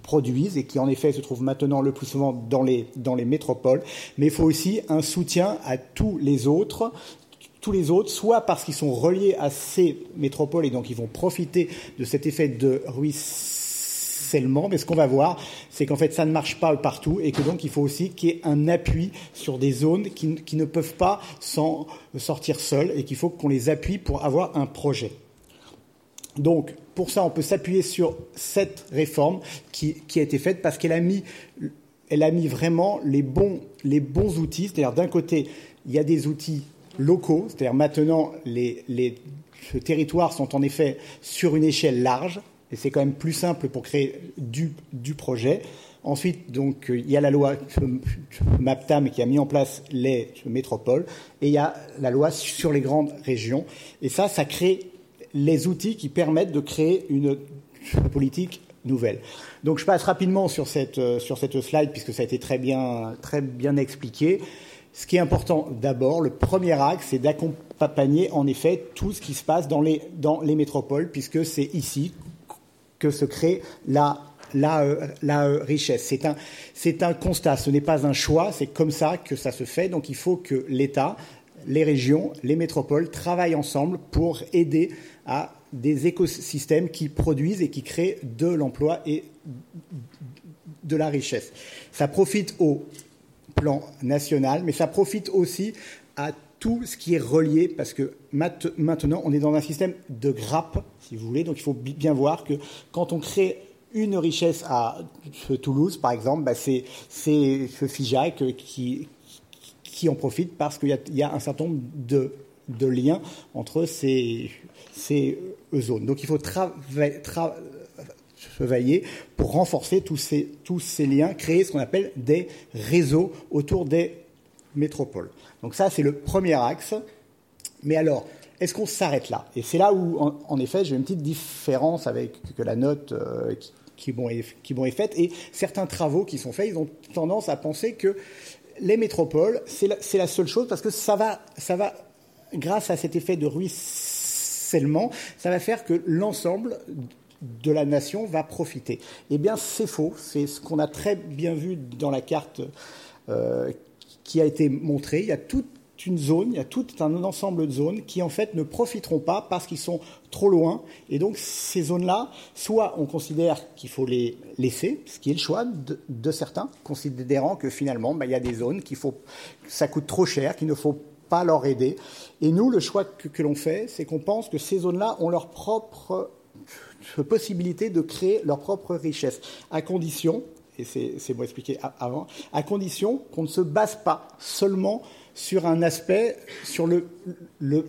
produisent et qui, en effet, se trouvent maintenant le plus souvent dans les, dans les métropoles, mais il faut aussi un soutien à tous les autres tous les autres, soit parce qu'ils sont reliés à ces métropoles et donc ils vont profiter de cet effet de ruissellement. Mais ce qu'on va voir, c'est qu'en fait, ça ne marche pas partout et que donc il faut aussi qu'il y ait un appui sur des zones qui, qui ne peuvent pas s'en sortir seules et qu'il faut qu'on les appuie pour avoir un projet. Donc, pour ça, on peut s'appuyer sur cette réforme qui, a été faite parce qu'elle a mis elle a mis vraiment les bons, outils. C'est-à-dire, d'un côté, il y a des outils locaux, c'est-à-dire maintenant, les, territoires sont en effet sur une échelle large, et c'est quand même plus simple pour créer du, du projet. Ensuite, donc, il y a la loi MAPTAM qui a mis en place les métropoles, et il y a la loi sur les grandes régions. Et ça, ça crée les outils qui permettent de créer une politique nouvelle. Donc, je passe rapidement sur cette, sur cette slide, puisque ça a été très bien, très bien expliqué. Ce qui est important d'abord, le premier axe, c'est d'accompagner en effet tout ce qui se passe dans les, dans les métropoles, puisque c'est ici que se crée la, la, la richesse. C'est un, c'est un constat, ce n'est pas un choix, c'est comme ça que ça se fait. Donc il faut que l'État, les régions, les métropoles travaillent ensemble pour aider à des écosystèmes qui produisent et qui créent de l'emploi et de la richesse. Ça profite au plan national, mais ça profite aussi à tout ce qui est relié, parce que maintenant, on est dans un système de grappe, si vous voulez, donc il faut bien voir que quand on crée une richesse à Toulouse, par exemple, bah c'est ce FIJAC qui, en profite parce qu'il y, a un certain nombre de liens entre ces, ces zones. Donc il faut travailler, pour renforcer tous ces, tous ces liens, créer ce qu'on appelle des réseaux autour des métropoles. Donc ça, c'est le premier axe. Mais alors, est-ce qu'on s'arrête là? Et c'est là où, en, effet, j'ai une petite différence avec la note euh, qui, qui, bon, est, faite et certains travaux qui sont faits, ils ont tendance à penser que les métropoles, c'est la, la, seule chose parce que ça va, ça va, grâce à cet effet de ruissellement, ça va faire que l'ensemble de la nation va profiter. Eh bien, c'est faux. C'est ce qu'on a très bien vu dans la carte euh, qui a été montrée. Il y a toute une zone, il y a tout un ensemble de zones qui en fait ne profiteront pas parce qu'ils sont trop loin. Et donc ces zones-là, soit on considère qu'il faut les laisser, ce qui est le choix de, de certains, considérant que finalement bah, il y a des zones qui faut, ça coûte trop cher, qu'il ne faut pas leur aider. Et nous, le choix que, l'on fait, c'est qu'on pense que ces zones-là ont leur propre possibilité de créer leur propre richesse, à condition, et c'est bon expliqué avant, à condition qu'on ne se base pas seulement sur un aspect, sur le, le,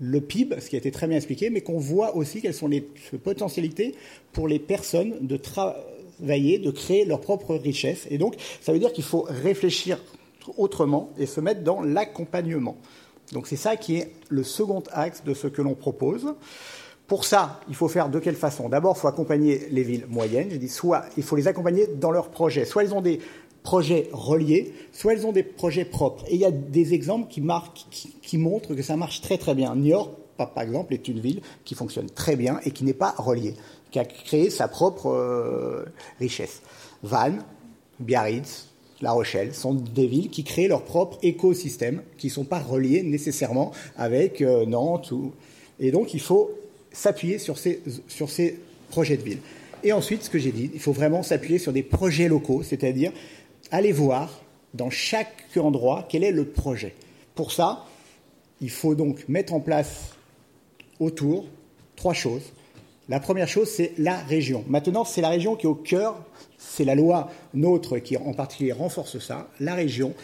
le, PIB, ce qui a été très bien expliqué, mais qu'on voit aussi quelles sont les potentialités pour les personnes de travailler, de créer leur propre richesse. Et donc, ça veut dire qu'il faut réfléchir autrement et se mettre dans l'accompagnement. Donc c'est ça qui est le second axe de ce que l'on propose. Pour ça, il faut faire de quelle façon? D'abord, il faut accompagner les villes moyennes. Je dis soit il faut les accompagner dans leurs projets. Soit elles ont des projets reliés, soit elles ont des projets propres. Et il y a des exemples qui montrent que ça marche très très bien. Niort, par exemple, est une ville qui fonctionne très bien et qui n'est pas reliée, qui a créé sa propre euh, richesse. Vannes, Biarritz, la Rochelle sont des villes qui créent leur propre écosystème, qui ne sont pas reliés nécessairement avec euh, Nantes. Ou... Et donc il faut s'appuyer sur ces, sur ces projets de ville. Et ensuite, ce que j'ai dit, il faut vraiment s'appuyer sur des projets locaux, c'est-à-dire aller voir dans chaque endroit quel est le projet. Pour ça, il faut donc mettre en place autour trois choses. La première chose, c'est la région. Maintenant, c'est la région qui est au cœur, c'est la loi nôtre qui en particulier renforce ça. La région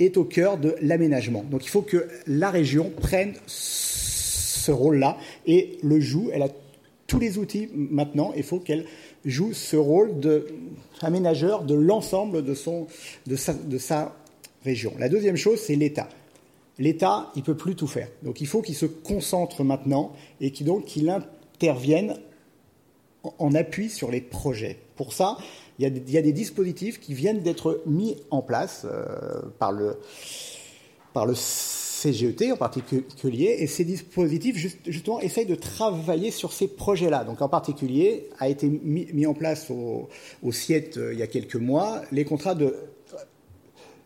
est au cœur de l'aménagement. Donc il faut que la région prenne ce rôle-là et le joue. Elle a tous les outils maintenant. Il faut qu'elle joue ce rôle d'aménageur de, l'ensemble de, de, sa, région. La deuxième chose, c'est l'État. L'État, il peut plus tout faire. Donc il faut qu'il se concentre maintenant et qu'il donc intervienne en appui sur les projets. Pour ça, il y a, des dispositifs qui viennent d'être mis en place euh, par le, par le CGET en particulier, et ces dispositifs justement essayent de travailler sur ces projets-là. Donc en particulier a été mis, mis en place au, au CIET euh, il y a quelques mois les contrats de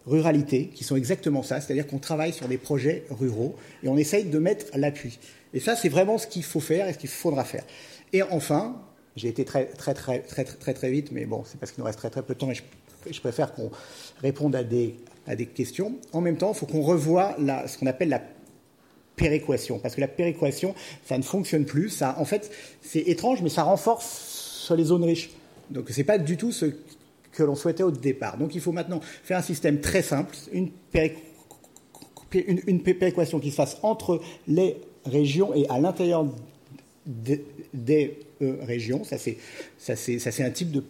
ruralité, qui sont exactement ça, c'est-à-dire qu'on travaille sur des projets ruraux et on essaye de mettre l'appui. Et ça, c'est vraiment ce qu'il faut faire et ce qu'il faudra faire. Et enfin, j'ai été très très très très très très vite, mais bon, c'est parce qu'il nous reste très très peu de temps et je, préfère qu'on réponde à des à des questions. En même temps, il faut qu'on revoie ce qu'on appelle la péréquation, parce que la péréquation, ça ne fonctionne plus. Ça, en fait, c'est étrange, mais ça renforce les zones riches. Donc, c'est pas du tout ce que l'on souhaitait au départ. Donc il faut maintenant faire un système très simple, une, une, péréquation qui se fasse entre les régions et à l'intérieur des, euh, régions. Ça, c'est un type de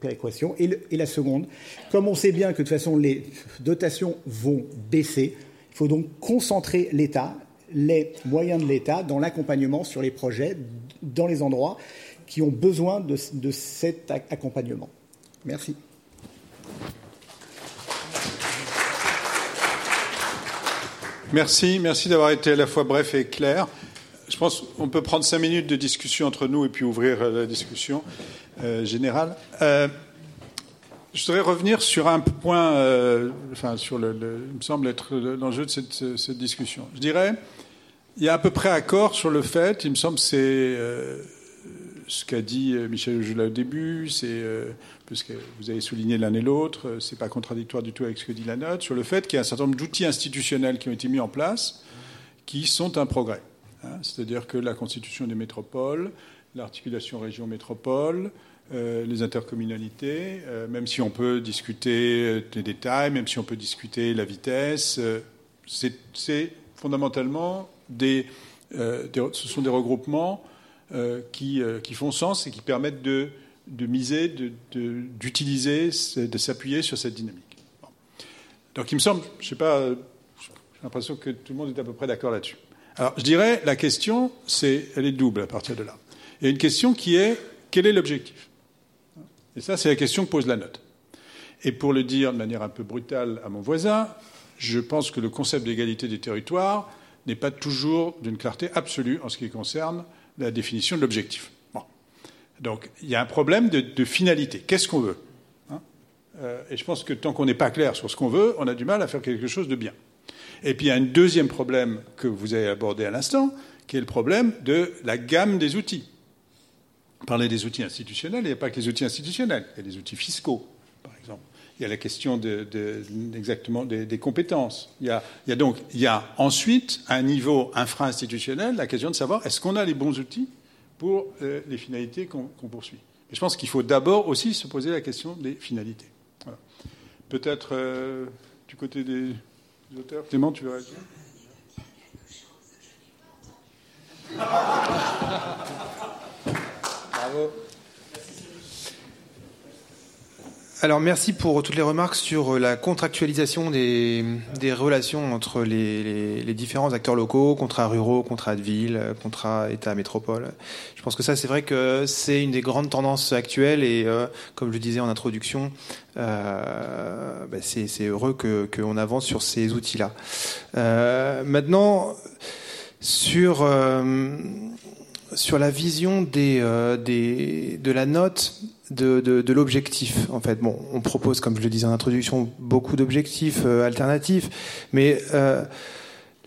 péréquation. Et, et, la seconde, comme on sait bien que de toute façon les dotations vont baisser, il faut donc concentrer l'État, les moyens de l'État dans l'accompagnement sur les projets, dans les endroits qui ont besoin de, de cet accompagnement. Merci. Merci, merci d'avoir été à la fois bref et clair. Je pense qu'on peut prendre cinq minutes de discussion entre nous et puis ouvrir la discussion euh, générale. Euh, je voudrais revenir sur un point, euh, enfin sur le, il me semble être l'enjeu de cette, cette, discussion. Je dirais, il y a à peu près accord sur le fait, il me semble, c'est ce qu'a dit Michel Joula au début, c'est ce que vous avez souligné l'un et l'autre, c'est pas contradictoire du tout avec ce que dit la note, sur le fait qu'il y a un certain nombre d'outils institutionnels qui ont été mis en place qui sont un progrès. Hein. C'est-à-dire que la constitution des métropoles, l'articulation région-métropole, euh, les intercommunalités, euh, même si on peut discuter euh, des détails, même si on peut discuter la vitesse, c'est fondamentalement des, ce sont des regroupements qui, qui, font sens et qui permettent de miser, d'utiliser, de, s'appuyer sur cette dynamique. Donc il me semble, je sais pas, j'ai l'impression que tout le monde est à peu près d'accord là-dessus. Alors je dirais, la question, c'est, elle est double à partir de là. Il y a une question qui est, quel est l'objectif? Et ça, c'est la question que pose la note. Et pour le dire de manière un peu brutale à mon voisin, je pense que le concept d'égalité des territoires n'est pas toujours d'une clarté absolue en ce qui concerne la définition de l'objectif. Donc il y a un problème de, finalité. Qu'est-ce qu'on veut hein? Euh, Et je pense que tant qu'on n'est pas clair sur ce qu'on veut, on a du mal à faire quelque chose de bien. Et puis il y a un deuxième problème que vous avez abordé à l'instant, qui est le problème de la gamme des outils. Parler des outils institutionnels, il n'y a pas que les outils institutionnels, il y a des outils fiscaux. Il y a la question exactement des, compétences. Il y, a, il y, a, donc il y a ensuite, à un niveau infra-institutionnel, la question de savoir est-ce qu'on a les bons outils pour euh, les finalités qu'on poursuit? Et je pense qu'il faut d'abord aussi se poser la question des finalités. Peut-être euh, du côté des auteurs. Clément, tu veux réagir Bravo. Alors merci pour toutes les remarques sur la contractualisation des, relations entre les, différents acteurs locaux, contrats ruraux, contrats de ville, contrats État-métropole. Je pense que ça c'est vrai que c'est une des grandes tendances actuelles et euh, comme je le disais en introduction, euh, bah, c'est heureux qu'on avance sur ces outils-là. Euh, maintenant, sur sur la vision des, de la note de, l'objectif. En fait, bon, on propose, comme je le disais en introduction, beaucoup d'objectifs euh, alternatifs, mais euh,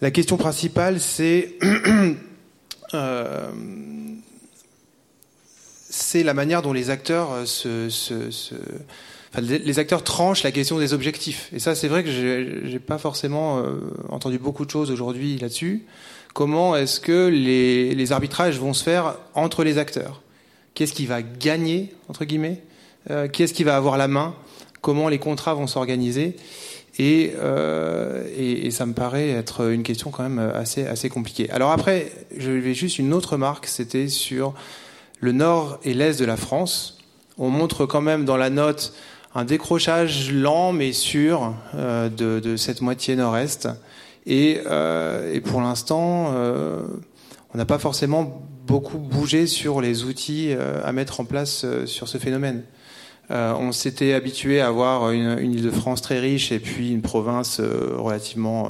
la question principale, c'est euh, c'est la manière dont les acteurs se, les acteurs tranchent la question des objectifs. Et ça, c'est vrai que j'ai pas forcément entendu beaucoup de choses aujourd'hui là-dessus. Comment est-ce que les, arbitrages vont se faire entre les acteurs? Qu'est-ce qui va gagner, entre guillemets? Euh, Qui est-ce qui va avoir la main? Comment les contrats vont s'organiser? Et, euh, et, ça me paraît être une question quand même assez, assez compliquée. Alors après, je vais juste une autre remarque, c'était sur le nord et l'est de la France. On montre quand même dans la note un décrochage lent mais sûr euh, de, cette moitié nord-est. Et, euh, et, pour l'instant, euh, on n'a pas forcément beaucoup bougé sur les outils euh, à mettre en place euh, sur ce phénomène. Euh, on s'était habitué à avoir une, une Île-de-France très riche et puis une province relativement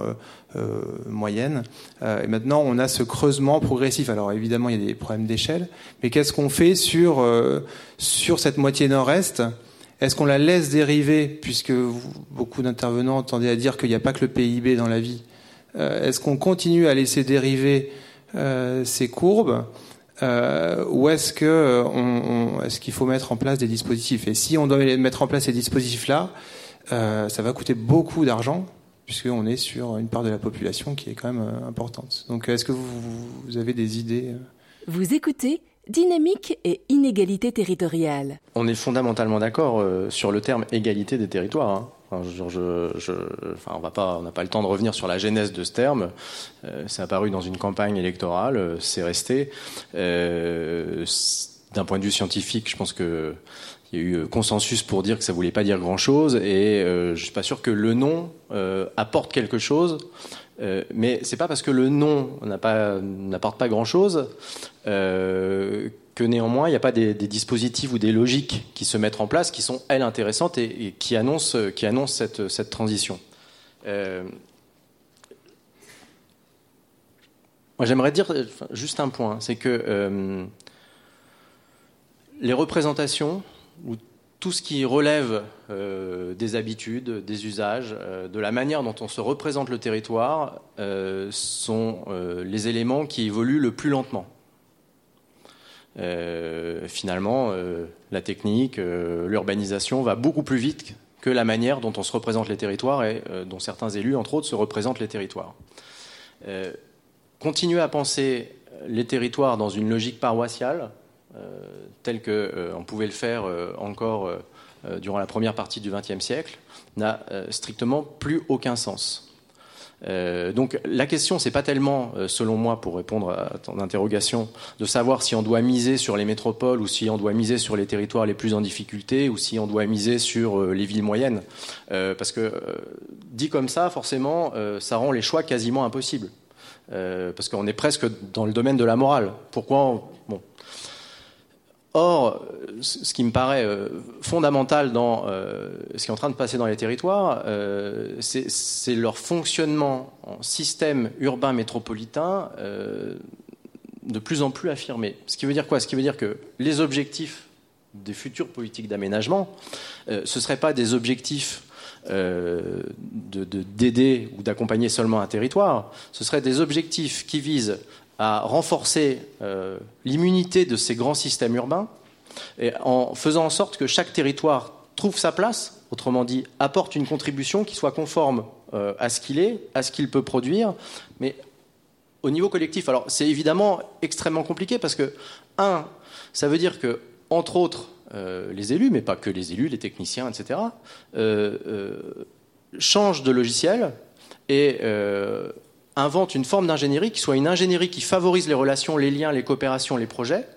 moyenne. et maintenant, on a ce creusement progressif. Alors évidemment, il y a des problèmes d'échelle, mais qu'est-ce qu'on fait sur sur cette moitié nord-est? Est-ce qu'on la laisse dériver, puisque beaucoup d'intervenants tendaient à dire qu'il n'y a pas que le PIB dans la vie Est-ce qu'on continue à laisser dériver ces courbes euh, ou est-ce que on, est-ce qu'il faut mettre en place des dispositifs? Et si on doit mettre en place ces dispositifs-là, euh, ça va coûter beaucoup d'argent puisqu'on est sur une part de la population qui est quand même euh, importante. Donc, est-ce que vous, vous avez des idées Vous écoutez dynamique et inégalité territoriale. On est fondamentalement d'accord euh, sur le terme égalité des territoires. Hein. On n'a pas le temps de revenir sur la genèse de ce terme. Euh, c'est apparu dans une campagne électorale, euh, c'est resté. D'un point de vue scientifique, je pense que il y a eu consensus pour dire que ça voulait pas dire grand-chose, et je suis pas sûr que le nom apporte quelque chose. Euh, mais c'est pas parce que le nom n'apporte pas grand-chose euh, que néanmoins il n'y a pas des, dispositifs ou des logiques qui se mettent en place qui sont elles intéressantes et, qui annoncent, qui annoncent cette, cette transition. Euh, moi j'aimerais dire juste un point, c'est que les représentations ou tout ce qui relève euh, des habitudes, des usages, euh, de la manière dont on se représente le territoire, euh, sont les éléments qui évoluent le plus lentement. Finalement, la technique, l'urbanisation va beaucoup plus vite que la manière dont on se représente les territoires et dont certains élus, entre autres, se représentent les territoires. continuer à penser les territoires dans une logique paroissiale, euh, tel qu'on euh, pouvait le faire euh, encore durant la première partie du XXe siècle, n'a strictement plus aucun sens. Donc la question, c'est pas tellement, selon moi, pour répondre à ton interrogation, de savoir si on doit miser sur les métropoles ou si on doit miser sur les territoires les plus en difficulté ou si on doit miser sur les villes moyennes, parce que dit comme ça, forcément, ça rend les choix quasiment impossibles, parce qu'on est presque dans le domaine de la morale. Pourquoi bon, Or, ce qui me paraît euh, fondamental dans euh, ce qui est en train de passer dans les territoires, euh, c'est leur fonctionnement en système urbain métropolitain de plus en plus affirmé. Ce qui veut dire quoi? Ce qui veut dire que les objectifs des futures politiques d'aménagement, ce ne seraient pas des objectifs d'aider ou d'accompagner seulement un territoire, ce seraient des objectifs qui visent à renforcer euh, l'immunité de ces grands systèmes urbains et en faisant en sorte que chaque territoire trouve sa place, autrement dit, apporte une contribution qui soit conforme euh, à ce qu'il est, à ce qu'il peut produire, mais au niveau collectif. Alors c'est évidemment extrêmement compliqué parce que, un, ça veut dire que, entre autres, euh, les élus, mais pas que les élus, les techniciens, etc., changent de logiciel et invente une forme d'ingénierie qui soit une ingénierie qui favorise les relations, les liens, les coopérations, les projets,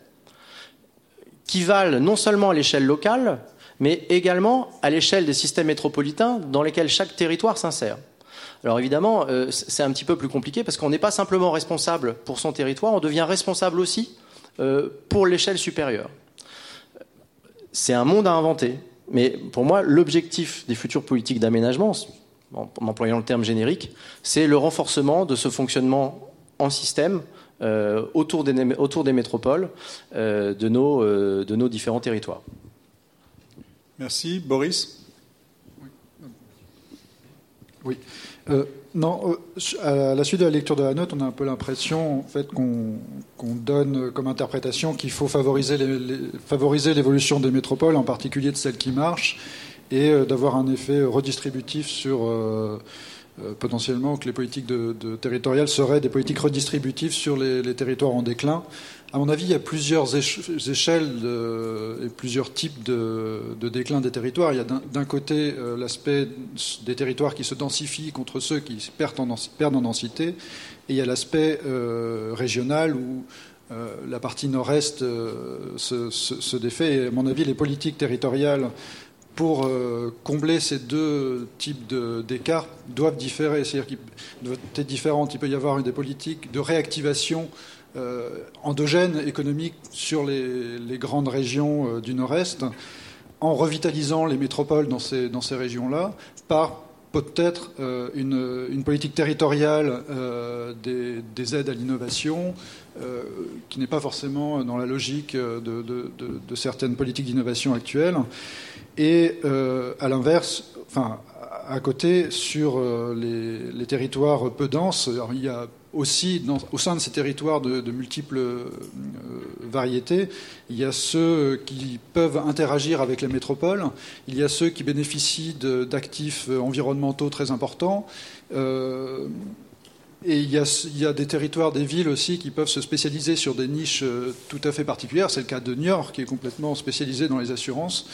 qui valent non seulement à l'échelle locale, mais également à l'échelle des systèmes métropolitains dans lesquels chaque territoire s'insère. Alors évidemment, euh, c'est un petit peu plus compliqué parce qu'on n'est pas simplement responsable pour son territoire, on devient responsable aussi euh, pour l'échelle supérieure. C'est un monde à inventer, mais pour moi, l'objectif des futures politiques d'aménagement, en employant le terme générique, c'est le renforcement de ce fonctionnement en système euh, autour, des, autour, des, métropoles euh, de, nos, euh, de, nos, différents territoires. Merci. Boris? Oui. non, à la suite de la lecture de la note, on a un peu l'impression en fait, qu'on donne comme interprétation qu'il faut favoriser l'évolution des métropoles, en particulier de celles qui marchent, et euh, d'avoir un effet redistributif sur euh, euh, potentiellement que les politiques de, territoriales seraient des politiques redistributives sur les, territoires en déclin. À mon avis, il y a plusieurs échelles et plusieurs types de, déclin des territoires. Il y a d'un côté l'aspect des territoires qui se densifient contre ceux qui perdent en, perdent en densité, et il y a l'aspect régional où la partie nord-est se, se, défait. Et à mon avis, les politiques territoriales pour euh, combler ces deux types d'écarts doivent différer, c'est-à-dire qu'ils être différentes. Il peut y avoir des politiques de réactivation euh, endogène économique sur les, grandes régions euh, du Nord-Est, en revitalisant les métropoles dans ces, régions-là, par peut-être une, politique territoriale des, aides à l'innovation, qui n'est pas forcément dans la logique de certaines politiques d'innovation actuelles. Et euh, à l'inverse, enfin, à côté, sur euh, les, territoires peu denses, il y a aussi au sein de ces territoires de, multiples euh, variétés, il y a ceux qui peuvent interagir avec les métropoles, il y a ceux qui bénéficient d'actifs environnementaux très importants. Et il y, a, des territoires, des villes aussi qui peuvent se spécialiser sur des niches tout à fait particulières. C'est le cas de Niort, qui est complètement spécialisé dans les assurances.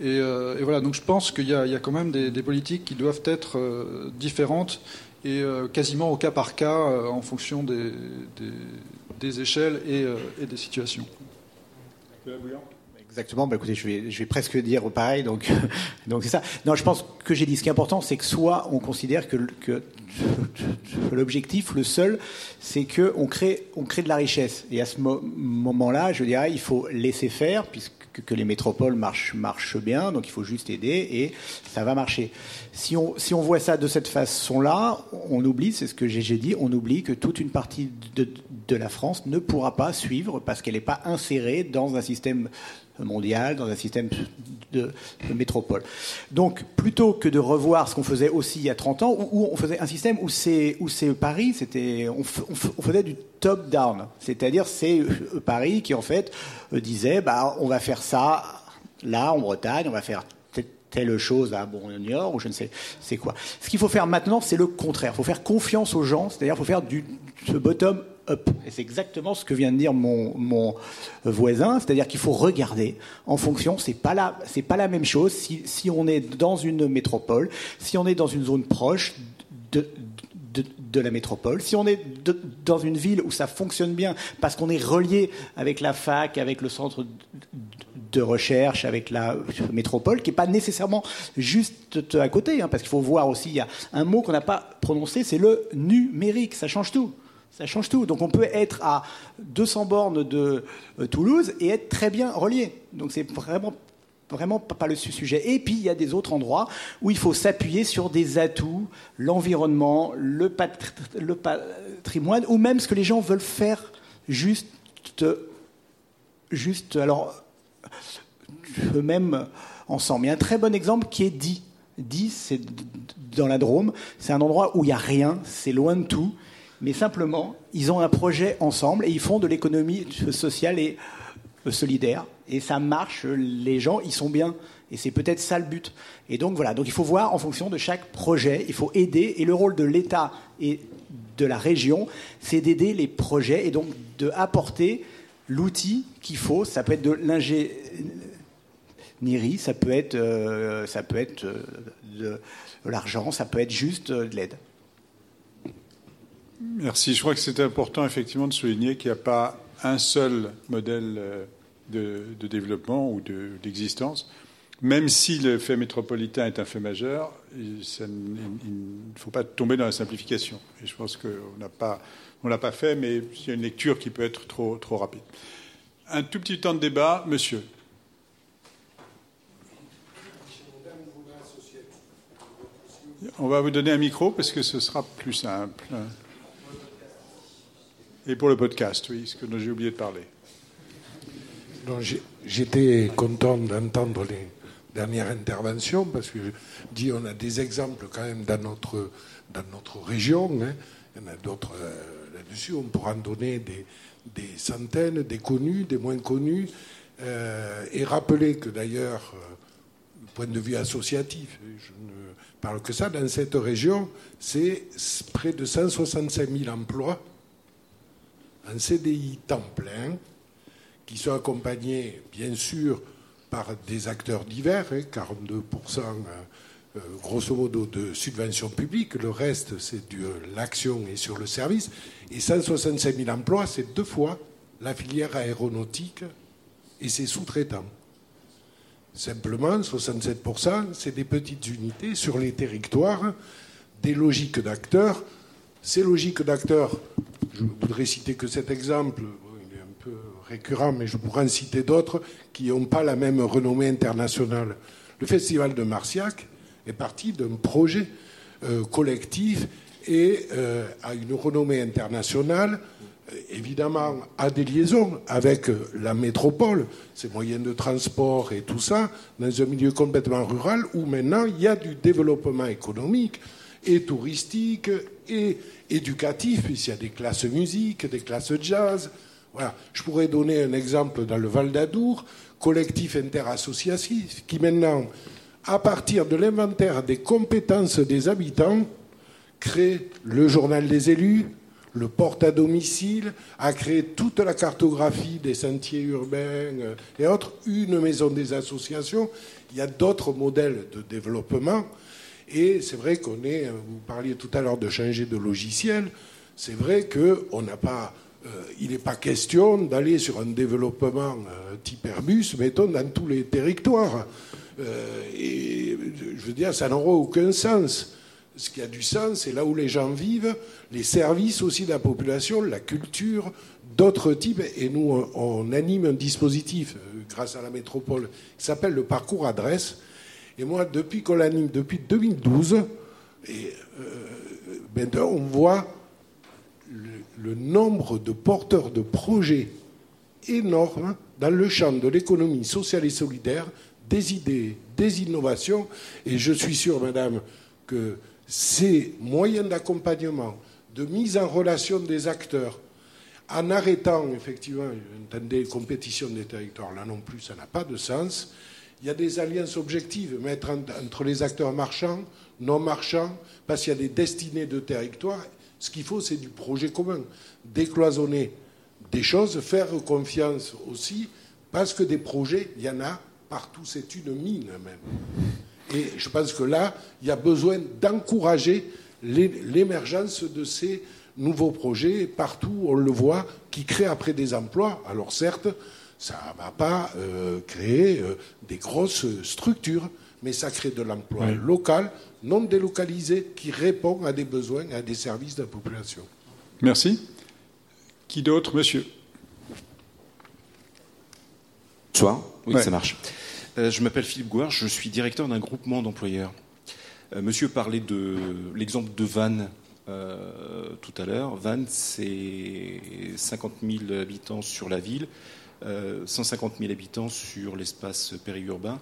Et, euh, voilà, donc je pense qu'il y, a quand même des, politiques qui doivent être euh, différentes et quasiment au cas par cas en fonction des, échelles et, et, des situations. Exactement. Bah, écoutez, je vais, presque dire pareil. Donc, donc c'est ça. Non, je pense que j'ai dit. Ce qui est important, c'est que soit on considère que, l'objectif, le seul, c'est que on crée, on crée de la richesse. Et à ce moment-là, je dirais, il faut laisser faire, puisque que les métropoles marchent, marchent bien, donc il faut juste aider et ça va marcher. Si on, si on voit ça de cette façon-là, on oublie, c'est ce que j'ai dit, on oublie que toute une partie de la France ne pourra pas suivre parce qu'elle n'est pas insérée dans un système mondial, dans un système de, métropole. Donc, plutôt que de revoir ce qu'on faisait aussi il y a 30 ans, où, on faisait un système où c'est où c'est Paris, c'était on, faisait du top down, c'est-à-dire c'est euh, Paris qui en fait euh, disait bah on va faire ça là en Bretagne, on va faire telle chose à bon ou je ne sais c'est quoi. Ce qu'il faut faire maintenant, c'est le contraire. Il faut faire confiance aux gens, c'est-à-dire il faut faire du bottom et c'est exactement ce que vient de dire mon, voisin, c'est-à-dire qu'il faut regarder en fonction. C'est pas la, pas la même chose si, si, on est dans une métropole, si on est dans une zone proche de la métropole, si on est dans une ville où ça fonctionne bien parce qu'on est relié avec la fac, avec le centre de recherche, avec la métropole, qui n'est pas nécessairement juste à côté, hein, parce qu'il faut voir aussi, il y a un mot qu'on n'a pas prononcé, c'est le numérique, ça change tout. Ça change tout. Donc on peut être à 200 bornes de euh, Toulouse et être très bien relié. Donc c'est vraiment vraiment pas le sujet. Et puis il y a des autres endroits où il faut s'appuyer sur des atouts, l'environnement, le, patrimoine, ou même ce que les gens veulent faire juste, alors eux-mêmes ensemble. Il y a un très bon exemple qui est dit. Dit, c'est dans la Drôme. C'est un endroit où il n'y a rien, c'est loin de tout mais simplement, ils ont un projet ensemble et ils font de l'économie sociale et euh, solidaire. Et ça marche, les gens, ils sont bien. Et c'est peut-être ça le but. Et donc voilà, donc il faut voir en fonction de chaque projet, il faut aider. Et le rôle de l'État et de la région, c'est d'aider les projets et donc d'apporter l'outil qu'il faut. Ça peut être de l'ingénierie, ça peut être, euh, ça peut être euh, de l'argent, ça peut être juste de l'aide. Merci. Je crois que c'est important effectivement de souligner qu'il n'y a pas un seul modèle euh, de, développement ou d'existence. Même si le fait métropolitain est un fait majeur, il, ne faut pas tomber dans la simplification. Et je pense qu'on n'a pas, on l'a pas fait, mais il y a une lecture qui peut être trop, trop rapide. Un tout petit temps de débat, monsieur. On va vous donner un micro parce que ce sera plus simple. Et pour le podcast, oui, ce que j'ai oublié de parler. J'étais content d'entendre les dernières interventions parce que je dis on a des exemples quand même dans notre, dans notre région. Hein. Il y en a d'autres euh, là-dessus. On pourra en donner des, des, centaines, des connus, des moins connus. Euh, et rappeler que d'ailleurs, euh, du point de vue associatif, je ne parle que ça, dans cette région, c'est près de 165 000 emplois un CDI temps plein qui sont accompagnés, bien sûr, par des acteurs divers, 42% hein, euh, euh, grosso modo de subventions publiques, le reste c'est de l'action et sur le service, et 165 000 emplois, c'est deux fois la filière aéronautique et ses sous-traitants. Simplement, 67%, c'est des petites unités sur les territoires, des logiques d'acteurs. Ces logiques d'acteurs je voudrais citer que cet exemple, il est un peu récurrent, mais je pourrais en citer d'autres qui n'ont pas la même renommée internationale. Le Festival de Marciac est parti d'un projet euh, collectif et euh, a une renommée internationale, évidemment a des liaisons avec la métropole, ses moyens de transport et tout ça, dans un milieu complètement rural où maintenant il y a du développement économique et touristique et éducatif, puisqu'il y a des classes musique, des classes jazz. Voilà. Je pourrais donner un exemple dans le Val d'Adour, collectif interassociatif, qui maintenant, à partir de l'inventaire des compétences des habitants, créé le journal des élus, le porte à domicile, a créé toute la cartographie des sentiers urbains euh, et autres, une maison des associations. Il y a d'autres modèles de développement. Et c'est vrai qu'on est, vous parliez tout à l'heure de changer de logiciel, c'est vrai qu'on n'a pas, euh, il n'est pas question d'aller sur un développement euh, type Airbus, mettons, dans tous les territoires. et je veux dire, ça n'aura aucun sens ce qui a du sens, c'est là où les gens vivent, les services aussi de la population, la culture, d'autres types. Et nous, on, anime un dispositif euh, grâce à la métropole qui s'appelle le parcours adresse. Et moi, depuis qu'on l'anime, depuis 2012, et, euh, on voit le, nombre de porteurs de projets énormes dans le champ de l'économie sociale et solidaire, des idées, des innovations. Et je suis sûr, madame, que ces moyens d'accompagnement, de mise en relation des acteurs, en arrêtant effectivement, entendez, compétition des territoires, là non plus, ça n'a pas de sens. Il y a des alliances objectives, mettre entre les acteurs marchands, non marchands, parce qu'il y a des destinées de territoire. Ce qu'il faut, c'est du projet commun. Décloisonner des choses, faire confiance aussi, parce que des projets, il y en a partout, c'est une mine même. Et je pense que là, il y a besoin d'encourager l'émergence de ces nouveaux projets partout, on le voit, qui créent après des emplois. Alors certes, ça ne va pas euh, créer euh, des grosses structures, mais ça crée de l'emploi local, non délocalisé, qui répond à des besoins, à des services de la population. Merci. Qui d'autre, monsieur? Bonsoir. Oui, ça marche. Euh, je m'appelle Philippe Gouard, je suis directeur d'un groupement d'employeurs. Euh, monsieur parlait de l'exemple de Vannes euh, tout à l'heure. Vannes, c'est 50 000 habitants sur la ville, 150 000 habitants sur l'espace périurbain.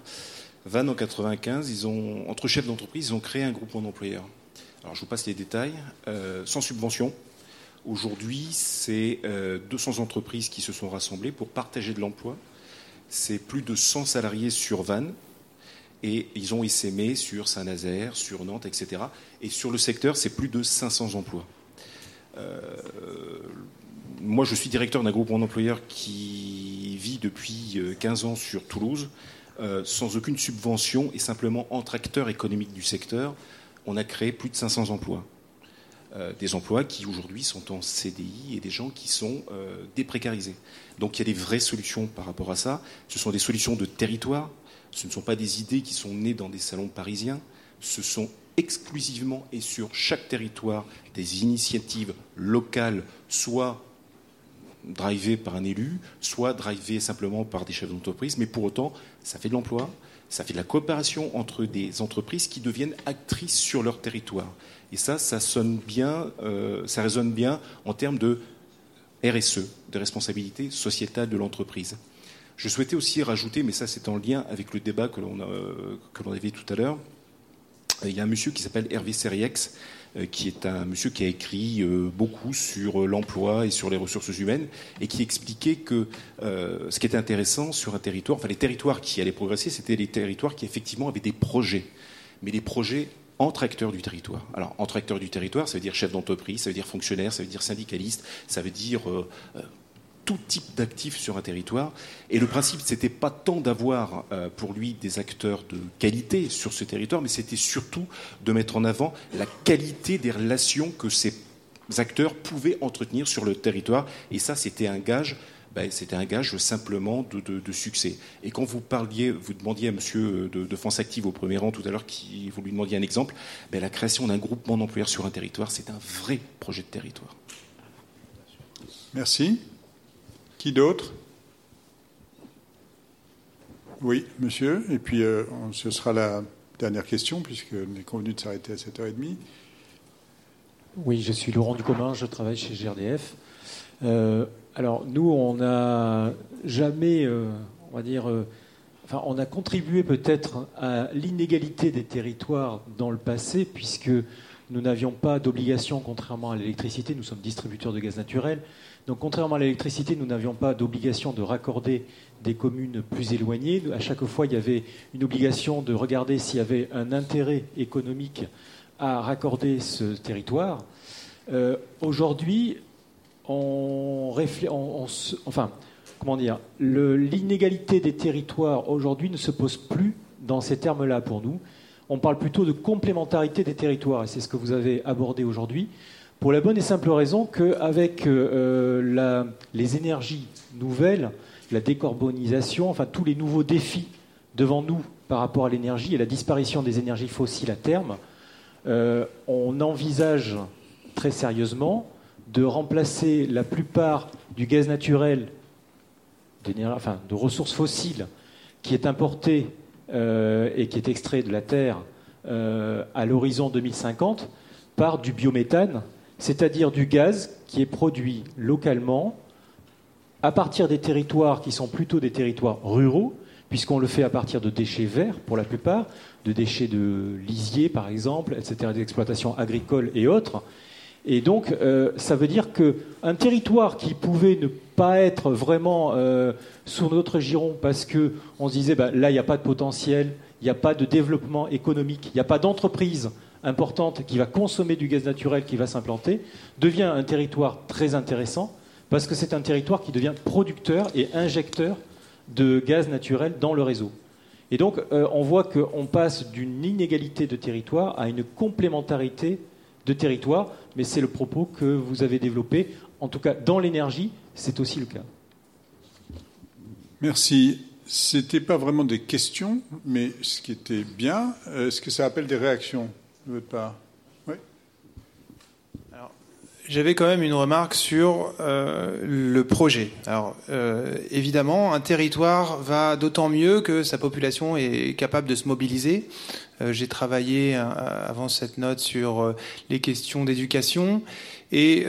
Vannes, en 95, ils ont, entre chefs d'entreprise, ils ont créé un groupement d'employeurs. Alors, je vous passe les détails. sans subvention. Aujourd'hui, c'est 200 entreprises qui se sont rassemblées pour partager de l'emploi c'est plus de 100 salariés sur Vannes. Et ils ont essaimé sur Saint-Nazaire, sur Nantes, etc. Et sur le secteur, c'est plus de 500 emplois. Euh, moi, je suis directeur d'un groupe d'employeurs qui vit depuis 15 euh, ans sur Toulouse, euh, sans aucune subvention et simplement entre acteurs économiques du secteur. On a créé plus de 500 emplois. Euh, des emplois qui aujourd'hui sont en CDI et des gens qui sont déprécarisés. Donc il y a des vraies solutions par rapport à ça. Ce sont des solutions de territoire. Ce ne sont pas des idées qui sont nées dans des salons parisiens. Ce sont exclusivement et sur chaque territoire des initiatives locales, soit drivées par un élu, soit drivées simplement par des chefs d'entreprise, mais pour autant, ça fait de l'emploi, ça fait de la coopération entre des entreprises qui deviennent actrices sur leur territoire. Et ça, ça sonne bien, euh, ça résonne bien en termes de RSE, de responsabilité sociétale de l'entreprise. Je souhaitais aussi rajouter, mais ça c'est en lien avec le débat que l'on avait tout à l'heure, il y a un monsieur qui s'appelle Hervé Seriex, euh, qui est un monsieur qui a écrit euh, beaucoup sur l'emploi et sur les ressources humaines, et qui expliquait que ce qui était intéressant sur un territoire, enfin les territoires qui allaient progresser, c'était les territoires qui effectivement avaient des projets, mais des projets entre acteurs du territoire. Alors, entre acteurs du territoire, ça veut dire chef d'entreprise, ça veut dire fonctionnaire, ça veut dire syndicaliste, ça veut dire euh, euh, tout type d'actifs sur un territoire. Et le principe, c'était pas tant d'avoir euh, pour lui des acteurs de qualité sur ce territoire, mais c'était surtout de mettre en avant la qualité des relations que ces acteurs pouvaient entretenir sur le territoire. Et ça, c'était un gage ben, c'était un gage simplement de, succès. Et quand vous parliez, vous demandiez à monsieur de, France Active au premier rang tout à l'heure, qui, vous lui demandiez un exemple, ben, la création d'un groupement d'employeurs sur un territoire, c'est un vrai projet de territoire. Merci. Qui d'autre? Oui, monsieur. Et puis, euh, ce sera la dernière question, puisqu'on est convenu de s'arrêter à 7h30. Oui, je suis Laurent Ducommun, je travaille chez GRDF. Euh, alors nous, on n'a jamais, euh, on va dire, enfin, on a contribué peut-être à l'inégalité des territoires dans le passé, puisque nous n'avions pas d'obligation, contrairement à l'électricité, nous sommes distributeurs de gaz naturel. Donc, contrairement à l'électricité, nous n'avions pas d'obligation de raccorder des communes plus éloignées. À chaque fois, il y avait une obligation de regarder s'il y avait un intérêt économique à raccorder ce territoire. Aujourd'hui, on, on, enfin, comment dire, l'inégalité des territoires aujourd'hui ne se pose plus dans ces termes-là pour nous. On parle plutôt de complémentarité des territoires, et c'est ce que vous avez abordé aujourd'hui, pour la bonne et simple raison qu'avec euh, les énergies nouvelles, la décarbonisation, enfin tous les nouveaux défis devant nous par rapport à l'énergie et la disparition des énergies fossiles à terme, euh, on envisage très sérieusement de remplacer la plupart du gaz naturel, enfin, de ressources fossiles, qui est importé euh, et qui est extrait de la Terre euh, à l'horizon 2050, par du biométhane, c'est-à-dire du gaz qui est produit localement à partir des territoires qui sont plutôt des territoires ruraux, puisqu'on le fait à partir de déchets verts pour la plupart, de déchets de lisier par exemple, etc., d'exploitation agricole et autres, et donc, euh, ça veut dire qu'un territoire qui pouvait ne pas être vraiment euh, sous notre giron parce qu'on se disait, bah, là, il n'y a pas de potentiel, il n'y a pas de développement économique, il n'y a pas d'entreprise importante qui va consommer du gaz naturel, qui va s'implanter, devient un territoire très intéressant parce que c'est un territoire qui devient producteur et injecteur de gaz naturel dans le réseau. Et donc, euh, on voit qu'on passe d'une inégalité de territoire à une complémentarité de territoire, mais c'est le propos que vous avez développé. En tout cas, dans l'énergie, c'est aussi le cas. Merci. Ce n'était pas vraiment des questions, mais ce qui était bien, est-ce que ça appelle des réactions de votre part? Oui. J'avais quand même une remarque sur euh, le projet. Alors, euh, évidemment, un territoire va d'autant mieux que sa population est capable de se mobiliser. Euh, j'ai travaillé avant cette note sur les questions d'éducation et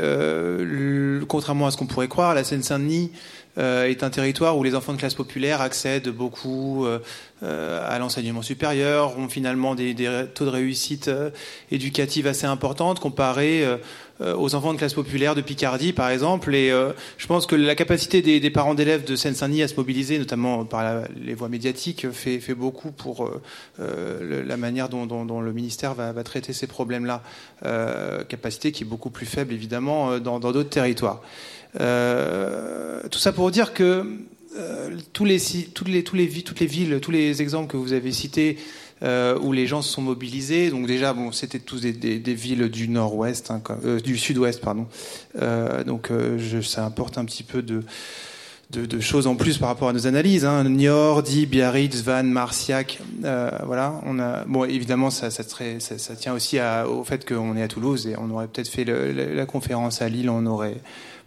contrairement à ce qu'on pourrait croire, la Seine-Saint-Denis est un territoire où les enfants de classe populaire accèdent beaucoup à l'enseignement supérieur, ont finalement des, des taux de réussite éducative assez importantes comparés euh, aux enfants de classe populaire de Picardie, par exemple. Et euh, je pense que la capacité des, parents d'élèves de Seine-Saint-Denis à se mobiliser, notamment par les voies médiatiques, fait, fait beaucoup pour euh, la manière dont, le ministère va, traiter ces problèmes-là. capacité qui est beaucoup plus faible, évidemment, dans d'autres territoires. Tout ça pour dire que tous les, toutes, les, toutes les villes, tous les exemples que vous avez cités, euh, où les gens se sont mobilisés. Donc déjà, bon, c'était tous des, villes du nord-ouest, hein, euh, du sud-ouest, pardon. Euh, donc ça apporte un petit peu de, de, choses en plus par rapport à nos analyses. Hein. Niort, Biarritz, Vannes, Marciac, voilà. Bon, évidemment, ça, ça, tient aussi au fait qu'on est à Toulouse et on aurait peut-être fait la conférence à Lille, on aurait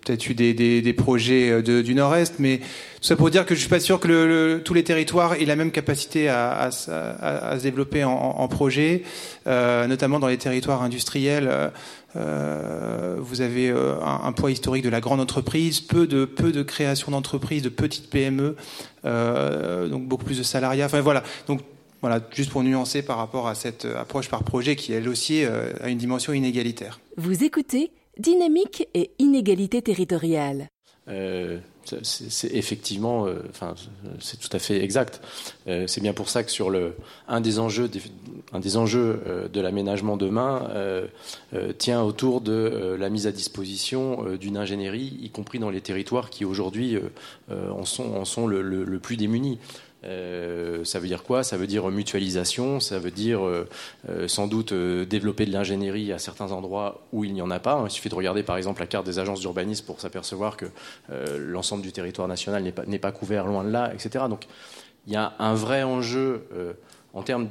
peut-être eu des, projets euh, du Nord-Est, mais tout ça pour dire que je suis pas sûr que tous les territoires aient la même capacité à, se développer en, projet, euh, notamment dans les territoires industriels. Euh, vous avez un, poids historique de la grande entreprise, peu de peu création d'entreprises, de petites PME, donc beaucoup plus de salariat. Enfin voilà. Donc voilà, juste pour nuancer par rapport à cette approche par projet qui elle aussi a une dimension inégalitaire. Vous écoutez Dynamique et inégalité territoriale. Euh, c'est effectivement, euh, c'est tout à fait exact. Euh, c'est bien pour ça que sur le, un des enjeux, un des enjeux de l'aménagement demain tient autour de la mise à disposition d'une ingénierie, y compris dans les territoires qui aujourd'hui en sont, en sont le plus démunis. Euh, ça veut dire quoi? Ça veut dire mutualisation, ça veut dire euh, euh, sans doute développer de l'ingénierie à certains endroits où il n'y en a pas. Il suffit de regarder par exemple la carte des agences d'urbanisme pour s'apercevoir que l'ensemble du territoire national n'est pas, pas, couvert loin de là, etc. Donc il y a un vrai enjeu en termes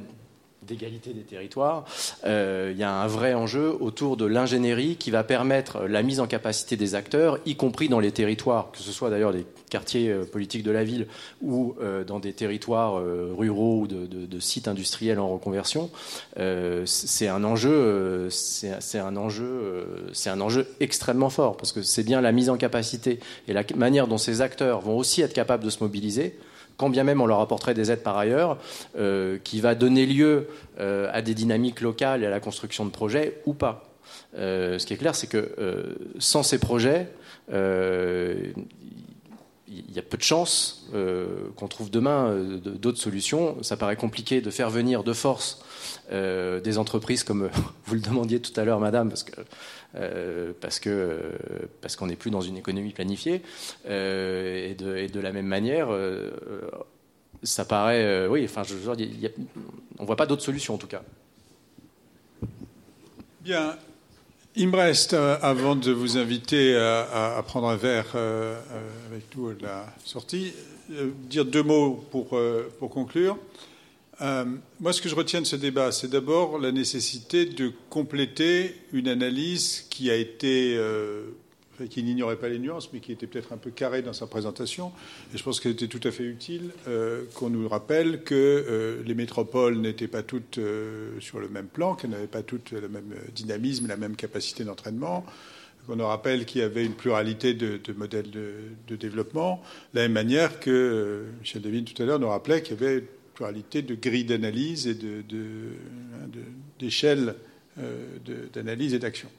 d'égalité des territoires, euh, il y a un vrai enjeu autour de l'ingénierie qui va permettre la mise en capacité des acteurs, y compris dans les territoires, que ce soit d'ailleurs les quartiers euh, politiques de la ville ou euh, dans des territoires ruraux ou de, sites industriels en reconversion. c'est un enjeu, c'est un c'est un enjeu extrêmement fort parce que c'est bien la mise en capacité et la manière dont ces acteurs vont aussi être capables de se mobiliser quand bien même on leur apporterait des aides par ailleurs, euh, qui va donner lieu euh, à des dynamiques locales et à la construction de projets ou pas. Euh, ce qui est clair, c'est que sans ces projets, il y a peu de chances qu'on trouve demain d'autres solutions. Ça paraît compliqué de faire venir de force des entreprises comme vous le demandiez tout à l'heure, Madame, parce que parce que parce qu'on n'est plus dans une économie planifiée et de, et, de, la même manière ça paraît. Euh, oui, enfin, je, on voit pas d'autre solution en tout cas. Bien. Il me reste, euh, avant de vous inviter à, prendre un verre euh, avec nous à la sortie, dire deux mots pour, pour conclure. Moi, ce que je retiens de ce débat, c'est d'abord la nécessité de compléter une analyse été qui n'ignorait pas les nuances, mais qui était peut-être un peu carré dans sa présentation. Et je pense qu'il était tout à fait utile euh, qu'on nous rappelle que euh, les métropoles n'étaient pas toutes euh, sur le même plan, qu'elles n'avaient pas toutes le même dynamisme, la même capacité d'entraînement, qu'on nous rappelle qu'il y avait une pluralité de, modèles de, développement, de la même manière que Michel Devine tout à l'heure nous rappelait qu'il y avait de grilles d'analyse et d'échelles d'analyse et d'action.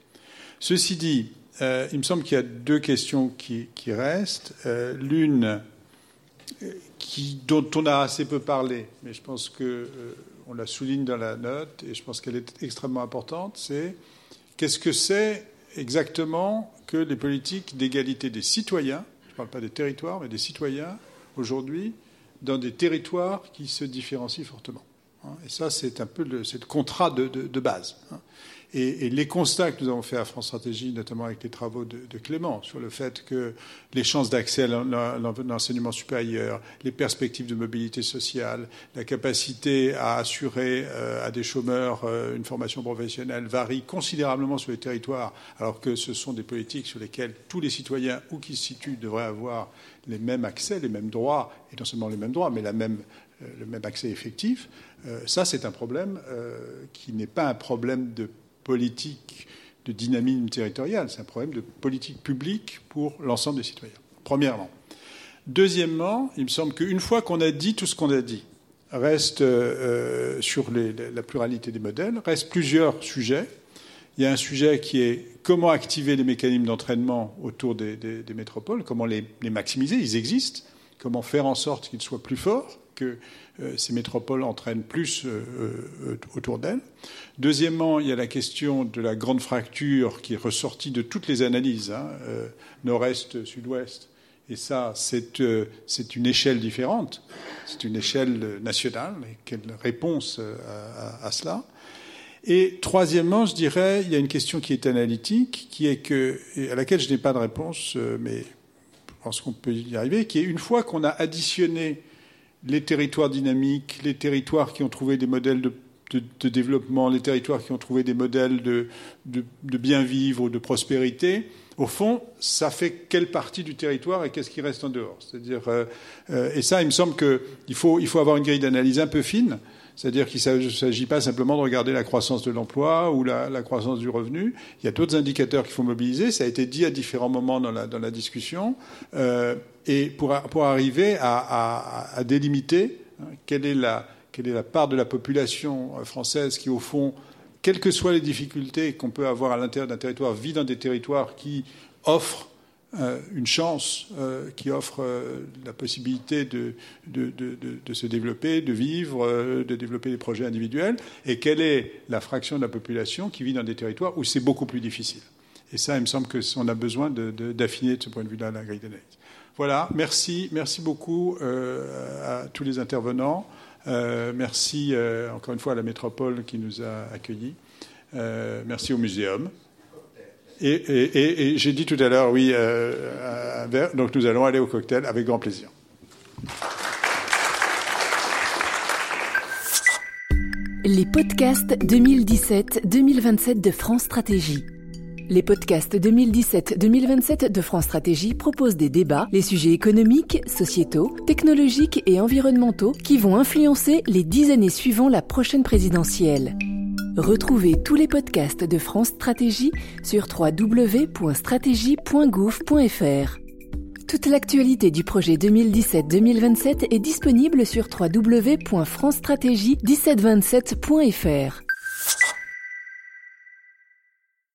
Ceci dit, euh, il me semble qu'il y a deux questions qui, restent. Euh, l'une euh, dont on a assez peu parlé, mais je pense qu'on la souligne dans la note et je pense qu'elle est extrêmement importante, c'est qu'est-ce que c'est exactement que les politiques d'égalité des citoyens, je ne parle pas des territoires, mais des citoyens aujourd'hui, dans des territoires qui se différencient fortement. Hein. Et ça, c'est un peu le, contrat de, base. Hein. Et, les constats que nous avons faits à France Stratégie, notamment avec les travaux de, Clément, sur le fait que les chances d'accès à l'enseignement supérieur, les perspectives de mobilité sociale, la capacité à assurer euh, à des chômeurs euh, une formation professionnelle varient considérablement sur les territoires, alors que ce sont des politiques sur lesquelles tous les citoyens, où qu'ils se situent, devraient avoir les mêmes accès, les mêmes droits, et non seulement les mêmes droits, mais la même, euh, le même accès effectif. ça, c'est un problème qui n'est pas un problème de politique de dynamisme territorial, c'est un problème de politique publique pour l'ensemble des citoyens, premièrement. Deuxièmement, il me semble qu'une fois qu'on a dit tout ce qu'on a dit, reste euh, sur la pluralité des modèles, reste plusieurs sujets. Il y a un sujet qui est comment activer les mécanismes d'entraînement autour des, métropoles, comment les, maximiser, ils existent, comment faire en sorte qu'ils soient plus forts, que euh, ces métropoles entraînent plus euh, euh, autour d'elles. Deuxièmement, il y a la question de la grande fracture qui est ressortie de toutes les analyses, hein, nord-est, sud-ouest. Et ça, c'est une échelle différente, c'est une échelle nationale. Et quelle réponse à, cela Et troisièmement, je dirais, il y a une question qui est analytique, qui est à laquelle je n'ai pas de réponse, mais je pense qu'on peut y arriver, qui est une fois qu'on a additionné les territoires dynamiques, les territoires qui ont trouvé des modèles de, développement, les territoires qui ont trouvé des modèles de, bien vivre, de prospérité, au fond, ça fait quelle partie du territoire et qu'est-ce qui reste en dehors? C'est-à-dire, euh, euh, et ça, il me semble qu'il faut, il faut avoir une grille d'analyse un peu fine c'est-à-dire qu'il ne s'agit pas simplement de regarder la croissance de l'emploi ou la, croissance du revenu. Il y a d'autres indicateurs qu'il faut mobiliser. Ça a été dit à différents moments dans la, discussion. Euh, et pour, arriver à, délimiter hein, quelle, est la, quelle est la part de la population française qui, au fond, quelles que soient les difficultés qu'on peut avoir à l'intérieur d'un territoire, vit dans des territoires qui offrent une chance euh, qui offre euh, la possibilité de, se développer, de vivre, de développer des projets individuels, et quelle est la fraction de la population qui vit dans des territoires où c'est beaucoup plus difficile? Et ça, il me semble qu'on a besoin d'affiner de, ce point de vue-là la grille d'analyse. Voilà, merci, merci beaucoup à tous les intervenants. merci encore une fois à la métropole qui nous a accueillis. merci au muséum. Et, j'ai dit tout à l'heure, oui, euh, un verre. Donc nous allons aller au cocktail avec grand plaisir. Les podcasts 2017-2027 de France Stratégie. Les podcasts 2017-2027 de France Stratégie proposent des débats, les sujets économiques, sociétaux, technologiques et environnementaux qui vont influencer les dix années suivant la prochaine présidentielle. Retrouvez tous les podcasts de France Stratégie sur www.stratégie.gouv.fr. Toute l'actualité du projet 2017-2027 est disponible sur www.francestratégie1727.fr.